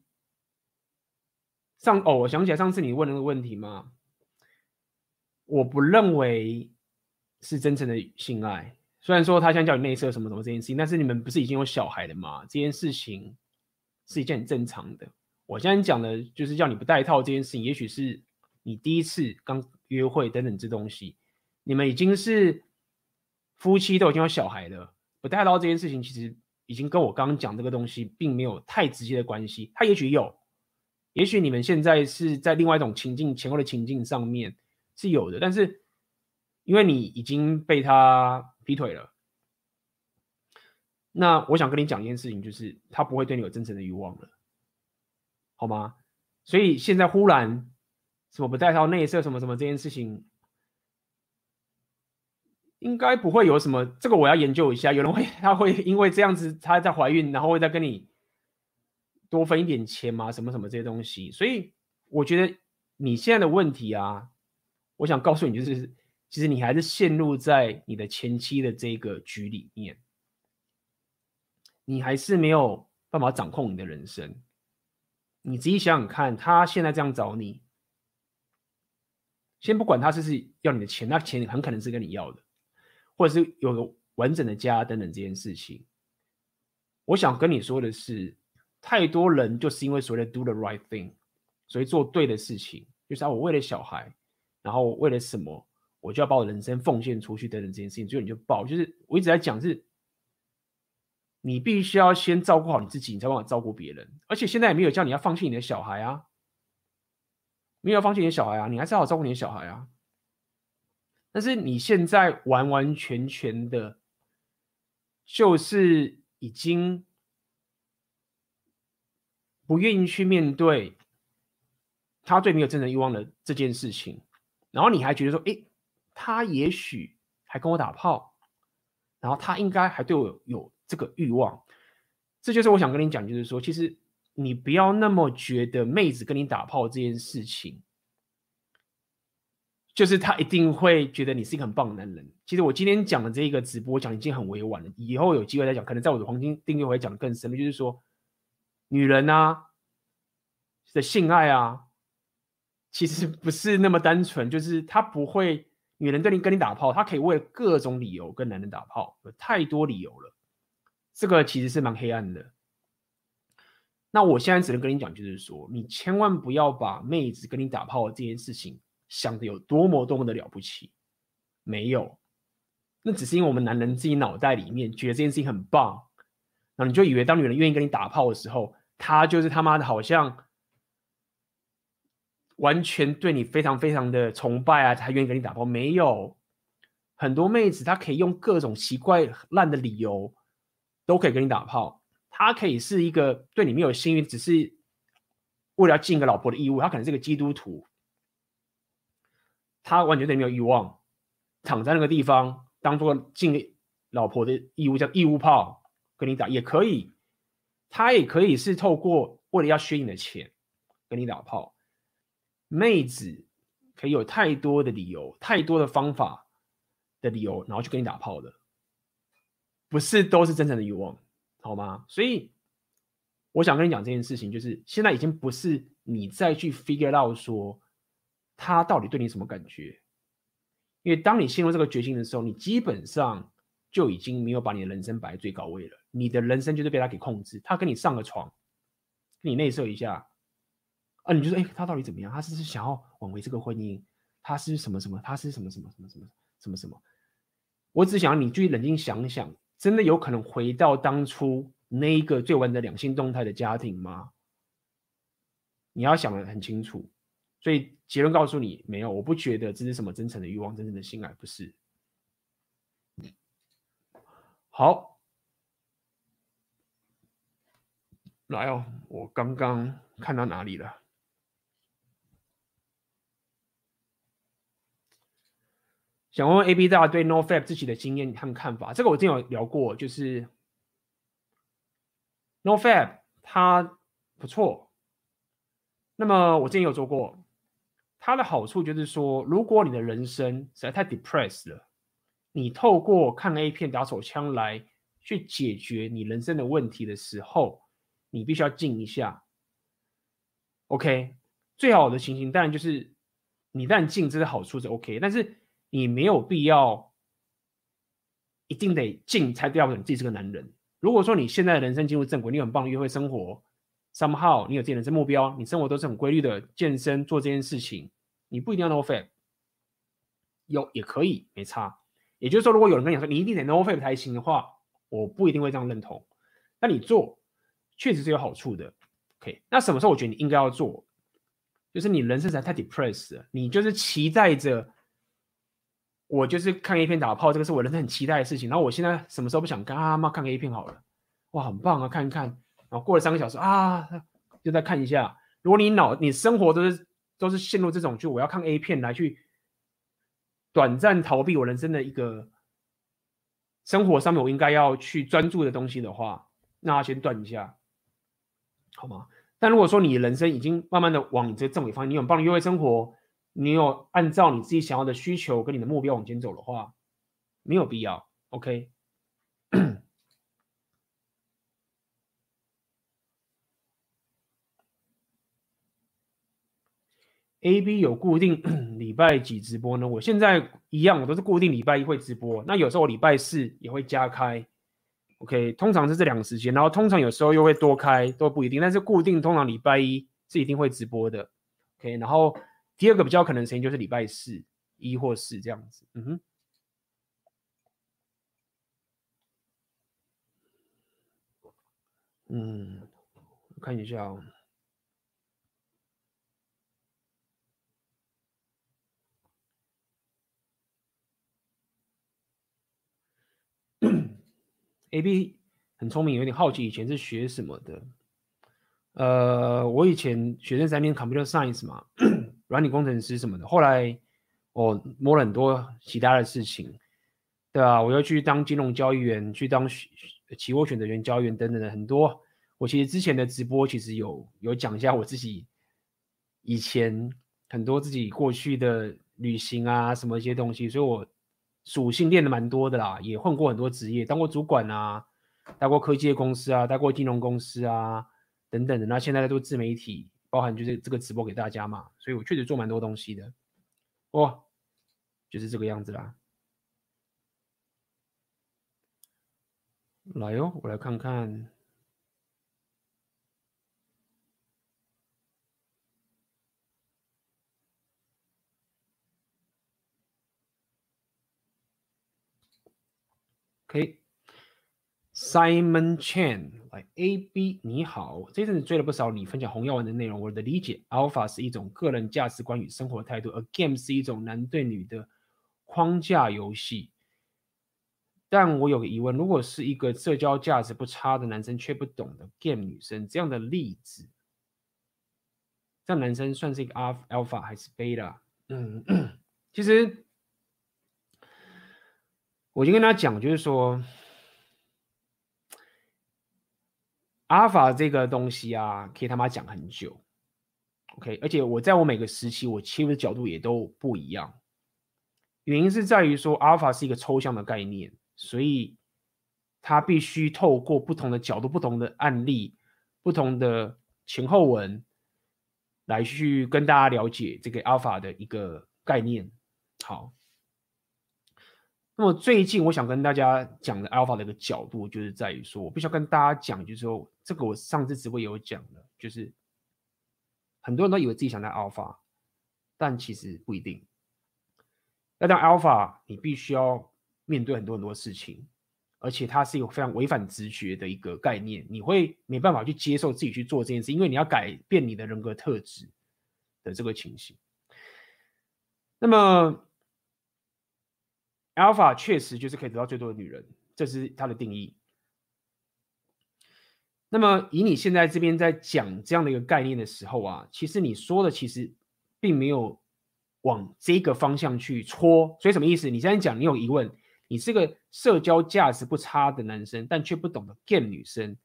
上哦，我想起来上次你问那个问题吗？我不认为。是真诚的性爱，虽然说他想叫你内射什么什么这件事情，但是你们不是已经有小孩了吗？这件事情是一件很正常的。我现在讲的就是叫你不带套这件事情，也许是你第一次刚约会等等这东西，你们已经是夫妻都已经有小孩了，不带套这件事情其实已经跟我刚刚讲这个东西并没有太直接的关系。他也许有，也许你们现在是在另外一种情境前后的情境上面是有的，但是。因为你已经被他劈腿了，那我想跟你讲一件事情，就是他不会对你有真诚的欲望了，好吗？所以现在忽然什么不带套内射什么什么这件事情，应该不会有什么。这个我要研究一下。有人会他会因为这样子他在怀孕，然后会再跟你多分一点钱吗？什么什么这些东西？所以我觉得你现在的问题啊，我想告诉你就是。其实你还是陷入在你的前妻的这个局里面，你还是没有办法掌控你的人生。你仔细想想看，他现在这样找你，先不管他是不是要你的钱，那钱很可能是跟你要的，或者是有个完整的家等等这件事情。我想跟你说的是，太多人就是因为所谓的 do the right thing，所以做对的事情，就是啊，我为了小孩，然后为了什么？我就要把我人生奉献出去等等这件事情，最后你就爆。就是我一直在讲，是，你必须要先照顾好你自己，你才办法照顾别人。而且现在也没有叫你要放弃你的小孩啊，没有放弃你的小孩啊，你还是要照顾你的小孩啊。但是你现在完完全全的，就是已经不愿意去面对他对你有真正欲望的这件事情，然后你还觉得说，哎，他也许还跟我打炮，然后他应该还对我，有这个欲望，这就是我想跟你讲，就是说，其实你不要那么觉得妹子跟你打炮这件事情。就是他一定会觉得你是一个很棒的男人。其实我今天讲的这一个直播讲已经很委婉了，以后有机会再讲，可能在我的黄金订阅会讲得更深，就是说，女人啊的性爱啊，其实不是那么单纯，就是她不会，女人对你跟你打炮，她可以为各种理由跟男人打炮，有太多理由了，这个其实是蛮黑暗的。那我现在只能跟你讲，就是说，你千万不要把妹子跟你打炮这件事情。想的有多么多么的了不起，没有，那只是因为我们男人自己脑袋里面觉得这件事情很棒，然后你就以为当女人愿意跟你打炮的时候，她就是他妈的好像完全对你非常非常的崇拜啊，才愿意跟你打炮。没有，很多妹子她可以用各种奇怪烂的理由都可以跟你打炮，她可以是一个对你没有性欲，只是为了要尽一个老婆的义务，她可能是个基督徒。他完全对你没有欲望，躺在那个地方当做尽老婆的义务，叫义务炮跟你打也可以。他也可以是透过为了要削你的钱跟你打炮。妹子可以有太多的理由，太多的方法的理由，然后去跟你打炮的，不是都是真正的欲望，好吗？所以我想跟你讲这件事情，就是现在已经不是你再去 figure out 说。他到底对你什么感觉？因为当你陷入这个绝境的时候，你基本上就已经没有把你的人生摆在最高位了。你的人生就是被他给控制。他跟你上个床，跟你内射一下，啊，你就说，哎，他到底怎么样？他是不是想要挽回这个婚姻？他是什么什么？他是什么什么什么什么什么什么？我只想要你去冷静想想，真的有可能回到当初那一个最完整两性动态的家庭吗？你要想得很清楚。所以结论告诉你，没有，我不觉得这是什么真诚的欲望，真正的性爱不是。好，来哦，我刚刚看到哪里了？想问问 AB 大家对 No Fab 自己的经验和看法，这个我之前有聊过，就是 No Fab 它不错。那么我之前有做过。它的好处就是说，如果你的人生实在太 depressed 了，你透过看 A 片打手枪来去解决你人生的问题的时候，你必须要静一下。OK，最好的情形当然就是你当然静，这是好处是 OK，但是你没有必要一定得静才代表你自己是个男人。如果说你现在的人生进入正轨，你很棒约会生活，somehow 你有自己的人生目标，你生活都是很规律的健身做这件事情。你不一定要 NoFap，有也可以没差。也就是说，如果有人跟你说你一定得 NoFap 才行的话，我不一定会这样认同。那你做确实是有好处的。OK，那什么时候我觉得你应该要做？就是你人生实在太 depressed，你就是期待着我就是看 A 片打炮，这个是我人生很期待的事情。然后我现在什么时候不想干啊？妈看个 A 片好了，哇，很棒啊，看一看。然后过了三个小时啊，就再看一下。如果你脑你生活都是。都是陷入这种，就我要看 A 片来去短暂逃避我人生的一个生活上面我应该要去专注的东西的话，那先断一下，好吗？但如果说你人生已经慢慢的往这个正轨方向，你有很棒的约会生活，你有按照你自己想要的需求跟你的目标往前走的话，没有必要，OK。(coughs) A B 有固定 (clears throat) 礼拜几直播呢？我现在一样，我都是固定礼拜一会直播。那有时候我礼拜四也会加开，OK，通常是这两个时间。然后通常有时候又会多开，都不一定。但是固定通常礼拜一是一定会直播的，OK。然后第二个比较可能时间就是礼拜四一或四这样子。嗯哼，嗯，看一下哦。A B 很聪明，有点好奇以前是学什么的。呃，我以前学生在念 computer science 嘛，软体工程师什么的。后来我摸了很多其他的事情，对啊，我又去当金融交易员，去当期货选择权交易员等等的很多。我其实之前的直播其实有有讲一下我自己以前很多自己过去的旅行啊什么一些东西，所以我属性练的蛮多的啦，也换过很多职业，当过主管啊，待过科技公司啊，待过金融公司啊。等等的，那现在在做自媒体，包含就是这个直播给大家嘛，所以我确实做蛮多东西的，哦，就是这个样子啦。来哟，我来看看。OK。Simon Chan 来，AB 你好，这阵子追了不少你分享红药丸的内容。我的理解，Alpha 是一种个人价值观与生活态度，而 Game 是一种男对女的框架游戏。但我有个疑问，如果是一个社交价值不差的男生却不懂得 Game 女生这样的例子，这样男生算是一个 Alpha 还是 Beta？嗯，(clears throat) 其实我就跟他讲，就是说。阿尔法这个东西啊，可以他妈讲很久，OK，而且我在我每个时期，我切入的角度也都不一样。原因是在于说，阿尔法是一个抽象的概念，所以它必须透过不同的角度、不同的案例、不同的前后文，来去跟大家了解这个阿尔法的一个概念。好。那么最近我想跟大家讲的 Alpha 的一个角度，就是在于说，我必须要跟大家讲，就是说，这个我上次直播也有讲的，就是很多人都以为自己想当 Alpha，但其实不一定。要当 Alpha，你必须要面对很多很多事情，而且它是一个非常违反直觉的一个概念，你会没办法去接受自己去做这件事，因为你要改变你的人格特质的这个情形。那么。Alpha 确实就是可以得到最多的女人，这是它的定义。那么以你现在这边在讲这样的一个概念的时候啊，其实你说的其实并没有往这个方向去戳。所以什么意思？你现在讲你有疑问，你是个社交价值不差的男生，但却不懂得 game 女生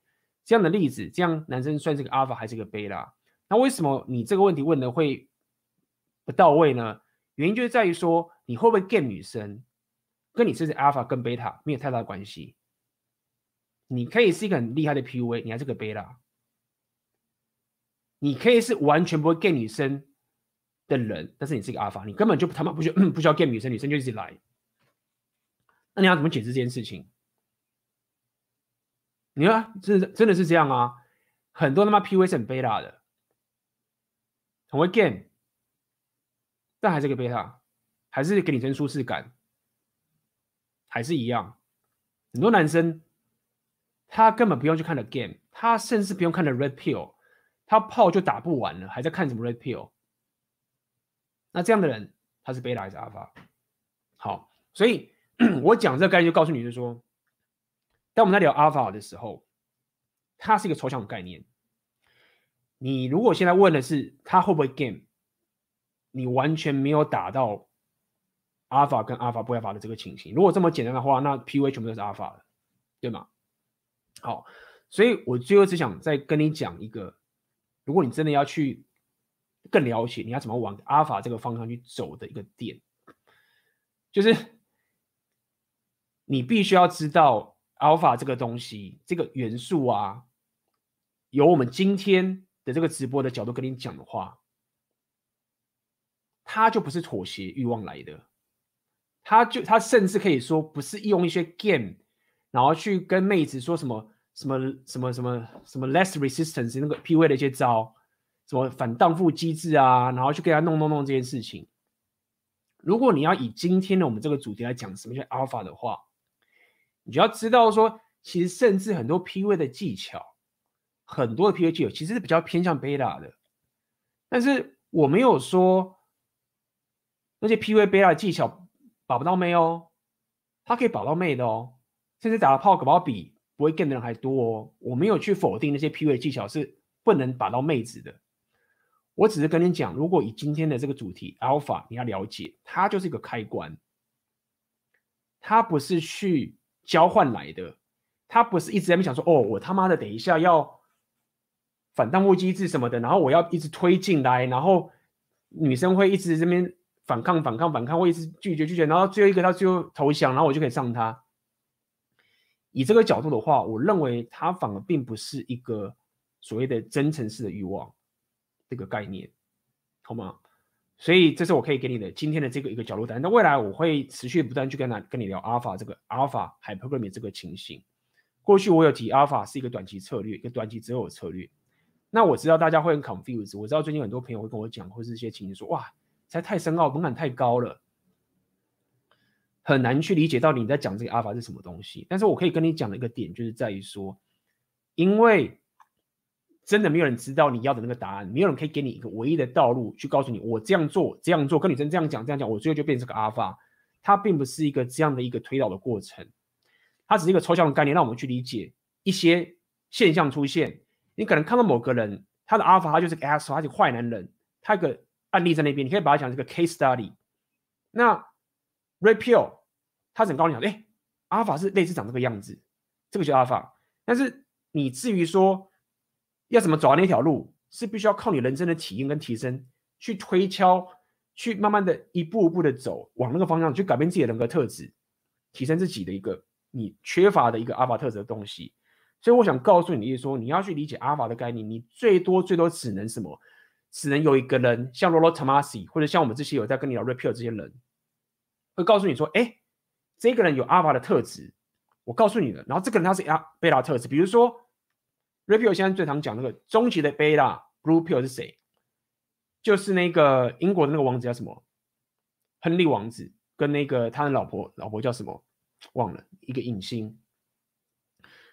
这样的例子，这样男生算是个 Alpha 还是个 Beta？那为什么你这个问题问的会不到位呢？原因就是在于说你会不会 game 女生？跟你是不是 alpha 跟 beta 没有太大的关系。你可以是一个很厉害的 PUA，你还是个 beta。你可以是完全不会 game 女生的人，但是你是一个 alpha，你根本就他妈不需不需要 game 女生，女生就一直来。那你要怎么解释这件事情？你看，真的真的是这样啊！很多他妈 PUA 是很 beta 的，很会 game，但还是个 beta，还是给女生舒适感。还是一样，很多男生他根本不用去看的 game，他甚至不用看的 red pill，他炮就打不完了，还在看什么 red pill？那这样的人他是 beta 还是 alpha？好，所以 (clears throat) 我讲这个概念就告诉你，就是说，当我们在聊 alpha 的时候，它是一个抽象的概念。你如果现在问的是他会不会 game，你完全没有打到。阿尔法跟阿尔法不阿尔法的这个情形，如果这么简单的话，那 PUA 全部都是阿尔法的，对吗？好，所以我最后只想再跟你讲一个，如果你真的要去更了解你要怎么往阿尔法这个方向去走的一个点，就是你必须要知道阿尔法这个东西，这个元素啊，由我们今天的这个直播的角度跟你讲的话，它就不是妥协欲望来的。他就他甚至可以说，不是用一些 game，然后去跟妹子说什么什么什么什么什么 less resistance 那个 PUA 的一些招，什么反荡妇机制啊，然后去给他弄弄弄这件事情。如果你要以今天的我们这个主题来讲什么叫 alpha 的话，你就要知道说，其实甚至很多 PUA 的技巧，很多的 PUA 技巧其实是比较偏向 beta 的，但是我没有说那些 PUA beta 技巧。保不到妹哦，他可以保到妹的哦，甚至打了炮可不好比不会 g 的人还多哦。我没有去否定那些 PUA 技巧是不能把到妹子的。我只是跟你讲，如果以今天的这个主题 Alpha，你要了解，它就是一个开关，它不是去交换来的，它不是一直在那想说，哦，我他妈的等一下要反荡过机制什么的，然后我要一直推进来，然后女生会一直这边反抗反抗反抗，我一直拒绝拒绝，然后最后一个他最后投降，然后我就可以上他。以这个角度的话，我认为他反而并不是一个所谓的真诚式的欲望这个概念，好吗？所以这是我可以给你的今天的这个一个角度答案。那未来我会持续不断去跟他跟你聊阿尔法这个阿尔法 hypergamy 这个情形。过去我有提阿尔法是一个短期策略，一个短期择偶策略。那我知道大家会很 confused，我知道最近很多朋友会跟我讲，或是一些情形说，哇，才太深奥，门槛太高了。很难去理解到你在讲这个阿尔法是什么东西，但是我可以跟你讲的一个点，就是在于说，因为真的没有人知道你要的那个答案，没有人可以给你一个唯一的道路去告诉你，我这样做这样做，跟女生这样讲这样讲，我最后就变成个阿尔法。它并不是一个这样的一个推导的过程，它只是一个抽象的概念，让我们去理解一些现象出现。你可能看到某个人，他的阿尔法他就是个 asshole，他是个坏男人，他有个案例在那边，你可以把它讲这个 case study。那 Red Pill。他只能告诉你讲，哎，阿尔法是类似长这个样子，这个叫阿尔法。但是你至于说要怎么走到那条路，是必须要靠你人生的体验跟提升，去推敲，去慢慢的一步一步的走，往那个方向去改变自己的人格特质，提升自己的一个你缺乏的一个阿尔法特质的东西。所以我想告诉你就是说，你要去理解阿尔法的概念，你最多最多只能什么？只能有一个人，像 Rollo Tomassi 或者像我们这些有在跟你聊 repeal 这些人，会告诉你说，哎。这个人有阿法的特质，我告诉你了。然后这个人他是阿贝拉特质，比如说 repeal 现在最常讲那个终极的贝拉 Blue Pill 是谁？就是那个英国的那个王子叫什么？亨利王子跟那个他的老婆，老婆叫什么？忘了，一个影星。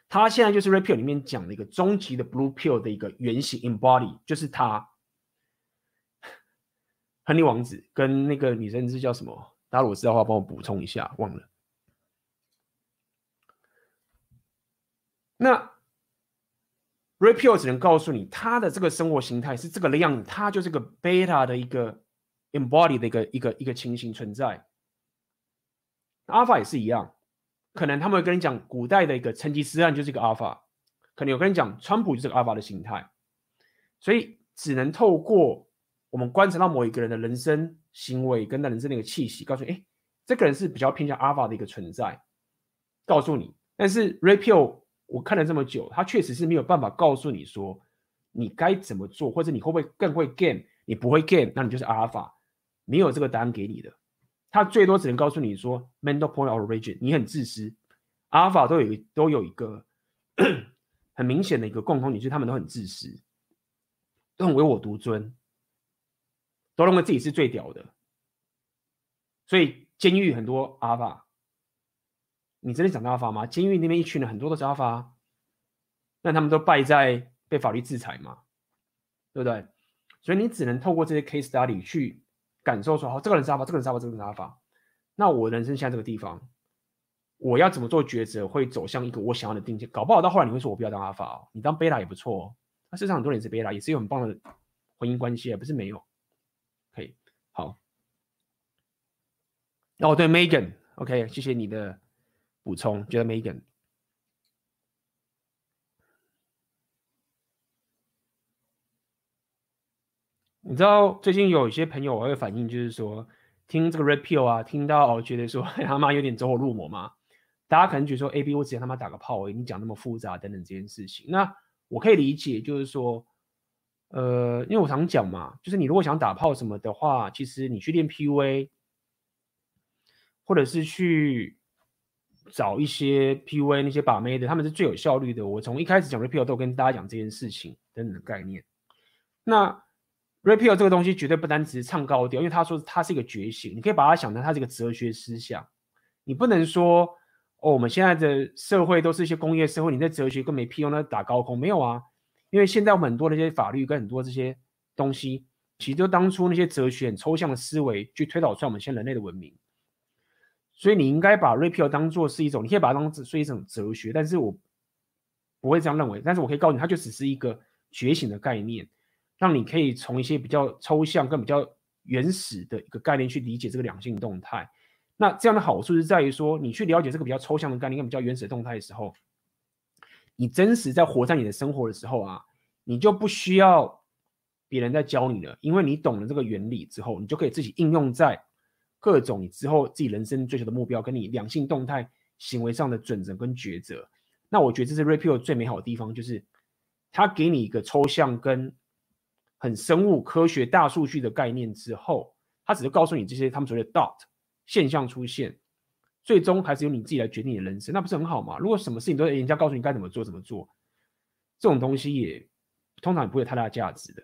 他现在就是 repeal 里面讲的一个终极的 Blue Pill 的一个原型 embody，就是他。亨利王子跟那个女生是叫什么？大家如果知道的话，帮我补充一下，忘了。那 Red Pill 只能告诉你，他的这个生活形态是这个样子，他就是个 Beta 的一个 embody 的一个一个一个情形存在。Alpha 也是一样，可能他们会跟你讲，古代的一个成吉思汗就是一个 Alpha，可能有跟你讲，川普就是个 Alpha 的形态。所以只能透过我们观察到某一个人的人生行为跟他人生的一个气息，告诉你，哎，这个人是比较偏向 Alpha 的一个存在，告诉你。但是 Red Pill 我看了这么久，他确实是没有办法告诉你说你该怎么做，或者你会不会更会 game？你不会 game，那你就是阿尔法，没有这个答案给你的。他最多只能告诉你说 mental point of origin，你很自私。阿尔法都有都有一个 (coughs) 很明显的一个共同点，就是他们都很自私，都很唯我独尊，都认为自己是最屌的。所以监狱很多阿尔法。你真的讲阿法吗？监狱那边一群人很多都是阿法，那他们都败在被法律制裁嘛，对不对？所以你只能透过这些 case study 去感受说，好，这个人是阿法，这个人是阿法，这个人是阿法。那我人生现在这个地方，我要怎么做抉择，会走向一个我想要的定界？搞不好到后来你会说，我不要当阿法哦，你当贝塔也不错哦。那事实上很多人是贝塔，也是有很棒的婚姻关系啊，不是没有。可以，好。哦，对，Megan，OK，谢谢你的。补充，觉得 Megan，你知道最近有一些朋友会反映，就是说听这个 Red Pill 啊，听到哦觉得说他妈有点走火入魔嘛。大家可能觉得说 A B 我直接他妈打个炮，你讲那么复杂等等这件事情，那我可以理解，就是说，呃，因为我常讲嘛，就是你如果想打炮什么的话，其实你去练 PUA，或者是去。找一些 PUA 那些把妹的，他们是最有效率的。我从一开始讲 Repeal 都跟大家讲这件事情等等的概念。那 Repeal 这个东西绝对不单只是唱高调，因为他说它是一个觉醒，你可以把它想成它是一个哲学思想。你不能说哦，我们现在的社会都是一些工业社会，你在哲学更没屁用，那打高空没有啊？因为现在我们很多那些法律跟很多这些东西，其实就当初那些哲学很抽象的思维去推导出来我们现在人类的文明。所以你应该把 Red Pill 当做是一种，你可以把它当做是一种哲学，但是我不会这样认为。但是我可以告诉你，它就只是一个觉醒的概念，让你可以从一些比较抽象跟比较原始的一个概念去理解这个两性动态。那这样的好处是在于说，你去了解这个比较抽象的概念跟比较原始的动态的时候，你真实在活在你的生活的时候啊，你就不需要别人在教你了，因为你懂了这个原理之后，你就可以自己应用在各种你之后自己人生追求的目标跟你两性动态行为上的准则跟抉择。那我觉得这是 Repeal 最美好的地方，就是它给你一个抽象跟很生物科学大数据的概念之后，它只是告诉你这些他们所谓的 dot 现象出现，最终还是由你自己来决定你的人生，那不是很好吗？如果什么事情都是人家告诉你该怎么做怎么做，这种东西也通常不会有太大价值的。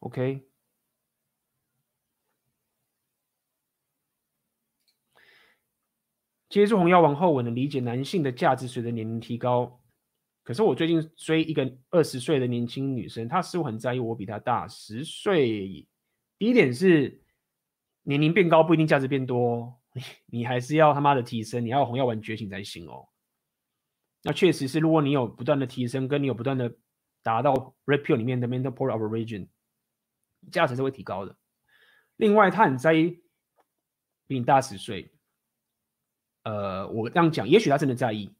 OK，接触红药王后，我能理解男性的价值随着年龄提高。可是我最近追一个二十岁的年轻女生，她似乎很在意我比她大十岁。第一点是年龄变高不一定价值变多，(laughs) 你还是要他妈的提升，你要红药丸觉醒才行哦。那确实是，如果你有不断的提升，跟你有不断的达到 repeal 里面的 Mental Port of Origin，价值是会提高的。另外，他很在意比你大十岁，呃，我这样讲，也许他真的在意。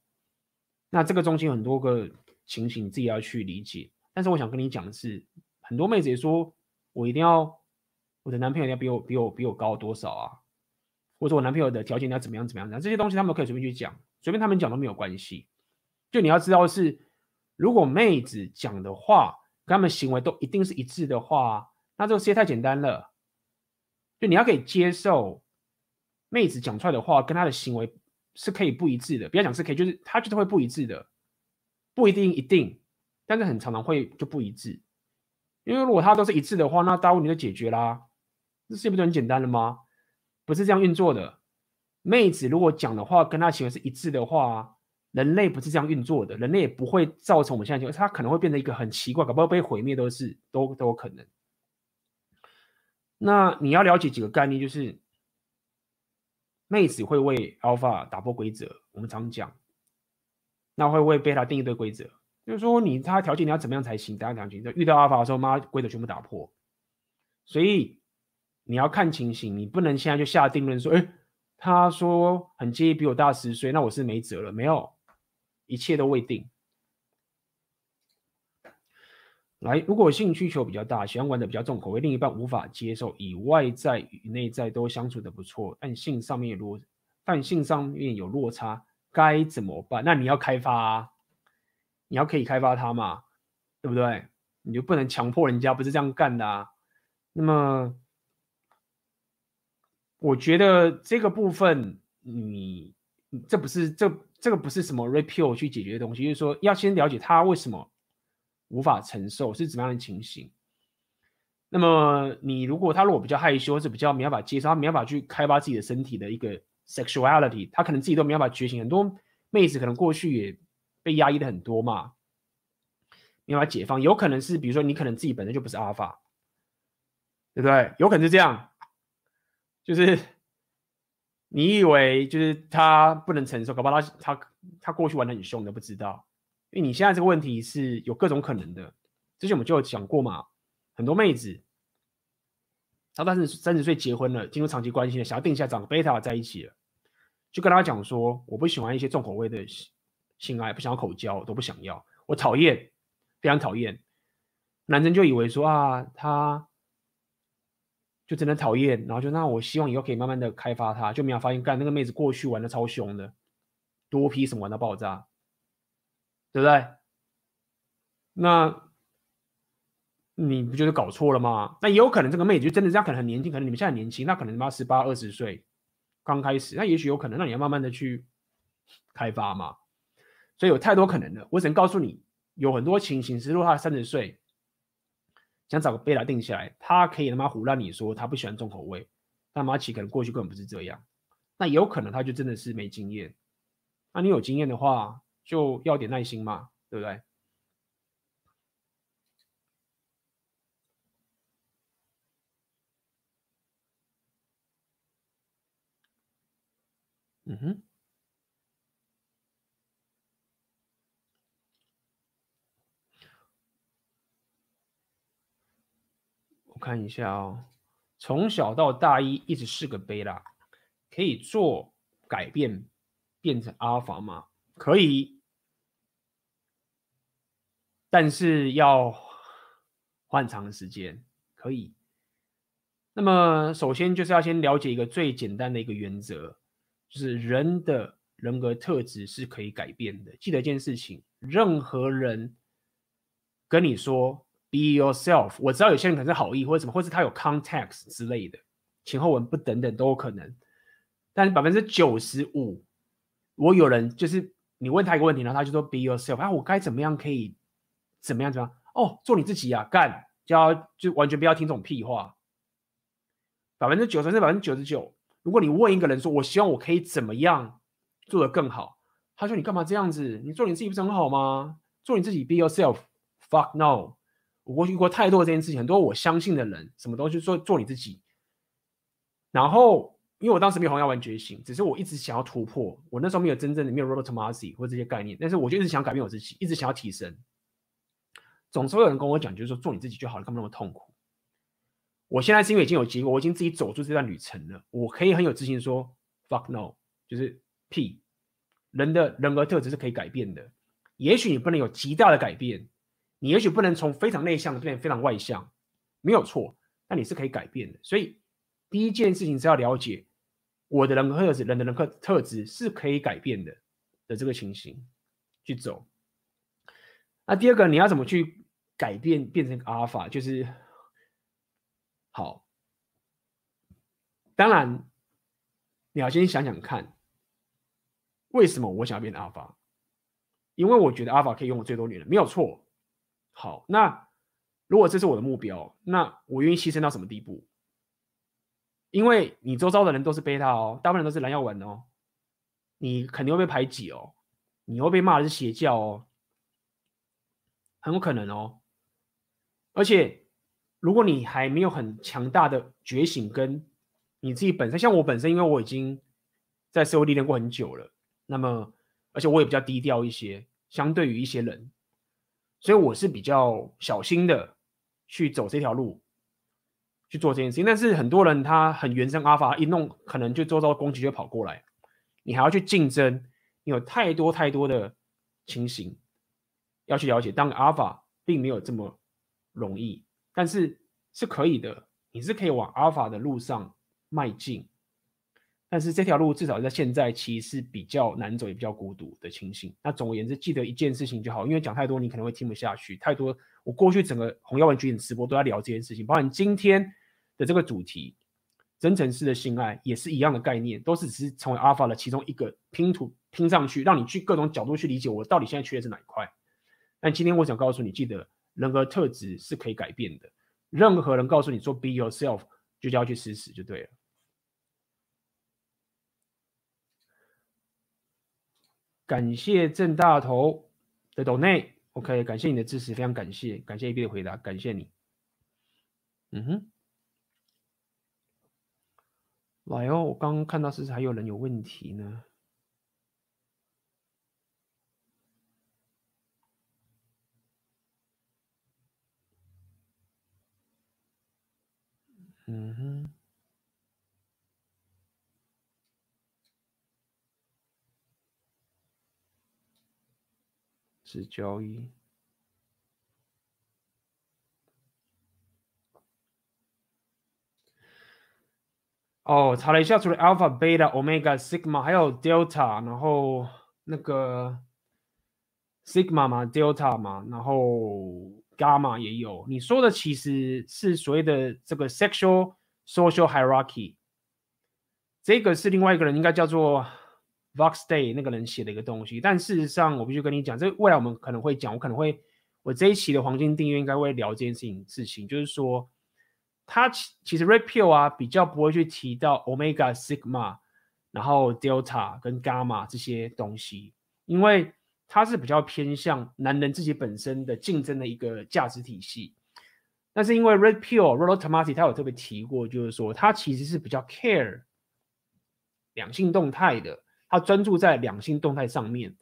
那这个中间很多个情形，你自己要去理解。但是我想跟你讲的是，很多妹子也说我一定要。我的男朋友要比我比我比我高多少啊？或者我男朋友的条件要怎么样怎么样？这些东西他们可以随便去讲，随便他们讲都没有关系。就你要知道是，如果妹子讲的话跟他们行为都一定是一致的话，那这个世界太简单了。就你要可以接受妹子讲出来的话跟她的行为是可以不一致的，不要讲是可以，就是她就是会不一致的，不一定一定，但是很常常会就不一致。因为如果她都是一致的话，那大问题就解决啦。这事情不是很简单的吗？不是这样运作的。妹子如果讲的话跟她行为是一致的话，人类不是这样运作的，人类也不会造成我们现在情况，它可能会变成一个很奇怪，搞不好被毁灭都是都都有可能。那你要了解几个概念，就是妹子会为 Alpha 打破规则，我们常讲，那会为贝塔定一堆规则，就是说你他条件你要怎么样才行，大家讲清楚。遇到 Alpha 的时候，妈规则全部打破，所以。你要看情形，你不能现在就下定论说，哎，他说很介意比我大十岁，那我是没辙了。没有，一切都未定。来，如果性需求比较大，喜欢玩的比较重口味，另一半无法接受，以外在与内在都相处的不错，但性上面有落，但性上面有落差，该怎么办？那你要开发啊，你要可以开发他嘛，对不对？你就不能强迫人家，不是这样干的啊。那么。我觉得这个部分你，这不是这这个不是什么 repeal 去解决的东西，就是说要先了解他为什么无法承受是怎么样的情形。那么你如果他如果比较害羞，或者比较没办法接受，他没办法去开发自己的身体的一个 sexuality，他可能自己都没办法觉醒。很多妹子可能过去也被压抑的很多嘛，没办法解放，有可能是比如说你可能自己本身就不是 Alpha，对不对？有可能是这样。就是你以为就是他不能承受，搞不好他他他过去玩的很凶的，不知道。因为你现在这个问题是有各种可能的。之前我们就有讲过嘛，很多妹子，她三十三十岁结婚了，进入长期关系了，想要定下长贝塔在一起了，就跟他讲说，我不喜欢一些重口味的性爱，不想要口交，都不想要，我讨厌，非常讨厌。男生就以为说啊，他。就真的讨厌，然后就那我希望以后可以慢慢的开发他，就没有发现干那个妹子过去玩的超凶的，多批什么玩到爆炸，对不对？那你不就是搞错了吗？那也有可能这个妹子就真的这样，可能很年轻，可能你们现在很年轻，那可能他妈十八二十岁刚开始，那也许有可能，那你要慢慢的去开发嘛。所以有太多可能的，我只能告诉你，有很多情形是，如果他三十岁。想找个贝拉定下来，他可以他妈胡乱你说他不喜欢重口味，但马奇可能过去根本不是这样，那也有可能他就真的是没经验。那你有经验的话，就要点耐心嘛对不对？嗯哼。我看一下啊从小到大一一直是个贝拉可以做改变变成阿尔法吗？可以但是要花很长的时间。可以。那么首先就是要先了解一个最简单的一个原则，就是人的人格特质是可以改变的。记得一件事情，任何人跟你说 “be yourself”，我知道有些人可能是好意或者什么，或者他有 context 之类的，前后文不等等都有可能。但是百分之九十五，我有人就是你问他一个问题，然后他就说 “be yourself”，啊，我该怎么样可以怎么样怎么样？哦，做你自己呀，干，就要就完全不要听这种屁话。百分之九十甚至百分之九十九，如果你问一个人说：“我希望我可以怎么样做得更好？”他说：“你干嘛这样子？你做你自己不是很好吗？做你自己，be yourself。” Fuck no！我过去过太多这件事情，很多我相信的人，什么东西做做你自己。然后，因为我当时没有红药丸觉醒，只是我一直想要突破。我那时候没有真正的没有 Rollo Tomassi 或这些概念，但是我就一直想改变我自己，一直想要提升。总是会有人跟我讲，就是说做你自己就好了，干嘛那么痛苦？我现在是因为已经有结果，我已经自己走出这段旅程了，我可以很有自信说，fuck no，就是屁。人的人格特质是可以改变的，也许你不能有极大的改变，你也许不能从非常内向变成非常外向，没有错，但你是可以改变的。所以第一件事情是要了解我的人格特质，人的人格特质是可以改变的的这个情形去走。那第二个，你要怎么去改变变成阿尔法，就是。好，当然你要先想想看，为什么我想要变成阿尔法？因为我觉得阿尔法可以用我最多女人，没有错。好，那如果这是我的目标，那我愿意牺牲到什么地步？因为你周遭的人都是贝塔哦，大部分人都是蓝药丸哦，你肯定会被排挤哦，你会被骂的是邪教哦，很有可能哦，而且。如果你还没有很强大的觉醒，跟你自己本身，像我本身，因为我已经在社会历练过很久了，那么而且我也比较低调一些，相对于一些人，所以我是比较小心的去走这条路，去做这件事情。但是很多人他很原生阿法，一弄可能就周遭攻击就跑过来，你还要去竞争，你有太多太多的情形要去了解。当阿法并没有这么容易。但是是可以的，你是可以往阿尔法的路上迈进，但是这条路至少在现在其实是比较难走，也比较孤独的情形。那总而言之，记得一件事情就好，因为讲太多你可能会听不下去。太多，我过去整个红药丸觉醒直播都在聊这件事情，包含今天的这个主题，真诚式的性爱也是一样的概念，都是只是成为阿尔法的其中一个拼图拼上去，让你去各种角度去理解我到底现在缺的是哪一块。但今天我想告诉你，记得。人格特质是可以改变的。任何人告诉你说 “be yourself”，就叫去试试就对了。感谢郑大头的 donate，OK，感谢你的支持，非常感谢，感谢 AB 的回答，感谢你。嗯哼，来哦，我刚刚看到是不是还有人有问题呢？嗯哼，是交易。哦，查了一下，除了 Alpha、Beta、Omega、Sigma，还有 Delta，然后那个 Sigma 嘛，Delta 嘛，然后。伽马也有，你说的其实是所谓的这个 sexual social hierarchy，这个是另外一个人应该叫做 Vox Day 那个人写的一个东西。但事实上，我必须跟你讲，这未来我们可能会讲，我可能会我这一期的黄金订阅应该会聊这件事情。事情就是说，他其其实 Red Pill 啊比较不会去提到 Omega Sigma，然后 Delta 跟 Gamma 这些东西，因为。它是比较偏向男人自己本身的竞争的一个价值体系，但是因为 Red Pill Rollo Tomassi 他有特别提过，就是说他其实是比较 care 两性动态的，他专注在两性动态上面。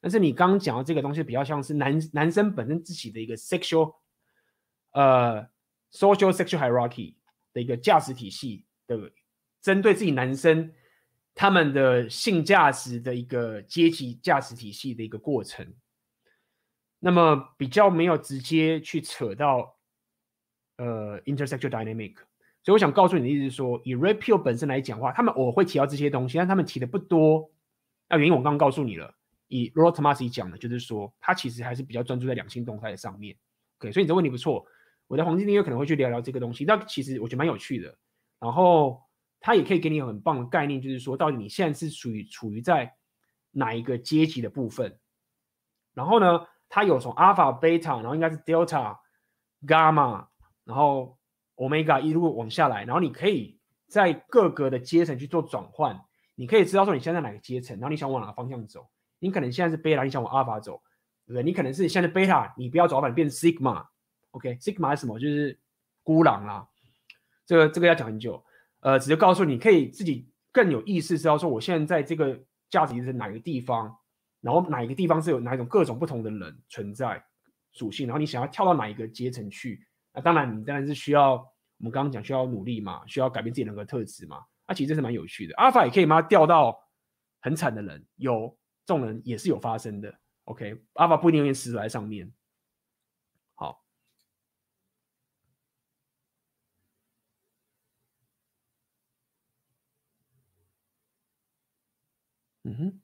但是你刚刚讲的这个东西比较像是男男生本身自己的一个 sexual 呃 social sexual hierarchy 的一个价值体系的，针对自己男生他们的性价值的一个阶级价值体系的一个过程。那么比较没有直接去扯到呃 intersectional dynamic，所以我想告诉你的意思是说，以 Red Pill 本身来讲的话，他们偶尔会提到这些东西，但他们提的不多。那原因我刚刚告诉你了。以 rothmasi 讲的，就是说他其实还是比较专注在两性动态的上面。OK，所以你的问题不错。我在黄金订阅可能会去聊聊这个东西，那其实我觉得蛮有趣的。然后他也可以给你很棒的概念，就是说到底你现在是属于处于在哪一个阶级的部分。然后呢，它有从 Alpha、Beta，然后应该是 Delta、Gamma，然后 Omega 一路往下来，然后你可以在各个的阶层去做转换。你可以知道说你现在哪个阶层，然后你想往哪个方向走。你可能现在是贝塔，你想往阿尔法走，对不对？你可能是现在贝塔，你不要走反，变成 sigma，OK？sigma 是什么？就是孤狼啦。这个这个要讲很久，呃，只是告诉你可以自己更有意识知道说，我现在在这个价值是哪个地方，然后哪一个地方是有哪一种各种不同的人存在属性，然后你想要跳到哪一个阶层去？那当然，你当然是需要我们刚刚讲需要努力嘛，需要改变自己人格特质嘛。那、其实这是蛮有趣的。阿尔法也可以把它调到很惨的人，有。这种人也是有发生的，OK，阿尔法不一定会死在上面。好，嗯哼，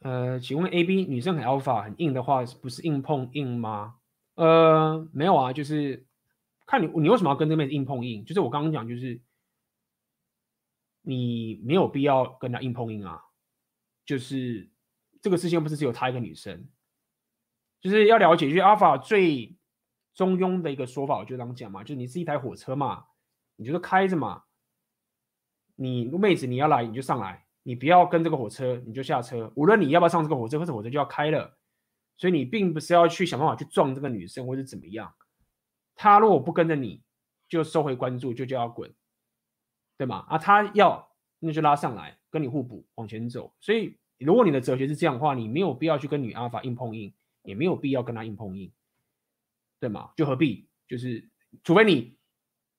呃，请问 AB 女生很 Alpha 很硬的话，不是硬碰硬吗？呃，没有啊，就是看你你为什么要跟这妹子硬碰硬？就是我刚刚讲，就是。你没有必要跟她硬碰硬啊，就是这个事情不是只有她一个女生，就是要了解，就是阿法最中庸的一个说法，我就这样讲嘛，就是你是一台火车嘛，你就是开着嘛，你妹子你要来你就上来，你不要跟这个火车你就下车，无论你要不要上这个火车，或者火车就要开了，所以你并不是要去想办法去撞这个女生或者怎么样，她如果不跟着你就收回关注，就叫她滚。对吗？啊，他要那就拉上来跟你互补往前走。所以如果你的哲学是这样的话，你没有必要去跟女阿法硬碰硬，也没有必要跟他硬碰硬，对吗？就何必？就是除非你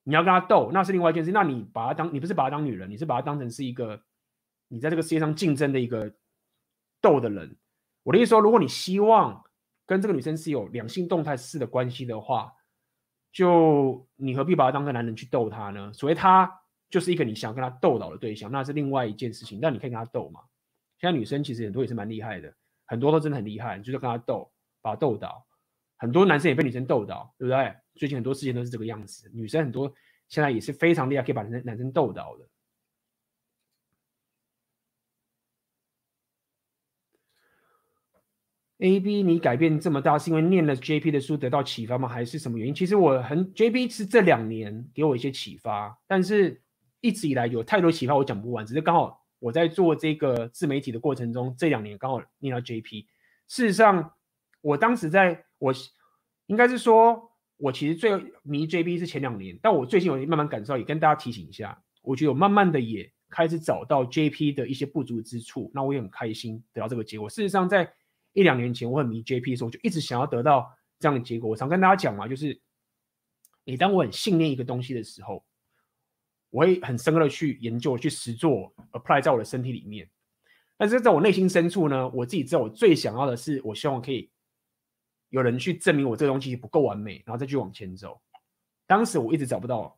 你要跟他斗，那是另外一件事。那你把他当你不是把他当女人，你是把他当成是一个你在这个世界上竞争的一个斗的人。我的意思说，如果你希望跟这个女生是有两性动态式的关系的话，就你何必把他当个男人去斗他呢？所谓他。就是一个你想跟他斗倒的对象，那是另外一件事情。但你可以跟他斗嘛？现在女生其实很多也是蛮厉害的，很多都真的很厉害，你就是跟他斗，把他斗倒。很多男生也被女生逗到，对不对？最近很多事情都是这个样子。女生很多现在也是非常厉害，可以把男生男生逗到的。AB，你改变这么大，是因为念了 JP 的书得到启发吗？还是什么原因？其实我很 JP 是这两年给我一些启发，但是。一直以来有太多启发，我讲不完。只是刚好我在做这个自媒体的过程中，这两年刚好念到 JP。事实上，我当时在我应该是说，我其实最迷 JP 是前两年，但我最近有慢慢感受到，也跟大家提醒一下，我觉得我慢慢的也开始找到 JP 的一些不足之处。那我也很开心得到这个结果。事实上，在一两年前我很迷 JP 的时候，我就一直想要得到这样的结果。我常跟大家讲嘛，就是每当我很信念一个东西的时候。我会很深刻的去研究、去实做，apply 在我的身体里面。但是在我内心深处呢，我自己知道我最想要的是，我希望可以有人去证明我这个东西不够完美，然后再去往前走。当时我一直找不到，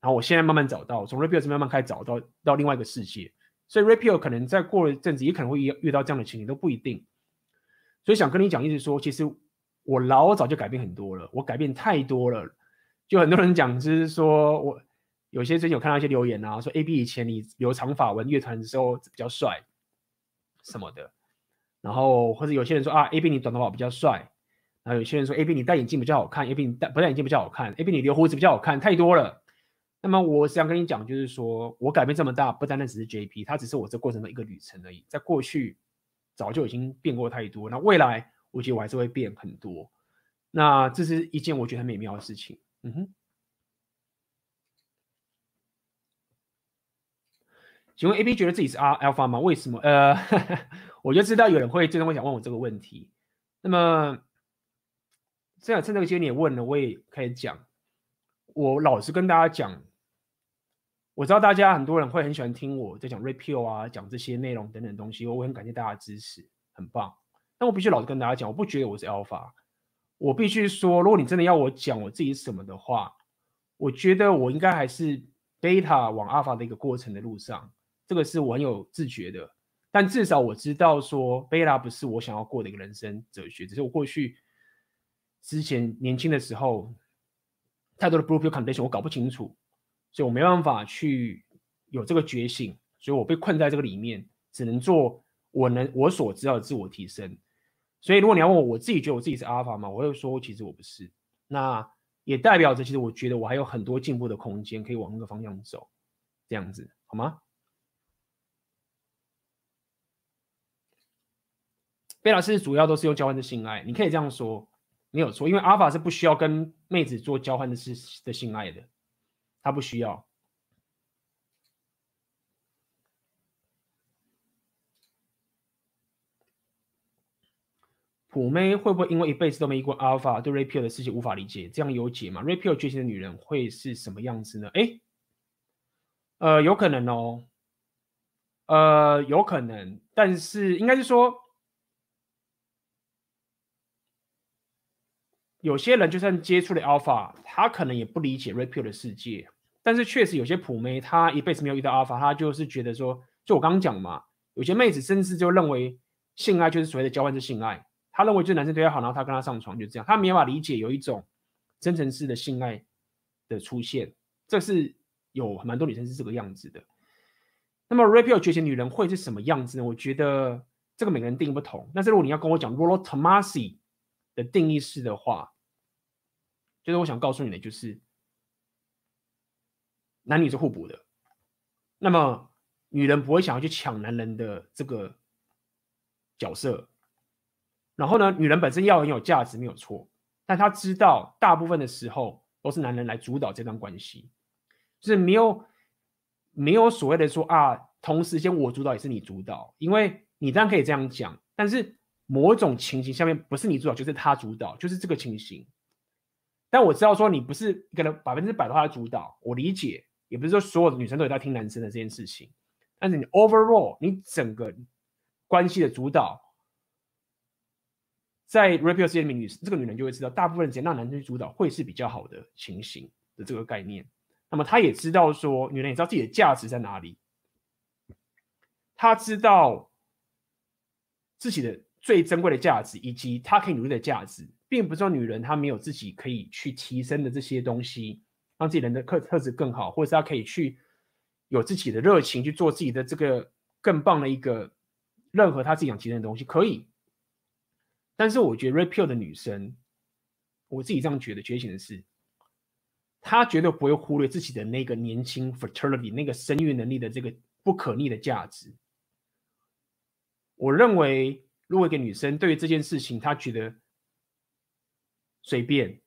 然后我现在慢慢找到，从 Red Pill 慢慢开始找到到另外一个世界。所以 Red Pill 可能再过一阵子，也可能会遇遇到这样的情形，都不一定。所以想跟你讲，意思说，其实我老早就改变很多了，我改变太多了。就很多人讲，就是说我。有些最近有看到一些留言啊，说 A B 以前你留长发玩乐团的时候比较帅什么的，然后或者有些人说啊 A B 你短头发比较帅，然后有些人说 A B 你戴眼镜比较好看，A B 你戴不戴眼镜比较好看，A B 你留胡子比较好看，太多了。那么我想跟你讲，就是说我改变这么大，不单单只是 J P，它只是我这过程的一个旅程而已。在过去早就已经变过太多，那未来我觉得我还是会变很多。那这是一件我觉得很美妙的事情。嗯哼。请问 A B 觉得自己是 R Alpha 吗？为什么？呃，(laughs) 我就知道有人会经常会想问我这个问题。那么这样趁这个机会你也问了，我也可以讲。我老实跟大家讲，我知道大家很多人会很喜欢听我在讲 Red Pill 啊，讲这些内容等等东西，我很感谢大家的支持，很棒。但我必须老实跟大家讲，我不觉得我是 Alpha。我必须说，如果你真的要我讲我自己什么的话，我觉得我应该还是 Beta 往 Alpha 的一个过程的路上，这个是我很有自觉的。但至少我知道说 Beta 不是我想要过的一个人生哲学，只是我过去之前年轻的时候。太多的 Blue Pill condition 我搞不清楚，所以我没办法去有这个觉醒，所以我被困在这个里面，只能做我能我所知道的自我提升。所以如果你要问我，我自己觉得我自己是 Alpha 吗？我会说其实我不是。那也代表着其实我觉得我还有很多进步的空间，可以往那个方向走，这样子好吗？贝老师主要都是用交换的性爱，你可以这样说。没有错，因为阿法是不需要跟妹子做交换的是的性爱的，他不需要。普妹会不会因为一辈子都没遇过阿尔法，对 Rapio 的事情无法理解？这样有解吗？Red Pill 觉醒的女人会是什么样子呢？哎，呃，有可能哦，呃，有可能，但是应该是说。有些人就算接触了 Alpha，他可能也不理解 REPEL 的世界。但是确实有些普妹，她一辈子没有遇到 Alpha，她就是觉得说，就我刚刚讲嘛，有些妹子甚至就认为性爱就是所谓的交换式性爱，她认为就男生对她好，然后她跟他上床就这样，她没办法理解有一种真诚式的性爱的出现，这是有蛮多女生是这个样子的。那么 REPEL 觉醒女人会是什么样子呢？我觉得这个每个人定义不同。但是如果你要跟我讲 Rollo Tomassi 的定义式的话，就是我想告诉你的，就是男女是互补的。那么女人不会想要去抢男人的这个角色。然后呢，女人本身要很有价值，没有错。但她知道，大部分的时候都是男人来主导这段关系，就是没有没有所谓的说啊，同时间我主导也是你主导，因为你当然可以这样讲，但是某种情形下面不是你主导就是他主导，就是这个情形。但我知道说你不是可能百分之百的话主导，我理解，也不是说所有的女生都有在听男生的这件事情。但是你 overall 你整个关系的主导，在 Red Pill 世界里面，女这个女人就会知道，大部分时间让男生去主导会是比较好的情形的这个概念。那么她也知道说，女人也知道自己的价值在哪里，她知道自己的最珍贵的价值，以及她可以努力的价值。并不是说女人她没有自己可以去提升的这些东西，让自己人的特特质更好，或者是她可以去有自己的热情去做自己的这个更棒的一个任何她自己想提升的东西，可以。但是我觉得 Red Pill 的女生，我自己这样觉得，觉醒的是，她绝对不会忽略自己的那个年轻 fertility 那个生育能力的这个不可逆的价值。我认为，如果一个女生对于这件事情，她觉得。随便，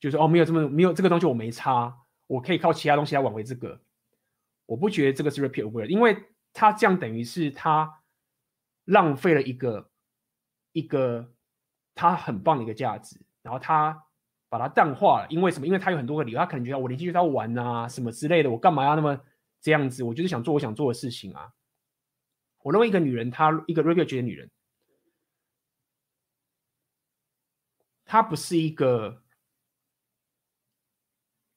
就是哦，没有这么没有这个东西，我没差，我可以靠其他东西来挽回这个。我不觉得这个是 repeat over，因为他这样等于是他浪费了一个一个他很棒的一个价值，然后他把它淡化了。因为什么？因为他有很多个理由，他可能觉得我年轻就是要玩啊，什么之类的，我干嘛要那么这样子？我就是想做我想做的事情啊。我认为一个女人，她一个 repeat 级的女人。她不是一个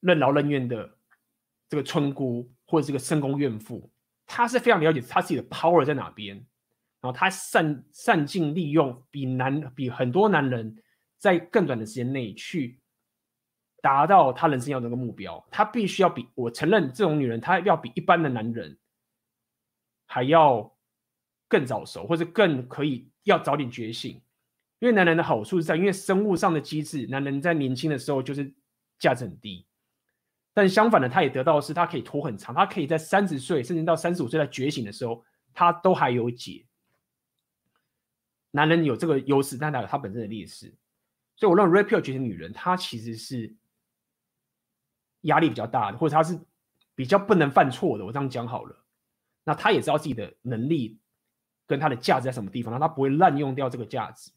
任劳任怨的这个村姑，或者是个深宫怨妇，她是非常了解她自己的 power 在哪边，然后她善善尽利用，比男比很多男人在更短的时间内去达到她人生要的那个目标。她必须要比我承认，这种女人她要比一般的男人还要更早熟，或者更可以要早点觉醒。因为男人的好处是在，因为生物上的机制，男人在年轻的时候就是价值很低，但相反的，他也得到的是，他可以拖很长，他可以在三十岁甚至到三十五岁在觉醒的时候，他都还有解。男人有这个优势，但他有他本身的劣势，所以我认为 Red Pill 觉醒女人，她其实是压力比较大的，或者她是比较不能犯错的。我这样讲好了，那她也知道自己的能力跟她的价值在什么地方，那她不会滥用掉这个价值。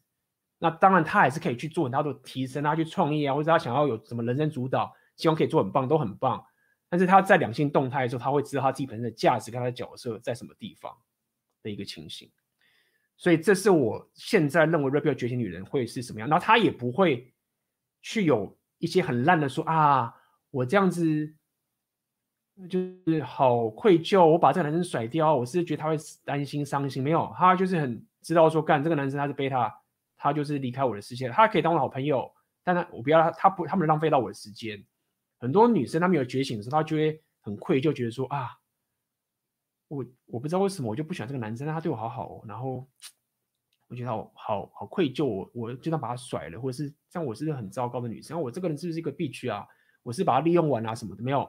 那当然他还是可以去做很多的提升，他去创业啊，或者他想要有什么人生主导，希望可以做很棒，都很棒。但是他在两性动态的时候，他会知道他自己本身的价值跟他的角色在什么地方的一个情形。所以这是我现在认为 Red Pill 觉醒女人会是什么样。然后他也不会去有一些很烂的说啊，我这样子就是好愧疚，我把这个男生甩掉，我是觉得他会担心伤心。没有，他就是很知道说，干这个男生他是贝塔，他就是离开我的世界，他可以当我好朋友，但他我不要他，他不他们浪费到我的时间。很多女生她没有觉醒的时候，她就会很愧疚，觉得说啊。我我不知道为什么我就不喜欢这个男生，他对我好好哦，然后我觉得好好好愧疚，我我就这样把他甩了，或者是这样我是个很糟糕的女生，我这个人是不是一个 B 区啊？我是把他利用完啊什么的？没有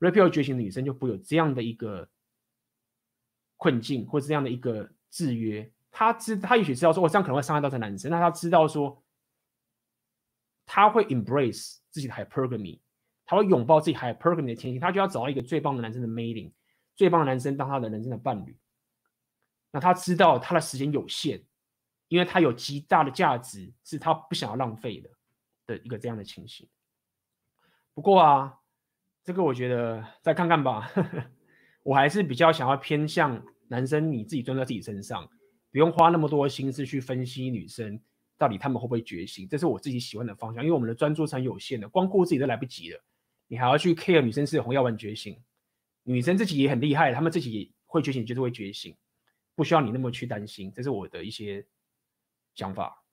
，Red Pill 觉醒的女生就不会有这样的一个困境，或者这样的一个制约。他知他也许知道说，我这样可能会伤害到这男生，那他知道说，他会 embrace 自己的 hypergamy，他会拥抱自己 hypergamy 的天性，他就要找到一个最棒的男生的 mating。最棒的男生当他的人生的伴侣，那他知道他的时间有限，因为他有极大的价值，是他不想要浪费的的一个这样的情形。不过啊，这个我觉得再看看吧，(laughs) 我还是比较想要偏向男生，你自己专注在自己身上，不用花那么多心思去分析女生到底他们会不会觉醒，这是我自己喜欢的方向。因为我们的专注是很有限的，光顾自己都来不及了，你还要去 care 女生是红药丸觉醒。女生自己也很厉害，她们自己也会觉醒，就是会觉醒，不需要你那么去担心。这是我的一些想法。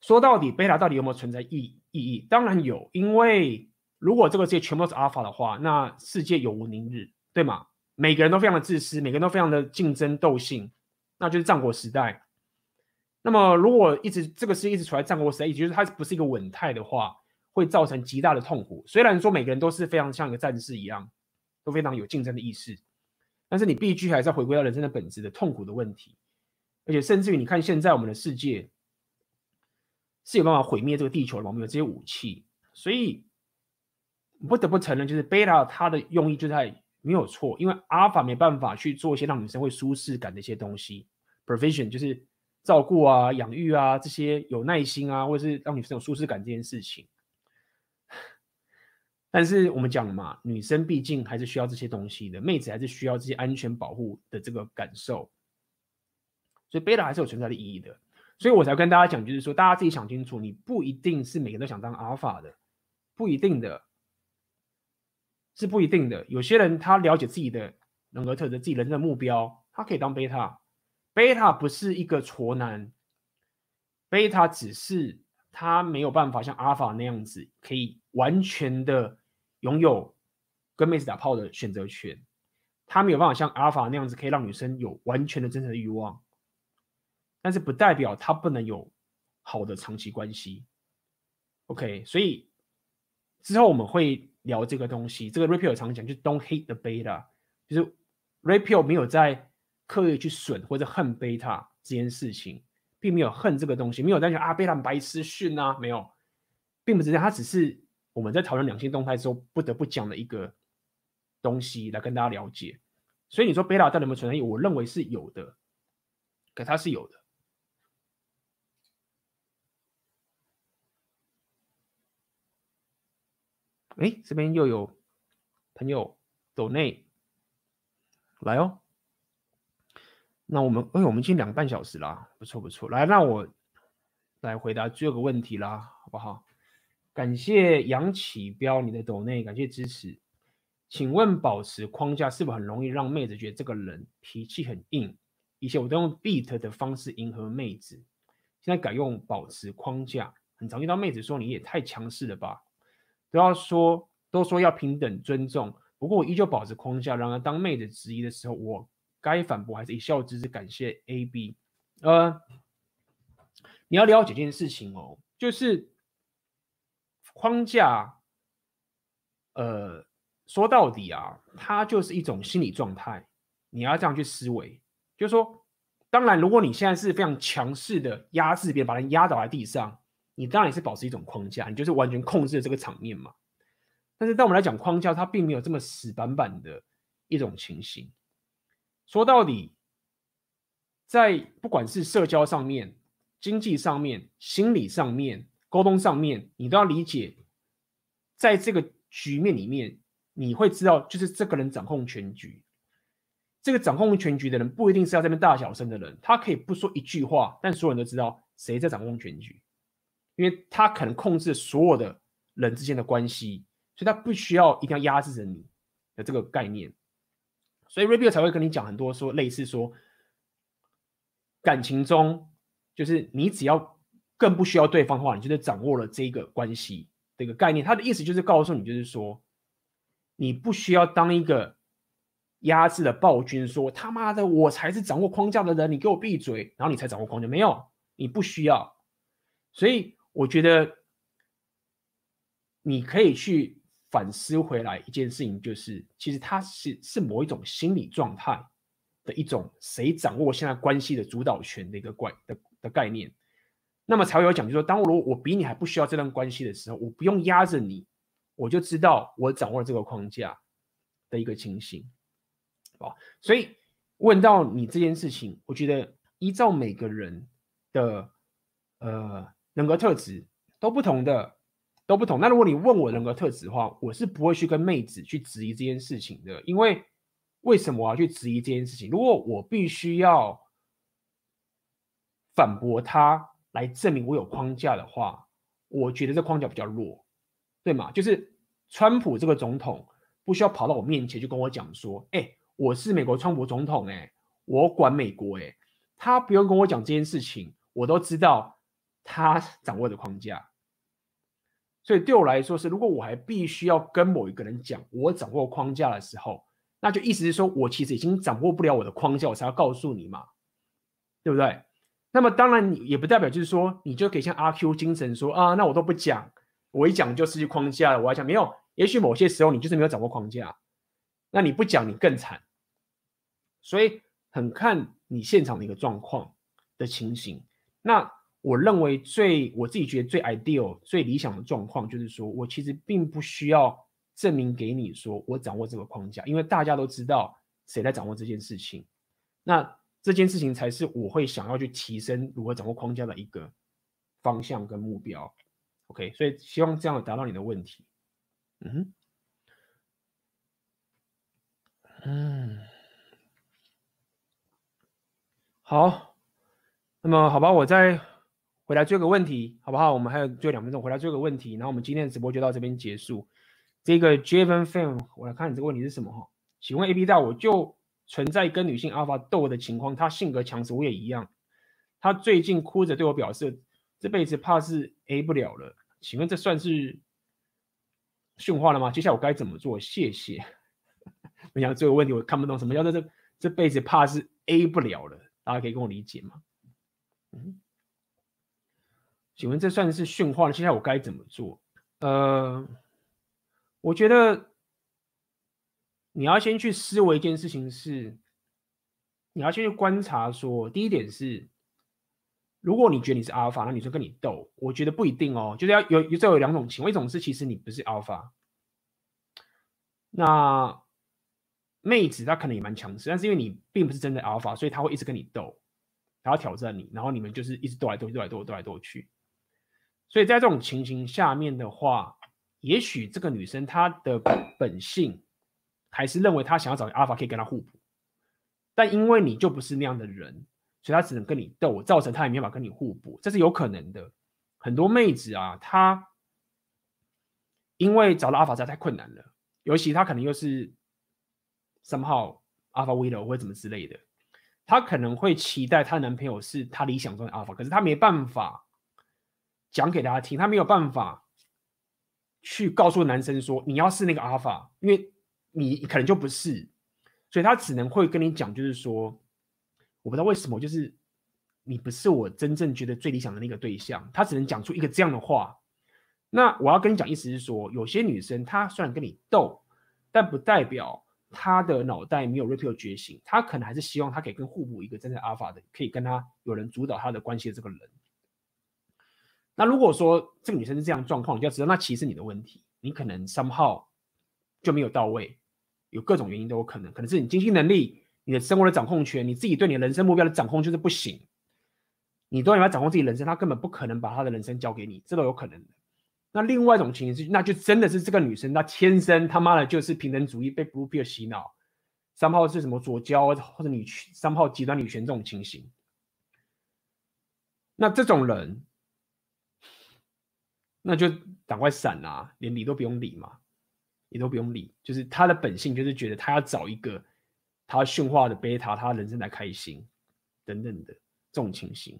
说到底，贝塔到底有没有存在意意义？当然有，因为如果这个世界全部是阿尔法的话，那世界永无宁日，对吗？每个人都非常的自私，每个人都非常的竞争斗性，那就是战国时代。那么如果一直这个世界一直处在战国时代，也就是它不是一个稳态的话。会造成极大的痛苦。虽然说每个人都是非常像一个战士一样，都非常有竞争的意识，但是你必须还是要回归到人生的本质的痛苦的问题。而且甚至于你看现在我们的世界是有办法毁灭这个地球的？我们有这些武器，所以不得不承认，就是贝塔它的用意就在没有错，因为阿尔法没办法去做一些让女生会舒适感的一些东西，provision 就是照顾啊、养育啊这些有耐心啊，或者是让女生有舒适感这件事情。但是我们讲了嘛，女生毕竟还是需要这些东西的，妹子还是需要这些安全保护的这个感受，所以贝塔还是有存在的意义的。所以我才跟大家讲，就是说大家自己想清楚，你不一定是每个都想当阿尔法的，不一定的，是不一定的。有些人他了解自己的人格特质，自己人生的目标，他可以当贝塔。贝塔不是一个挫男，贝塔只是他没有办法像阿尔法那样子，可以完全的。拥有跟妹子打炮的选择权，他没有办法像阿尔法那样子可以让女生有完全的真诚的欲望，但是不代表他不能有好的长期关系。OK，所以之后我们会聊这个东西。这个 Red Pill 常讲就 Don't hate the beta，就是 REPEL 没有在刻意去损或者恨 beta 这件事情，并没有恨这个东西，没有在讲啊贝塔白痴训啊，没有，并不是这样，他只是。我们在讨论两性动态之后，不得不讲的一个东西来跟大家了解。所以你说贝塔到底有没有存在意义？我认为是有的，可它是有的。哎，这边又有朋友抖内来哦。那我们，哎，我们已经两个半小时啦，不错不错。来，那我来回答最后个问题啦，好不好？感谢杨启彪你的抖内，感谢支持。请问保持框架是否很容易让妹子觉得这个人脾气很硬？以前我都用 beat 的方式迎合妹子，现在改用保持框架。很常遇到妹子说，你也太强势了吧？都要说都说要平等尊重，不过我依旧保持框架。然而当妹子质疑的时候，我该反驳还是一笑置之？感谢 AB。呃，你要了解这件事情哦，就是。框架，呃，说到底啊，它就是一种心理状态。你要这样去思维，就是说，当然，如果你现在是非常强势的压制别人，把人压倒在地上，你当然也是保持一种框架，你就是完全控制了这个场面嘛。但是，当我们来讲框架，它并没有这么死板板的一种情形。说到底，在不管是社交上面、经济上面、心理上面、沟通上面，你都要理解，在这个局面里面，你会知道，就是这个人掌控全局。这个掌控全局的人，不一定是要这边大小声的人，他可以不说一句话，但所有人都知道谁在掌控全局，因为他可能控制所有的人之间的关系，所以他不需要一定要压制着你的这个概念。所以 Ray Bill 才会跟你讲很多说类似说，感情中就是你只要更不需要对方的话，你就是掌握了这个关系这个概念。他的意思就是告诉你，就是说你不需要当一个压制的暴君，说他妈的我才是掌握框架的人，你给我闭嘴，然后你才掌握框架。没有，你不需要。所以我觉得你可以去。反思回来一件事情，就是其实它是是某一种心理状态的一种谁掌握现在关系的主导权的一个怪的的概念，那么才会有讲，就是说当我我比你还不需要这段关系的时候，我不用压着你，我就知道我掌握了这个框架的一个情形，啊，所以问到你这件事情，我觉得依照每个人的呃人格特质都不同的。都不同。那如果你问我人格特质的话，我是不会去跟妹子去质疑这件事情的。因为为什么我要去质疑这件事情？如果我必须要反驳他来证明我有框架的话，我觉得这框架比较弱，对吗？就是川普这个总统不需要跑到我面前就跟我讲说：“哎，我是美国川普总统，哎，我管美国，哎，他不用跟我讲这件事情，我都知道他掌握的框架。”所以对我来说是，如果我还必须要跟某一个人讲我掌握框架的时候，那就意思是说我其实已经掌握不了我的框架，我才要告诉你嘛，对不对？那么当然你也不代表就是说你就可以像阿 Q 精神说啊，那我都不讲，我一讲就失去框架了。我还讲没有，也许某些时候你就是没有掌握框架，那你不讲你更惨。所以很看你现场的一个状况的情形，那。我认为最我自己觉得最 ideal 最理想的状况，就是说我其实并不需要证明给你说我掌握这个框架，因为大家都知道谁在掌握这件事情。那这件事情才是我会想要去提升如何掌握框架的一个方向跟目标。OK，所以希望这样达到你的问题。嗯，嗯，好，那么好吧，我在。回来最后个问题，好不好？我们还有最后两分钟，回来最后个问题，然后我们今天的直播就到这边结束。这个 Javen Fan，我来看你这个问题是什么哈？请问 AB 大，我就存在跟女性 Alpha 斗的情况，她性格强势，我也一样。她最近哭着对我表示，这辈子怕是 A 不了了。请问这算是训话了吗？接下来我该怎么做？谢谢。(laughs) 我想这个问题我看不懂，什么叫做这这辈子怕是 A 不了了？大家可以跟我理解吗？嗯。请问这算是训话了？现在我该怎么做？呃，我觉得你要先去思维一件事情是，你要先去观察说，第一点是，如果你觉得你是阿尔法，那女生跟你斗，我觉得不一定哦，就是要有有这有两种情况，一种是其实你不是阿尔法，那妹子她可能也蛮强势，但是因为你并不是真的阿尔法，所以她会一直跟你斗，然后挑战你，然后你们就是一直斗来斗去，斗来斗去，斗来斗去。所以在这种情形下面的话，也许这个女生她的本性还是认为她想要找个阿尔法可以跟她互补，但因为你就不是那样的人，所以她只能跟你斗，造成她也没法跟你互补，这是有可能的。很多妹子啊，她因为找到阿尔法实在太困难了，尤其她可能又是 somehow 阿尔法 widow 或者怎么之类的，她可能会期待她男朋友是她理想中的阿尔法，可是她没办法。讲给大家听，他没有办法去告诉男生说，你要是那个阿尔法，因为你可能就不是，所以他只能会跟你讲，就是说，我不知道为什么，就是你不是我真正觉得最理想的那个对象，他只能讲出一个这样的话。那我要跟你讲，意思是说，有些女生她虽然跟你斗，但不代表她的脑袋没有 Red Pill 觉醒，她可能还是希望她可以跟互补一个真正阿尔法的，可以跟她有人主导她的关系的这个人。那如果说这个女生是这样状况，你就要知道，那其实你的问题，你可能 somehow 就没有到位，有各种原因都有可能，可能是你经济能力，你的生活的掌控权，你自己对你的人生目标的掌控就是不行。你都要掌控自己人生，他根本不可能把他的人生交给你，这都有可能的。那另外一种情形是，那就真的是这个女生她天生他妈的就是平等主义被 Blue Pill 洗脑，三号是什么左交或者女三号极端女权这种情形。那这种人，那就赶快闪啊，连理都不用理嘛，你都不用理，就是他的本性就是觉得他要找一个他驯化的贝塔，他人生才开心等等的这种情形。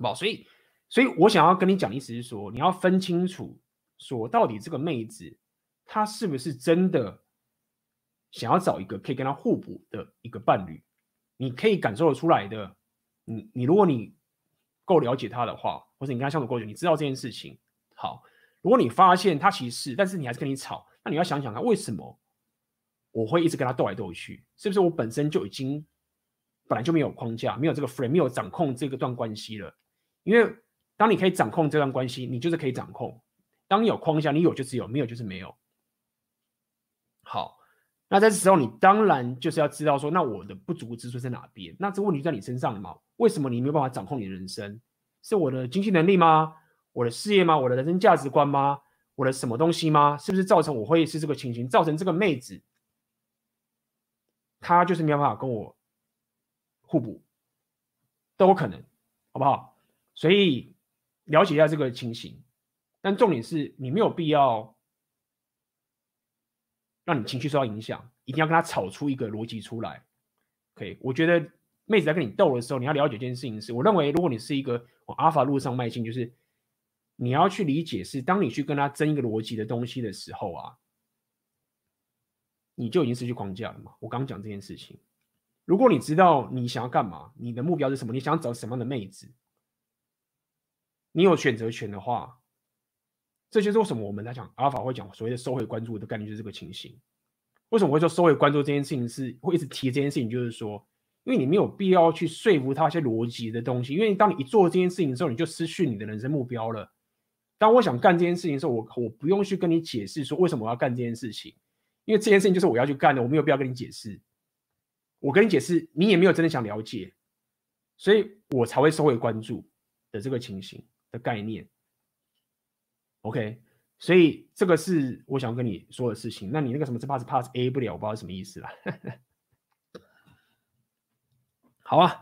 好，所以，所以我想要跟你讲的，意思是说，你要分清楚，说到底这个妹子，她是不是真的想要找一个可以跟她互补的一个伴侣？你可以感受得出来的。你，你如果你够了解她的话，或者你跟她相处够久，你知道这件事情。好，如果你发现他其实，但是你还是跟你吵，那你要想想看，为什么我会一直跟他斗来斗去？是不是我本身就已经本来就没有框架，没有这个 frame，没有掌控这个段关系了？因为当你可以掌控这段关系，你就是可以掌控。当你有框架，你有就是有，没有就是没有。好，那在这时候，你当然就是要知道说，那我的不足之处在哪边？那这问题在你身上了嘛？为什么你没有办法掌控你的人生？是我的经济能力吗？我的事业吗？我的人生价值观吗？我的什么东西吗？是不是造成我会是这个情形？造成这个妹子，她就是没有办法跟我互补，都有可能，好不好？所以了解一下这个情形，但重点是你没有必要让你情绪受到影响，一定要跟她吵出一个逻辑出来。可以，我觉得妹子在跟你斗的时候，你要了解一件事情是，我认为如果你是一个往阿尔法路上迈进，就是你要去理解是，当你去跟他争一个逻辑的东西的时候啊，你就已经失去框架了嘛。我刚讲这件事情，如果你知道你想要干嘛，你的目标是什么，你想找什么样的妹子。你有选择权的话，这就是为什么我们在讲阿尔法会讲所谓的收回关注的概率，就是这个情形。为什么会说收回关注这件事情是会一直提这件事情？就是说，因为你没有必要去说服他一些逻辑的东西，因为当你一做这件事情的时候，你就失去你的人生目标了。当我想干这件事情的时候，我我不用去跟你解释说为什么我要干这件事情，因为这件事情就是我要去干的，我没有必要跟你解释。我跟你解释，你也没有真的想了解，所以我才会收回关注的这个情形。的概念，OK，所以这个是我想跟你说的事情。那你那个什么 pass pass A 不了，我不知道什么意思啦。(laughs) 好啊，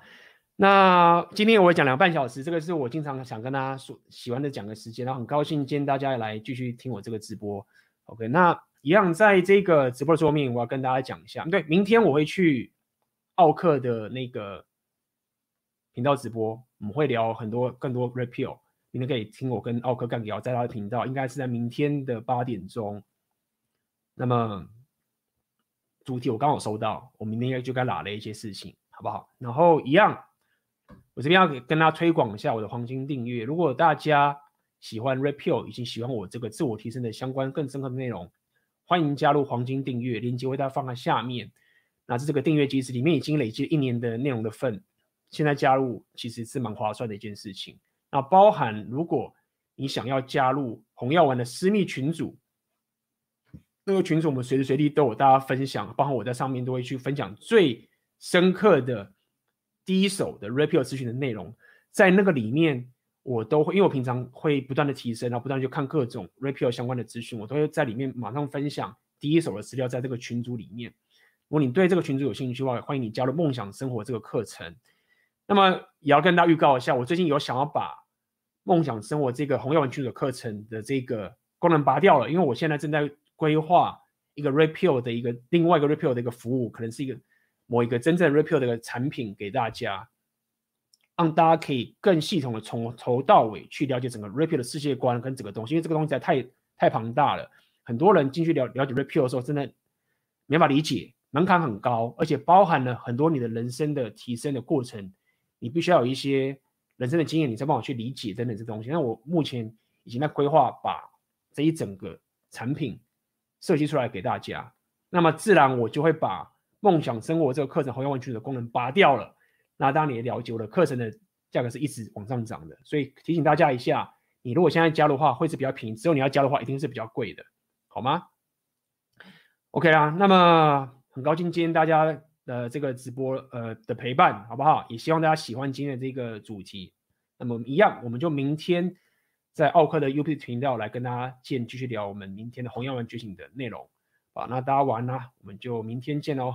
那今天我讲两个半小时，这个是我经常想跟大家说喜欢的讲的时间，然后很高兴今天大家也来继续听我这个直播。OK，那一样在这个直播的桌面，我要跟大家讲一下，对，明天我会去奥克的那个频道直播，我们会聊很多更多 repeal。明天可以听我跟奥克干聊，在他的频道，应该是在明天的八点钟。那么主题我刚好收到，我明天应该就该拿了一些事情，好不好？然后一样，我这边要跟大家推广一下我的黄金订阅。如果大家喜欢 Red Pill，以及喜欢我这个自我提升的相关更深刻的内容，欢迎加入黄金订阅，链接为大家放在下面。那这个订阅机制里面已经累积一年的内容的份，现在加入其实是蛮划算的一件事情。那包含，如果你想要加入红药丸的私密群组，那个群组我们随时随地都有大家分享，包括我在上面都会去分享最深刻的第一手的 Red Pill 咨询的内容，在那个里面我都会，因为我平常会不断的提升，然后不断去看各种 Red Pill 相关的资讯，我都会在里面马上分享第一手的资料，在这个群组里面。如果你对这个群组有兴趣的话，欢迎你加入梦想生活这个课程。那么也要跟大家预告一下，我最近有想要把梦想生活这个红药丸群组课程的这个功能拔掉了，因为我现在正在规划一个 Red Pill 的一个另外一个 Red Pill 的一个服务，可能是一个某一个真正 Red Pill 的产品给大家，让大家可以更系统的从头到尾去了解整个 Red Pill 的世界观跟整个东西，因为这个东西太太庞大了，很多人进去了了解 Red Pill 的时候，真的没法理解，门槛很高，而且包含了很多你的人生的提升的过程。你必须要有一些人生的经验，你才帮我去理解等等这东西。那我目前已经在规划，把这一整个产品设计出来给大家。那么自然我就会把梦想生活这个课程红药丸群的功能拔掉了。那当然你也了解，我的课程的价格是一直往上涨的，所以提醒大家一下，你如果现在加的话，会是比较便宜；只有你要加的话，一定是比较贵的，好吗？OK 啦，那么很高兴今天大家的这个直播呃的陪伴，好不好？也希望大家喜欢今天的这个主题。那么一样，我们就明天在奥克的 UP 频道来跟大家见，继续聊我们明天的红药丸觉醒的内容。好，那大家晚安啦，我们就明天见喽，